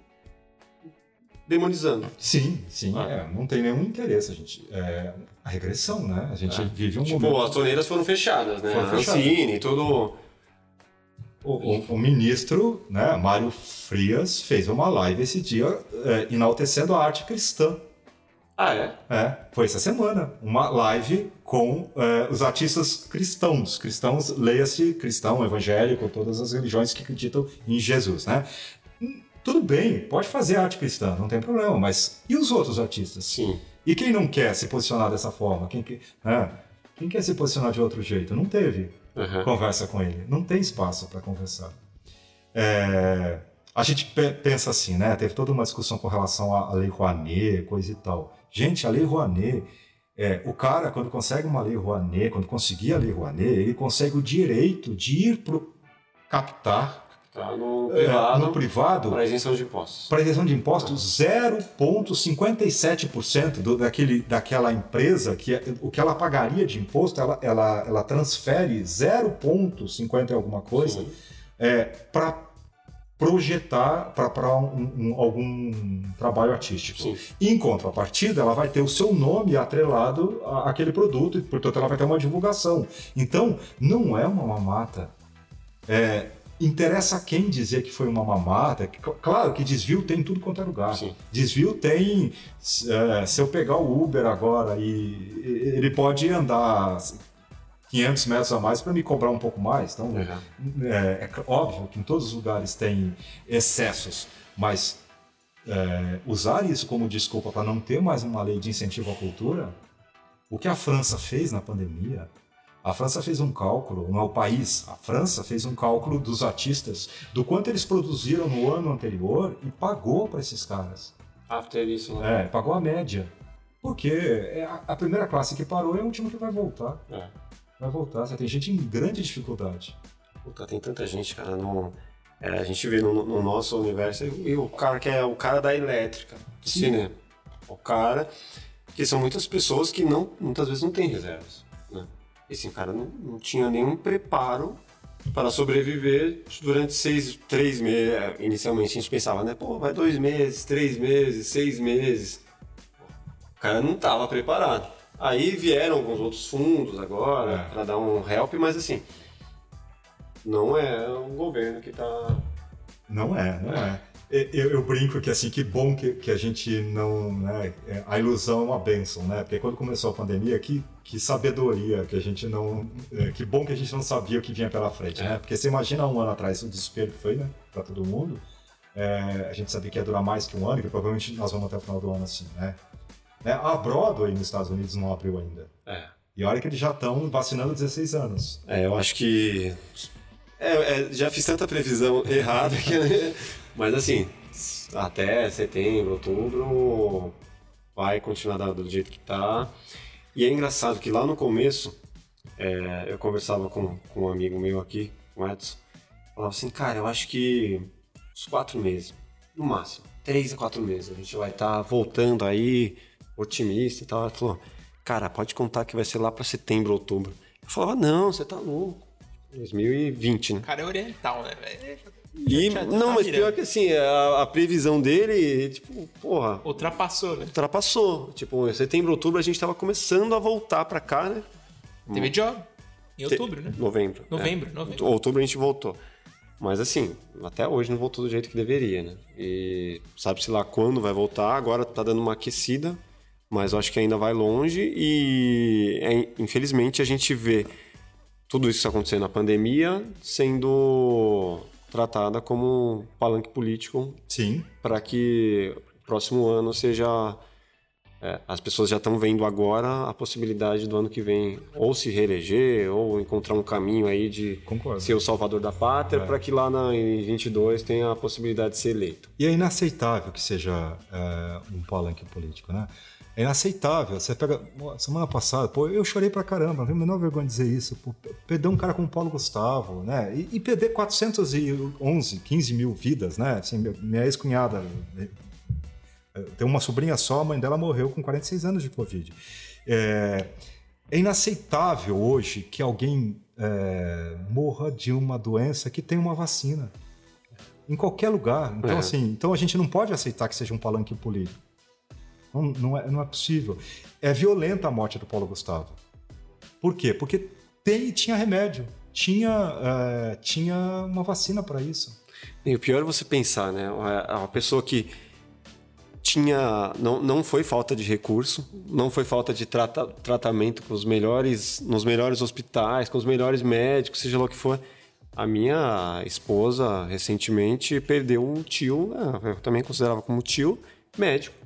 demonizando. Sim, sim. Ah. É, não tem nenhum interesse. A gente. É, a regressão, né? A gente é. vive um tipo, momento. as torneiras foram fechadas, né? Foram fechadas. Cine, tudo. O, o, o, ministro, né, Mário Frias, fez uma live esse dia é, enaltecendo a arte cristã. Ah, é? É, foi essa semana. Uma live com é, os artistas cristãos. Cristãos, leia-se cristão, evangélico, todas as religiões que acreditam em Jesus, né? Tudo bem, pode fazer arte cristã, não tem problema, mas e os outros artistas? Sim. E quem não quer se posicionar dessa forma? Quem, né? quem quer se posicionar de outro jeito? Não teve uhum. conversa com ele, não tem espaço para conversar. É, a gente pensa assim, né? Teve toda uma discussão com relação à Lei Rouanet, coisa e tal. Gente, a Lei Rouanet, é, o cara, quando consegue uma Lei Rouanet, quando conseguir a Lei Rouanet, ele consegue o direito de ir para captar Tá no privado, é, no privado para isenção de impostos. Para isenção de impostos, 0,57% do, daquele, daquela empresa, que é, o que ela pagaria de imposto, ela, ela, ela transfere 0,50 alguma coisa é, para projetar para um, um, algum trabalho artístico. Sim. Em contrapartida, ela vai ter o seu nome atrelado àquele produto e, portanto, ela vai ter uma divulgação. Então, não é uma mamata. É, interessa a quem dizer que foi uma mamata. Claro que desvio tem em tudo quanto é lugar. Sim. Desvio tem. É, se eu pegar o Uber agora e ele pode andar 500 metros a mais para me cobrar um pouco mais. Então, uhum. é, é, óbvio que em todos os lugares tem excessos, mas é, usar isso como desculpa para não ter mais uma lei de incentivo à cultura, o que a França fez na pandemia, a França fez um cálculo, não é o país, a França fez um cálculo dos artistas, do quanto eles produziram no ano anterior e pagou para esses caras. After isso, né? É, pagou a média. Porque é a primeira classe que parou é o último que vai voltar. É vai voltar. Você tem gente em grande dificuldade. Puta, tem tanta gente, cara. No, é, a gente vê no, no, nosso universo e o cara que é o cara da elétrica do Sim. cinema. O cara. que são muitas pessoas que não, muitas vezes não têm reservas. Né? E assim, cara não, não tinha nenhum preparo para sobreviver durante seis, três meses. É, inicialmente a gente pensava, né? Pô, vai dois meses, três meses, seis meses. O cara não estava preparado. Aí vieram alguns outros fundos agora é. para dar um help, mas assim, não é um governo que está. Não é, não é. Eu, eu, brinco que assim, que bom que, que a gente não. Né, é, a ilusão é uma benção, né? Porque quando começou a pandemia, que, que sabedoria que a gente não. É, que bom que a gente não sabia o que vinha pela frente, né? é. né? Porque você imagina um ano atrás o desespero que foi, né? Pra todo mundo. É, a gente sabia que ia durar mais que um ano, que provavelmente nós vamos até o final do ano assim, né? É, a Broadway nos Estados Unidos não abriu ainda. É. E olha que eles já estão vacinando 16 anos. É, eu acho que. É, é, já fiz tanta previsão errada que. Mas assim, até setembro, outubro, vai continuar do jeito que tá. E é engraçado que lá no começo, é, eu conversava com, com um amigo meu aqui, o Edson, falava assim, cara, eu acho que uns quatro meses, no máximo, três a quatro meses, a gente vai estar tá voltando aí, otimista e tal. Ele falou, cara, pode contar que vai ser lá para setembro, outubro. Eu falava, não, você tá louco. 2020, né? O cara é oriental, né, velho? E, não, mas pior que assim, a, a, previsão dele, tipo, porra. Ultrapassou, né? Ultrapassou. Tipo, em setembro, outubro, a gente tava começando a voltar pra cá, né? Teve job. Em outubro, Te... né? Novembro. Novembro, é. novembro. Outubro a gente voltou. Mas assim, até hoje não voltou do jeito que deveria, né? E sabe-se lá quando vai voltar, agora tá dando uma aquecida, mas eu acho que ainda vai longe e é, infelizmente a gente vê tudo isso acontecendo na pandemia sendo tratada como palanque político. Sim. Para que o próximo ano seja. É, as pessoas já estão vendo agora a possibilidade do ano que vem ou se reeleger ou encontrar um caminho aí de Concordo. ser o salvador da pátria é. para que lá na, em 22 tenha a possibilidade de ser eleito. E é inaceitável que seja é, um palanque político, né? É inaceitável. Você pega. Semana passada, pô, eu chorei pra caramba, não tenho a menor vergonha de dizer isso. Pô, perder um cara como Paulo Gustavo, né? E, e perder 411, 15 mil vidas, né? Assim, minha ex-cunhada eh, tem uma sobrinha só, a mãe dela morreu com 46 anos de Covid. É, é inaceitável hoje que alguém é, morra de uma doença que tem uma vacina. Em qualquer lugar. Então, é. assim, então a gente não pode aceitar que seja um palanque político. Não, é, não é possível. É violenta a morte do Paulo Gustavo. Por quê? Porque tem, tinha remédio, tinha, é, tinha uma vacina para isso. E o pior é você pensar, né? A pessoa que tinha. Não, não foi falta de recurso, não foi falta de trata, tratamento com os melhores, nos melhores hospitais, com os melhores médicos, seja lá o que for. A minha esposa recentemente perdeu um tio, né? eu também considerava como tio, médico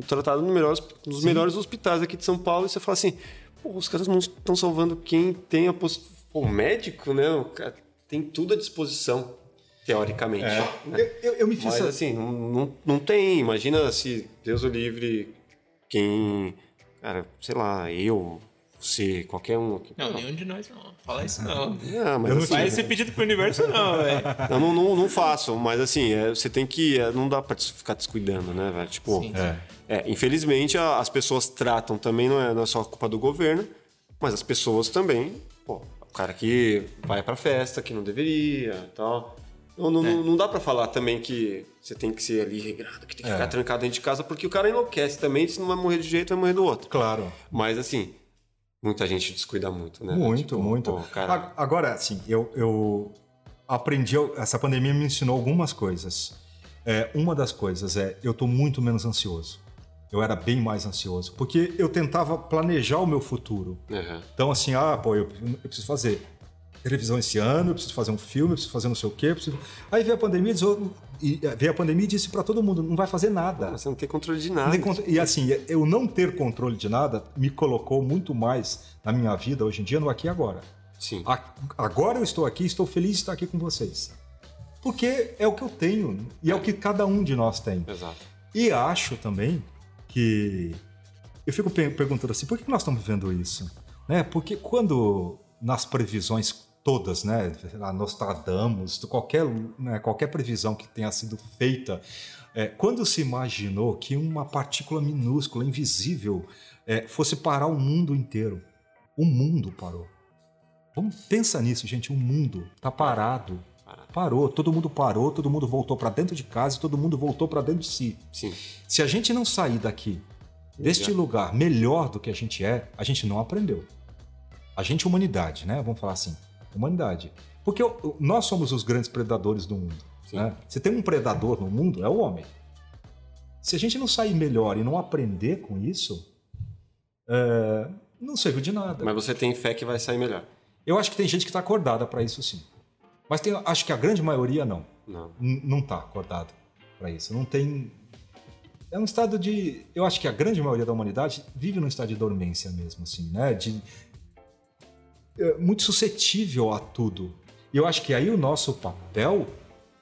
tratado nos melhores, nos melhores hospitais aqui de São Paulo, e você fala assim, pô, os caras não estão salvando quem tem a poss... O médico, né? O cara tem tudo à disposição, teoricamente. É. Né? Eu, eu, me fiz... Mas assim, não, não, não tem. Imagina se, Deus o livre, quem... Cara, sei lá, eu, você, qualquer um aqui. Não, nenhum de nós não. Fala isso não. Não, mas eu não assim, faz esse pedido pro universo não, velho. Não, não, não, não, faço, mas assim, é, você tem que... É, não dá pra ficar descuidando, né, velho? Tipo, Sim. É. é. infelizmente a, as pessoas tratam também, não é, não é só culpa do governo, mas as pessoas também, pô, o cara que vai pra festa, que não deveria tal... Não, não, é. não dá para falar também que você tem que ser ali regrado, que tem que é. ficar trancado dentro de casa, porque o cara enlouquece também, se não vai morrer de jeito, vai morrer do outro. Claro. Mas assim, Muita gente descuida muito, né? Muito, tipo, muito. Pô, cara... Agora, assim, eu, eu aprendi, essa pandemia me ensinou algumas coisas. É, uma das coisas é, eu estou muito menos ansioso. Eu era bem mais ansioso, porque eu tentava planejar o meu futuro. Uhum. Então, assim, ah, pô, eu, eu preciso fazer televisão esse ano, eu preciso fazer um filme, eu preciso fazer não sei o quê. Preciso... Aí veio a pandemia e veio a pandemia e disse para todo mundo, não vai fazer nada. Você não tem controle de nada. E assim, eu não ter controle de nada me colocou muito mais na minha vida hoje em dia no aqui e agora. Sim. agora eu estou aqui, estou feliz de estar aqui com vocês. Porque é o que eu tenho e é, é o que cada um de nós tem. Exato. E acho também que eu fico perguntando assim, por que nós estamos vivendo isso? Né? Porque quando nas previsões todas, né? Nostradamus, qualquer, né, qualquer previsão que tenha sido feita. É, quando se imaginou que uma partícula minúscula, invisível, é, fosse parar o mundo inteiro? O mundo parou. Vamos pensar nisso, gente. O mundo está parado. Parou, todo mundo parou, todo mundo voltou para dentro de casa, todo mundo voltou para dentro de si. Sim. Se a gente não sair daqui, deste lugar melhor do que a gente é, a gente não aprendeu. A gente, humanidade, né? Vamos falar assim humanidade. Porque nós somos os grandes predadores do mundo. Né? Você tem um predador no mundo, é o homem. Se a gente não sair melhor e não aprender com isso, é, não serviu de nada. Mas você tem fé que vai sair melhor? Eu acho que tem gente que está acordada para isso sim. Mas tem, acho que a grande maioria não. Não. Não está acordado para isso. Não tem. É um estado de. Eu acho que a grande maioria da humanidade vive num estado de dormência mesmo, assim, né? De, muito suscetível a tudo. E eu acho que aí o nosso papel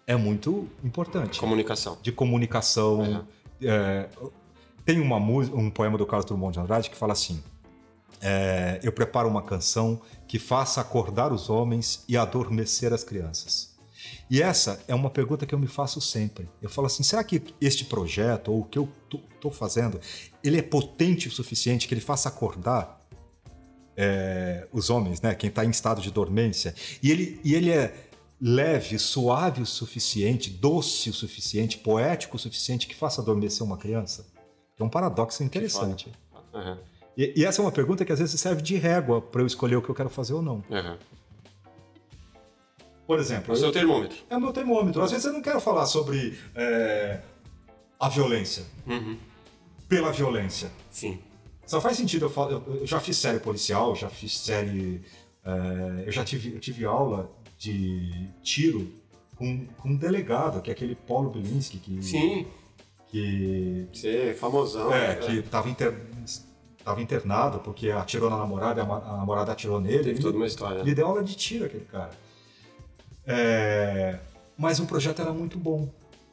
é muito importante. Comunicação. De comunicação. É. É, tem uma um poema do Carlos Drummond de Andrade que fala assim: é, Eu preparo uma canção que faça acordar os homens e adormecer as crianças. E essa é uma pergunta que eu me faço sempre. Eu falo assim: será que este projeto ou o que eu estou fazendo, ele é potente o suficiente que ele faça acordar é, os homens, né? Quem está em estado de dormência. E ele, e ele é leve, suave o suficiente, doce o suficiente, poético o suficiente que faça adormecer uma criança? É um paradoxo interessante. Uhum. E, e, essa é uma pergunta que às vezes serve de régua para eu escolher o que eu quero fazer ou não. Uhum. Por exemplo. É o seu termômetro. É o meu termômetro. Às vezes eu não quero falar sobre é, a violência. Uhum. Pela violência. Sim. Só faz sentido eu falar. Eu já fiz série policial, já fiz série. É, eu já tive, eu tive aula de tiro com, com um delegado, que é aquele Paulo Bilinski que. Sim. Que. Sim, famosão. É, é. que estava inter, tava internado porque atirou na namorada, a namorada atirou nele. Teve toda uma história. Ele deu aula de tiro, aquele cara. É, mas o projeto era muito bom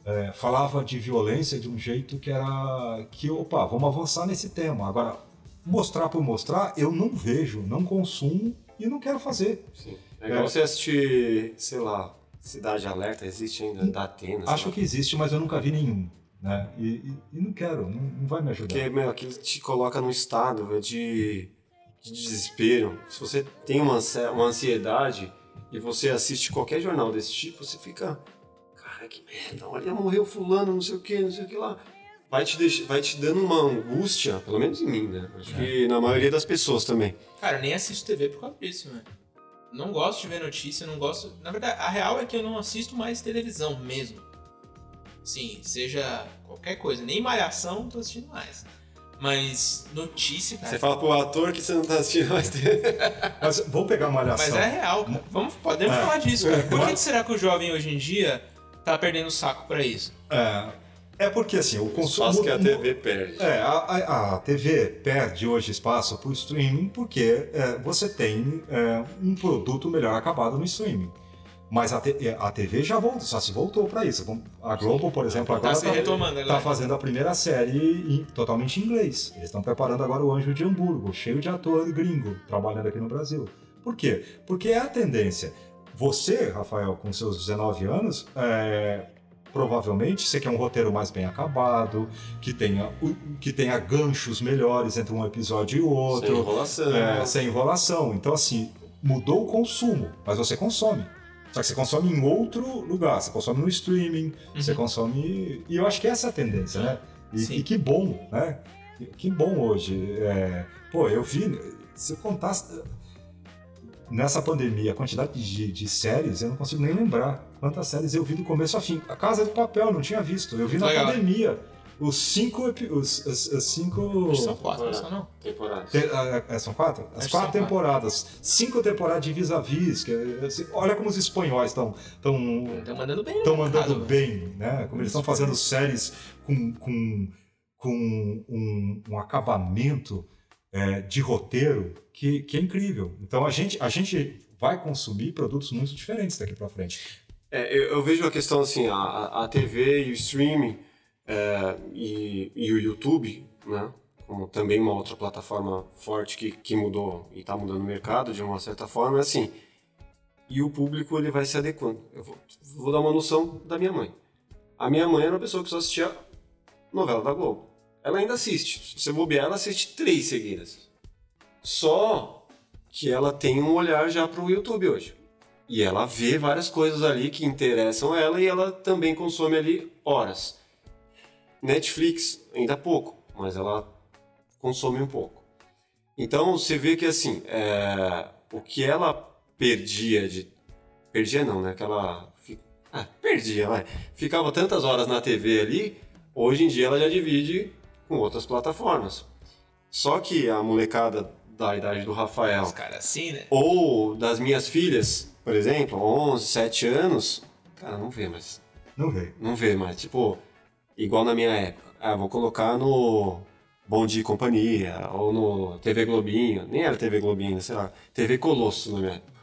é, falava de violência de um jeito que era que, opa, vamos avançar nesse tema. Agora, mostrar por mostrar, eu não vejo, não consumo e não quero fazer. Sim. É igual é. você assistir, sei lá, Cidade Alerta, existe ainda, da Atena. Acho que existe, mas eu nunca vi nenhum. Né? E, e, e não quero, não, não, vai me ajudar. Porque, meu, aquilo te coloca num estado de, de desespero. Se você tem uma, uma ansiedade e você assiste qualquer jornal desse tipo, você fica cara, que merda, olha, morreu fulano, não sei o que, não sei o que lá. Vai te, deixar, vai te dando uma angústia, pelo menos em mim, né? Acho é. que na maioria das pessoas também. Cara, eu nem assisto TV por causa disso, né? Não gosto de ver notícia, não gosto. Na verdade, a real é que eu não assisto mais televisão mesmo. Sim, seja qualquer coisa. Nem malhação, não tô assistindo mais. Mas notícia, cara. Você fala pro ator que você não tá assistindo mais TV. Mas vamos pegar uma malhação. Mas é real, cara. Vamos, podemos é. falar disso, cara. Por que será que o jovem hoje em dia tá perdendo saco para isso. É. É porque assim, o consumo. Espaço que a TV perde. É, a, a, a TV perde hoje espaço para o streaming porque é, você tem é, um produto melhor acabado no streaming. Mas a, te, é, a TV já voltou, só se voltou para isso. A Globo, por exemplo, agora está tá, tá fazendo a primeira série em, totalmente em inglês. Eles estão preparando agora o Anjo de Hamburgo, cheio de ator gringo trabalhando aqui no Brasil. Por quê? Porque é a tendência. Você, Rafael, com seus 19 anos, é, provavelmente você quer um roteiro mais bem acabado, que tenha, que tenha ganchos melhores entre um episódio e outro. Sem enrolação. É, sem enrolação. Então, assim, mudou o consumo, mas você consome. Só que você consome em outro lugar, você consome no streaming, uhum. você consome. E eu acho que essa é a tendência, né? E, e que bom, né? Que bom hoje. É... Pô, eu vi. Se eu contasse nessa pandemia, a quantidade de, de, séries, eu não consigo nem lembrar quantas séries eu vi do começo a fim. A Casa de Papel, não tinha visto. Eu vi na Legal. pandemia. Os cinco. Os, os, os cinco. São quatro, só não? Temporadas. Te, é, é, são quatro? As quatro temporadas. Quatro. Cinco temporadas de vis-a-vis. -vis, olha como os espanhóis estão. Estão mandando bem. Estão mandando bem, né? Como eles estão fazendo séries com, com, com um, um acabamento é, de roteiro que, que é incrível. Então a gente, a gente vai consumir produtos muito diferentes daqui para frente. É, eu, eu, vejo a questão assim, a, a TV e o streaming é, e, e, o YouTube, né? Como também uma outra plataforma forte que, que mudou e está mudando o mercado de uma certa forma, é assim. E o público ele vai se adequando. Eu vou, vou dar uma noção da minha mãe. A minha mãe era uma pessoa que só assistia novela da Globo. Ela ainda assiste. Se você bobear, ela assiste três seguidas. Só que ela tem um olhar já para o YouTube hoje. E ela vê várias coisas ali que interessam ela e ela também consome ali horas. Netflix, ainda pouco, mas ela consome um pouco. Então você vê que assim, é, o que ela perdia de. Perdia não, né? Que ela. Ah, perdia, vai. Ficava tantas horas na TV ali, hoje em dia ela já divide com outras plataformas. Só que a molecada da idade do Rafael, Os caras assim, né? ou das minhas filhas, por exemplo, 11, 7 anos, cara, não vê mais. Não veio. Não vê mais. Tipo, igual na minha época. Ah, vou colocar no Bom Dia e Companhia, ou no TV Globinho. Nem era TV Globinho, sei lá. TV Colosso na minha época.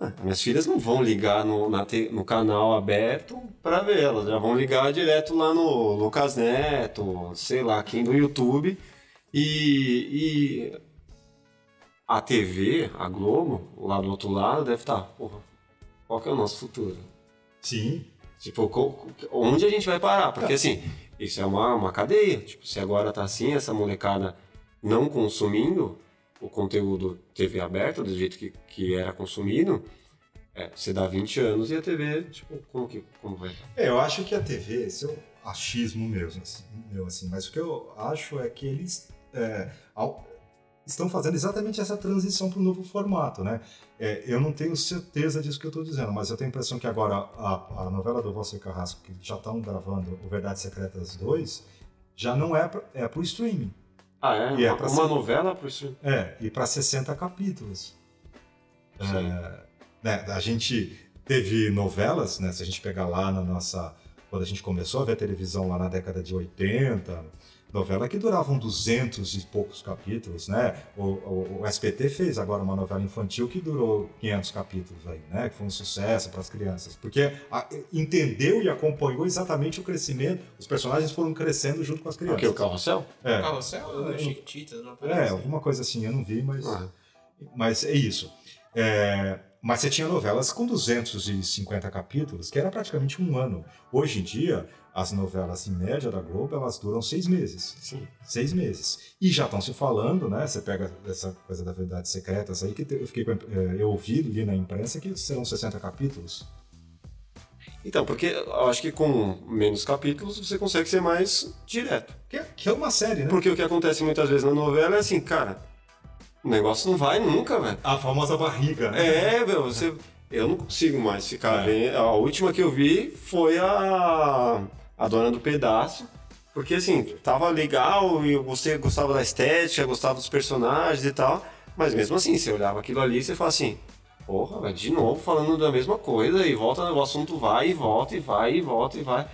Ué, minhas filhas não vão ligar no, te- no canal aberto pra ver, elas já vão ligar direto lá no Lucas Neto, sei lá, quem do YouTube. E, e a TV, a Globo, lá do outro lado, deve estar, porra, qual que é o nosso futuro? Sim. Tipo, onde a gente vai parar? Porque assim, isso é uma, uma cadeia. Tipo, se agora tá assim, essa molecada não consumindo o conteúdo TV aberta do jeito que, que era consumido, é, você dá 20 anos e a TV, tipo, como que como vai? É, eu acho que a TV, esse é o achismo mesmo, assim, meu, assim, mas o que eu acho é que eles é, ao- estão fazendo exatamente essa transição para o novo formato, né? É, eu não tenho certeza disso que eu estou dizendo, mas eu tenho a impressão que agora a, a novela do Valser Carrasco, que já estão gravando o Verdades Secretas 2, já não é para é o streaming. Ah, é? E é uma, pra uma ser- novela pro streaming. É, e para 60 capítulos. É, né, a gente teve novelas, né? Se a gente pegar lá na nossa. Quando a gente começou a ver televisão lá na década de 80, novela que duravam 200 e poucos capítulos, né? O, o- o SBT fez agora uma novela infantil que durou 500 capítulos aí, né? Que foi um sucesso para as crianças. Porque a- entendeu e acompanhou exatamente o crescimento, os personagens foram crescendo junto com as O crianças. que? O Carrossel? É. Carrossel, Chiquititas, uma coisa É, assim. alguma coisa assim, eu não vi, mas, Ah, mas é isso. É, mas você tinha novelas com 250 capítulos, que era praticamente um ano. Hoje em dia, as novelas em média da Globo, elas duram seis meses. sim. Seis meses. E já estão se falando, né? Você pega essa coisa da Verdades Secretas aí, que eu, fiquei, é, eu ouvi, li na imprensa que serão 60 capítulos. Então, porque eu acho que com menos capítulos você consegue ser mais direto. Que é, que é uma série, né? Porque o que acontece muitas vezes na novela é assim, cara, o negócio não vai nunca, velho. A famosa barriga. né? É, velho, você. Eu não consigo mais ficar É. vendo. A última que eu vi foi a. A Dona do Pedaço. Porque assim, tava legal e você gostava da estética, gostava dos personagens e tal. Mas mesmo assim, você olhava aquilo ali e você fala assim, porra, de novo falando da mesma coisa, e volta, o assunto vai e volta, e vai, e volta, e vai.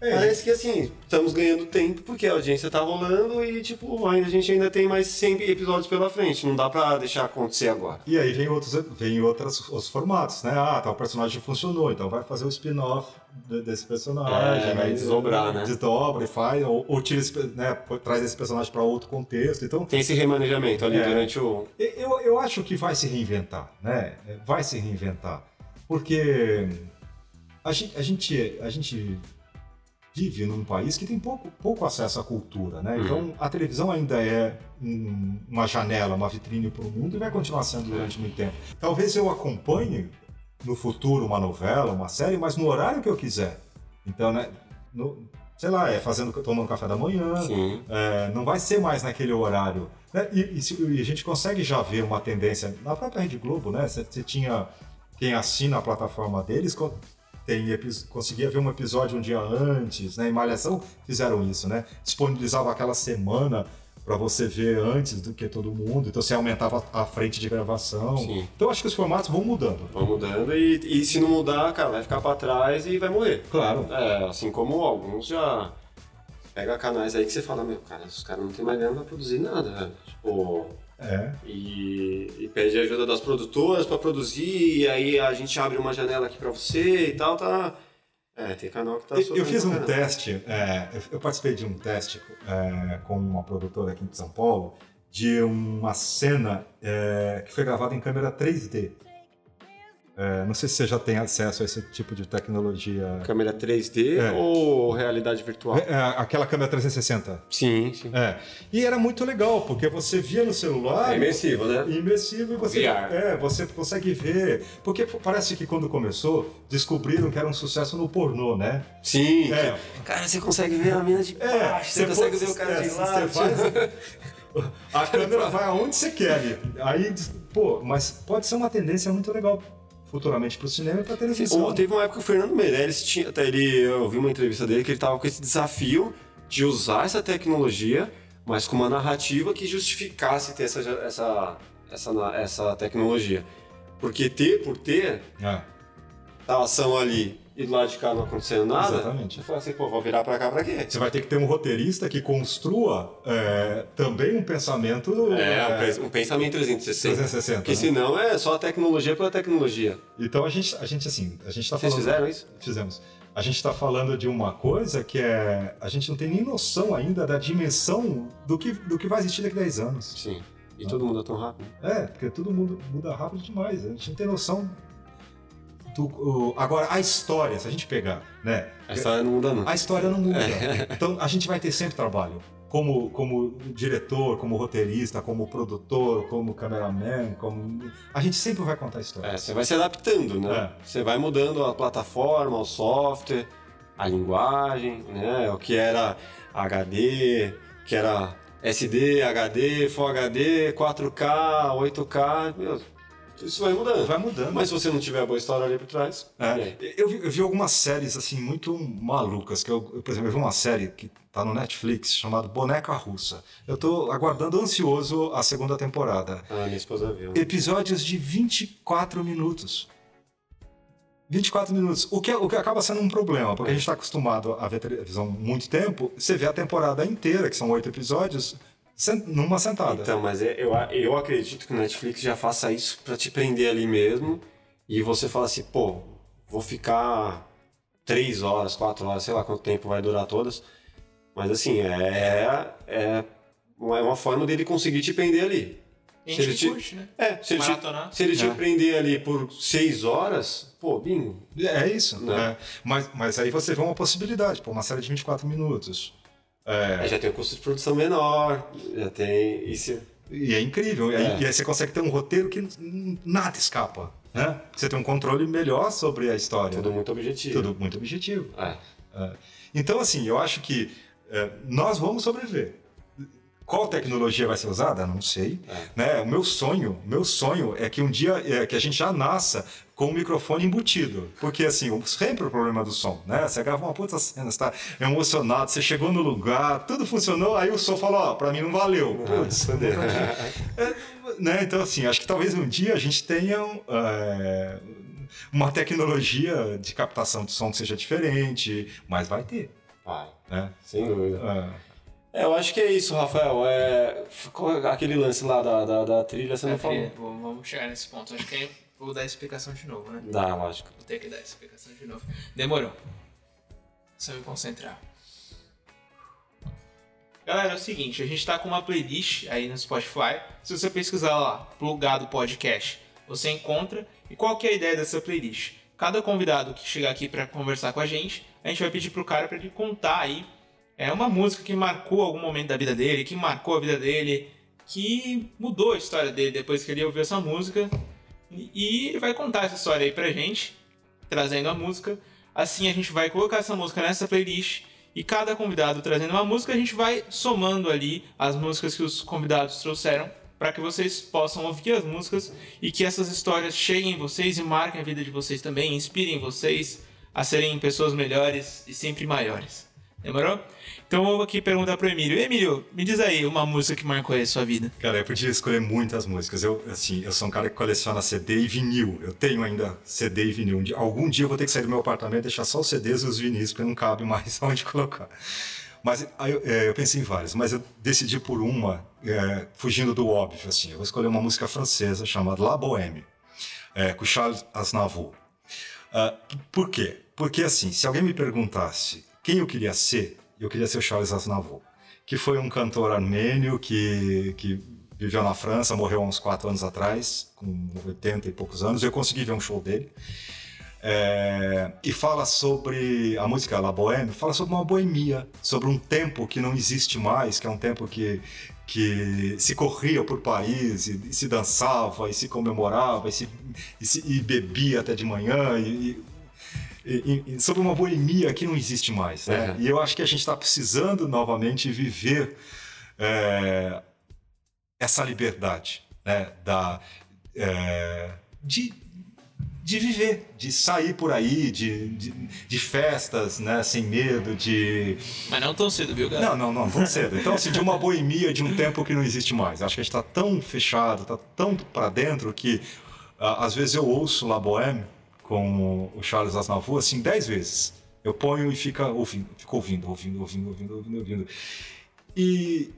É, Parece que assim, estamos ganhando tempo porque a audiência tá rolando e, tipo, ainda, a gente ainda tem mais 100 episódios pela frente. Não dá pra deixar acontecer agora. E aí vem outros, vem outros, outros formatos, né? Ah, tal personagem funcionou, então vai fazer o spin-off de- desse personagem. É, vai aí desdobrar, né? Desdobra e faz, ou, ou tira esse, né, traz esse personagem para outro contexto. Então, Tem esse remanejamento ali É. durante o. eu, eu acho que vai se reinventar, né? Vai se reinventar. Porque a gente, a gente, a gente vive num país que tem pouco, pouco acesso à cultura, né? Então a televisão ainda é um- uma janela, uma vitrine para o mundo e vai continuar sendo durante muito tempo. Talvez eu acompanhe no futuro uma novela, uma série, mas no horário que eu quiser. Então, né? no- sei lá, é fazendo, tomando café da manhã, é, não vai ser mais naquele horário. né? E, e e a gente consegue já ver uma tendência na própria Rede Globo, né? Você tinha quem assina a plataforma deles tem, conseguia ver um episódio um dia antes, né? Em Malhação fizeram isso, né? Disponibilizava aquela semana para você ver antes do que todo mundo, então você aumentava a frente de gravação. Sim. Então acho que os formatos vão mudando. Vão mudando e, e se não mudar, cara, vai ficar pra trás e vai morrer. Claro. É, assim como alguns já. Pega canais aí que você fala, meu, cara, os caras não tem mais grana pra produzir nada, velho. Tipo. É. E, e pede ajuda das produtoras pra produzir, e aí a gente abre uma janela aqui pra você e tal, tá. É, tem canal que tá Eu- Eu fiz um caramba. teste, é, eu- eu participei de um teste é, com uma produtora aqui de São Paulo de uma cena é, que foi gravada em câmera 3D. É, não sei se você já tem acesso a esse tipo de tecnologia. Câmera 3D É. ou realidade virtual? É, aquela câmera 360. Sim, sim. É. E era muito legal, porque você via no celular. É imersivo, né? Imersivo e você, VR. é, você consegue ver. Porque parece que quando começou, descobriram que era um sucesso no pornô, né? Sim. É, Cara, você consegue ver a mina de É, baixo, você, consegue pode- ver o cara é, de você lá. a câmera vai aonde você quer. Aí, pô, mas pode ser uma tendência muito legal futuramente para o cinema e para televisão. Teve uma época que o Fernando Meirelles tinha, até ele, eu vi uma entrevista dele que ele estava com esse desafio de usar essa tecnologia, mas com uma narrativa que justificasse ter essa, essa, essa, essa tecnologia. Porque ter por ter, é. a ação ali e do lado de cá não acontecendo nada, Exatamente. você fala assim, pô, vou virar pra cá pra quê? Você vai ter que ter um roteirista que construa é, também um pensamento... É, é, um pensamento 360. 360 Porque né? senão é só a tecnologia pela tecnologia. Então a gente, a gente assim, a gente tá Vocês falando... fizeram isso? Fizemos. A gente está falando de uma coisa que é... A gente não tem nem noção ainda da dimensão do que, do que vai existir daqui a 10 anos. Sim. E ah. todo mundo é tão rápido. É, porque todo mundo muda rápido demais. A gente não tem noção Tu, uh, agora, a história, se a gente pegar, né? A história não muda, não. A história não muda. É. Então, a gente vai ter sempre trabalho. Como, como diretor, como roteirista, como produtor, como cameraman, como... A gente sempre vai contar a história. É, você vai se adaptando, né? É. Você vai mudando a plataforma, o software, a linguagem, né? O que era HD, que era SD, HD, Full HD, 4K, 8K, meu, isso vai mudando. Vai mudando. Mas se você não tiver a boa história ali por trás. É. Eu, vi, eu, vi, algumas séries assim muito malucas. Que eu, por exemplo, eu vi uma série que tá no Netflix chamada Boneca Russa. Eu tô aguardando ansioso a segunda temporada. Ah, minha esposa viu. Episódios de 24 minutos. 24 minutos. O que, o que acaba sendo um problema, porque a gente está acostumado a ver televisão muito tempo. Você vê a temporada inteira, que são oito episódios, numa sentada. Então, mas é, eu, eu acredito que o Netflix já faça isso para te prender ali mesmo e você fala assim, pô, vou ficar três horas, quatro horas, sei lá quanto tempo vai durar todas. Mas assim, é, é, uma forma dele conseguir te prender ali. Se ele te, curte, né? É, se ele, te, se ele te é. prender ali por seis horas, pô, bingo. É isso. Né? É. Mas, mas aí você vê uma possibilidade, pô, uma série de 24 minutos. É... Já tem um custo de produção menor, já tem isso. E é incrível. É. E aí você consegue ter um roteiro que nada escapa. Né? Você tem um controle melhor sobre a história. Tudo muito objetivo. Tudo muito objetivo. É. É. Então, assim, eu acho que é, nós vamos sobreviver. Qual tecnologia vai ser usada? Não sei. É. Né? O meu sonho, meu sonho é que um dia é, que a gente já nasça com o microfone embutido. Porque, assim, sempre o problema do som, né? Você grava uma puta cena, você tá emocionado, você chegou no lugar, tudo funcionou, aí o som falou, ó, oh, pra mim não valeu. Putz, é, né? Então, assim, acho que talvez um dia a gente tenha é, uma tecnologia de captação de som que seja diferente, mas vai ter. Vai, né? sem dúvida. É. é. eu acho que é isso, Rafael. É, aquele lance lá da, da, da trilha, você não falou. Vamos chegar nesse ponto. Acho que é Vou dar a explicação de novo, né? Dá, lógico. Vou ter que dar a explicação de novo. Demorou. Só me concentrar. Galera, é o seguinte, a gente tá com uma playlist aí no Spotify. Se você pesquisar lá, plugado podcast, você encontra. E qual que é a ideia dessa playlist? Cada convidado que chegar aqui para conversar com a gente, a gente vai pedir pro cara para ele contar aí é uma música que marcou algum momento da vida dele, que marcou a vida dele, que mudou a história dele depois que ele ouviu essa música e ele vai contar essa história aí pra gente, trazendo a música. Assim a gente vai colocar essa música nessa playlist e cada convidado trazendo uma música, a gente vai somando ali as músicas que os convidados trouxeram para que vocês possam ouvir as músicas e que essas histórias cheguem em vocês e marquem a vida de vocês também, inspirem vocês a serem pessoas melhores e sempre maiores. Demorou? Então eu vou aqui perguntar pro Emílio. Emílio, me diz aí uma música que marcou aí a sua vida. Cara, eu podia escolher muitas músicas. Eu, assim, eu sou um cara que coleciona CD e vinil. Eu tenho ainda CD e vinil. Algum dia eu vou ter que sair do meu apartamento e deixar só os CDs e os vinis, porque não cabe mais onde colocar. Mas aí, é, eu pensei em várias, mas eu decidi por uma, é, fugindo do óbvio, assim. Eu vou escolher uma música francesa chamada La Bohème, é, com Charles Aznavour. Uh, por quê? Porque, assim, se alguém me perguntasse quem eu queria ser, eu queria ser o Charles Aznavour, que foi um cantor armênio que, que viveu na França, morreu há uns quatro anos atrás, com 80 e poucos anos. Eu consegui ver um show dele. É, e fala sobre a música La Bohème, fala sobre uma boemia, sobre um tempo que não existe mais, que é um tempo que, que se corria por Paris e, e se dançava e se comemorava e, se, e, se, e bebia até de manhã e, e, e, sobre uma boemia que não existe mais. Né? E eu acho que a gente está precisando novamente viver é, essa liberdade né? da, é, de, de viver, de sair por aí, de, de, de, festas, né, sem medo, de... Mas não tão cedo, viu, galera? Não, não, não, tão cedo. Então, assim, de uma boemia de um tempo que não existe mais. Acho que a gente está tão fechado, está tão para dentro que, às vezes, eu ouço La Bohème com o Charles Aznavour, assim, dez vezes. Eu ponho e fica ouvindo, fico ouvindo, ouvindo, ouvindo, ouvindo, ouvindo, ouvindo. E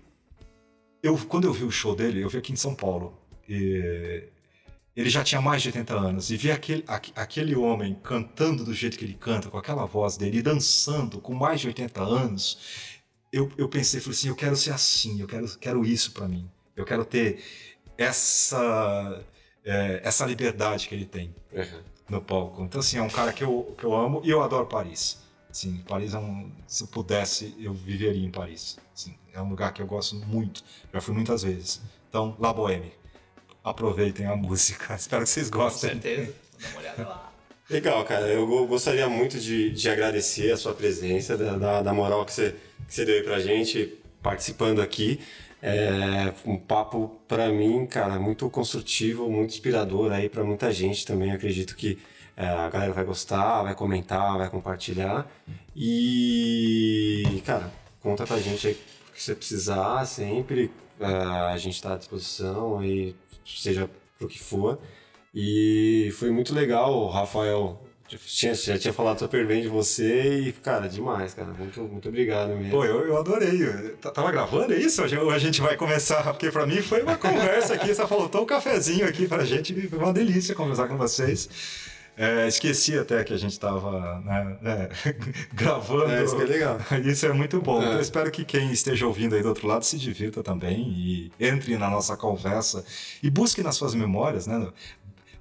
eu, quando eu vi o show dele, eu vi aqui em São Paulo. E ele já tinha mais de 80 anos e ver aquele, aquele homem cantando do jeito que ele canta, com aquela voz dele, dançando com mais de 80 anos, eu, eu pensei, falei assim, eu quero ser assim, eu quero, quero isso para mim, eu quero ter essa, é, essa liberdade que ele tem uhum. No palco. Então, assim, é um cara que eu, que eu amo e eu adoro Paris. Sim, Paris é um. Se eu pudesse, eu viveria em Paris. Sim, é um lugar que eu gosto muito. Já fui muitas vezes. Então, La Boheme aproveitem a música. Espero que vocês gostem. Com certeza. Dá uma olhada lá. Legal, cara. Eu gostaria muito de, de agradecer a sua presença, da, da moral que você, que você deu aí pra gente participando aqui. É um papo para mim, cara, muito construtivo, muito inspirador aí para muita gente também. Acredito que é, a galera vai gostar, vai comentar, vai compartilhar. E, cara, conta pra gente aí o que você precisar sempre. É, a gente está à disposição aí seja pro que for. E foi muito legal, Rafael tinha, já tinha falado super bem de você e, cara, demais, cara. Muito, muito obrigado mesmo. Pô, eu, eu adorei. tava gravando é isso? Ou a gente vai começar? Porque pra mim foi uma conversa aqui, só faltou um cafezinho aqui pra gente. Foi uma delícia conversar com vocês. É, esqueci até que a gente estava né, né, gravando. É, isso é legal. Isso é muito bom. É. Então, eu espero que quem esteja ouvindo aí do outro lado se divirta também e entre na nossa conversa e busque nas suas memórias, né?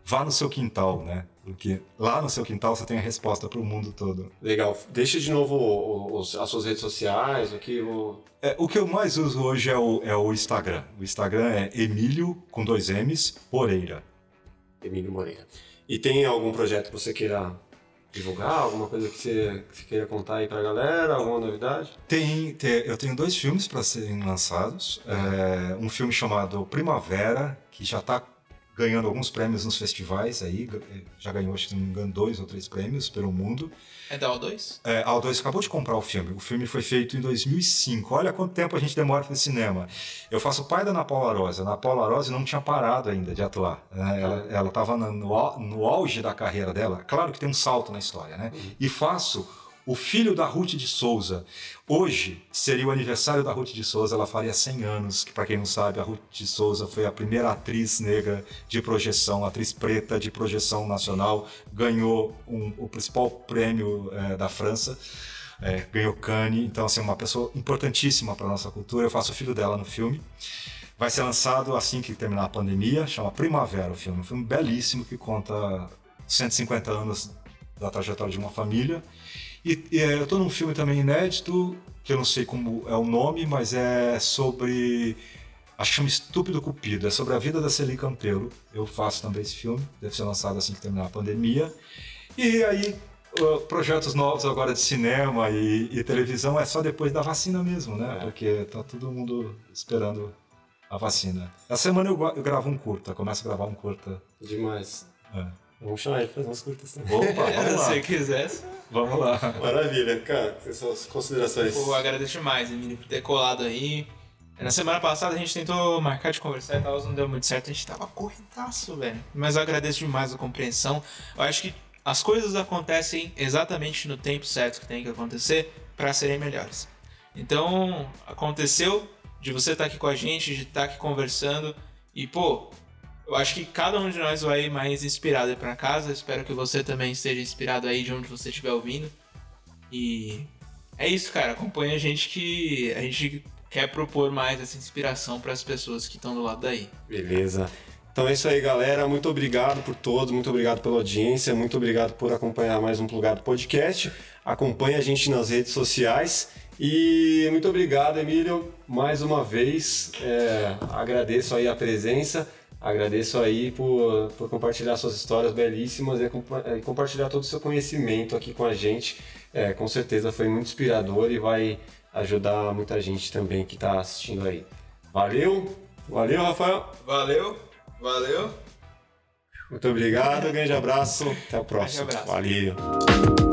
Vá no seu quintal, né? Porque lá no seu quintal você tem a resposta para o mundo todo. Legal. Deixa de novo os, as suas redes sociais, o que o... É, o que eu mais uso hoje é o, é o Instagram. O Instagram é Emílio, com dois M's, Moreira. Emílio Moreira. E tem algum projeto que você queira divulgar? Alguma coisa que você, que você queira contar aí pra galera? Alguma novidade? Tem, tem eu tenho dois filmes para serem lançados. É, um filme chamado Primavera, que já está ganhando alguns prêmios nos festivais aí, já ganhou, acho que não me engano, dois ou três prêmios pelo mundo. É da O2? É, a O2 acabou de comprar o filme. O filme foi feito em 2005. Olha quanto tempo a gente demora para cinema. Eu faço pai da Ana Paula Rose. A Ana Paula Rose não tinha parado ainda de atuar. Né? Ela estava no, no auge da carreira dela. Claro que tem um salto na história, né? Uhum. E faço o filho da Ruth de Souza. Hoje seria o aniversário da Ruth de Souza, ela faria 100 anos, que para quem não sabe, a Ruth de Souza foi a primeira atriz negra de projeção, atriz preta de projeção nacional, ganhou um, o principal prêmio é, da França. É, ganhou Cannes, então assim, uma pessoa importantíssima para nossa cultura. Eu faço o filho dela no filme. Vai ser lançado assim que terminar a pandemia, chama Primavera o filme. Um filme belíssimo que conta 150 anos da trajetória de uma família e, e é, eu estou num filme também inédito, que eu não sei como é o nome, mas é sobre. Que chama Estúpido Cupido. É sobre a vida da Celi Campelo. Eu faço também esse filme, deve ser lançado assim que terminar a pandemia. E aí, projetos novos agora de cinema e, e, televisão é só depois da vacina mesmo, né? É. Porque tá todo mundo esperando a vacina. Essa semana eu, eu gravo um curta, começo a gravar um curta. Demais. É. Vamos chamar ele para fazer umas curtas também. Opa, vamos lá. Se quisesse. Vamos lá. Maravilha, cara. Suas considerações. Pô, agradeço demais, Emílio, por ter colado aí. Na semana passada a gente tentou marcar de conversar e tal, não deu muito certo. A gente tava correntaço, velho. Mas eu agradeço demais a compreensão. Eu acho que as coisas acontecem exatamente no tempo certo que tem que acontecer para serem melhores. Então, aconteceu de você estar tá aqui com a gente, de estar tá aqui conversando. E, pô, eu acho que cada um de nós vai mais inspirado para casa. Espero que você também esteja inspirado aí de onde você estiver ouvindo. E é isso, cara. Acompanha a gente que a gente quer propor mais essa inspiração para as pessoas que estão do lado daí. Beleza. Então é isso aí, galera. Muito obrigado por todos, muito obrigado pela audiência, muito obrigado por acompanhar mais um Plugado Podcast. Acompanhe a gente nas redes sociais. E muito obrigado, Emílio, mais uma vez. É, agradeço aí a presença. Agradeço aí por, por compartilhar suas histórias belíssimas e, e compartilhar todo o seu conhecimento aqui com a gente. É, com certeza foi muito inspirador e vai ajudar muita gente também que está assistindo aí. Valeu! Valeu, Rafael! Valeu! Valeu! Muito obrigado, grande abraço. Até o próximo. abraço. Valeu.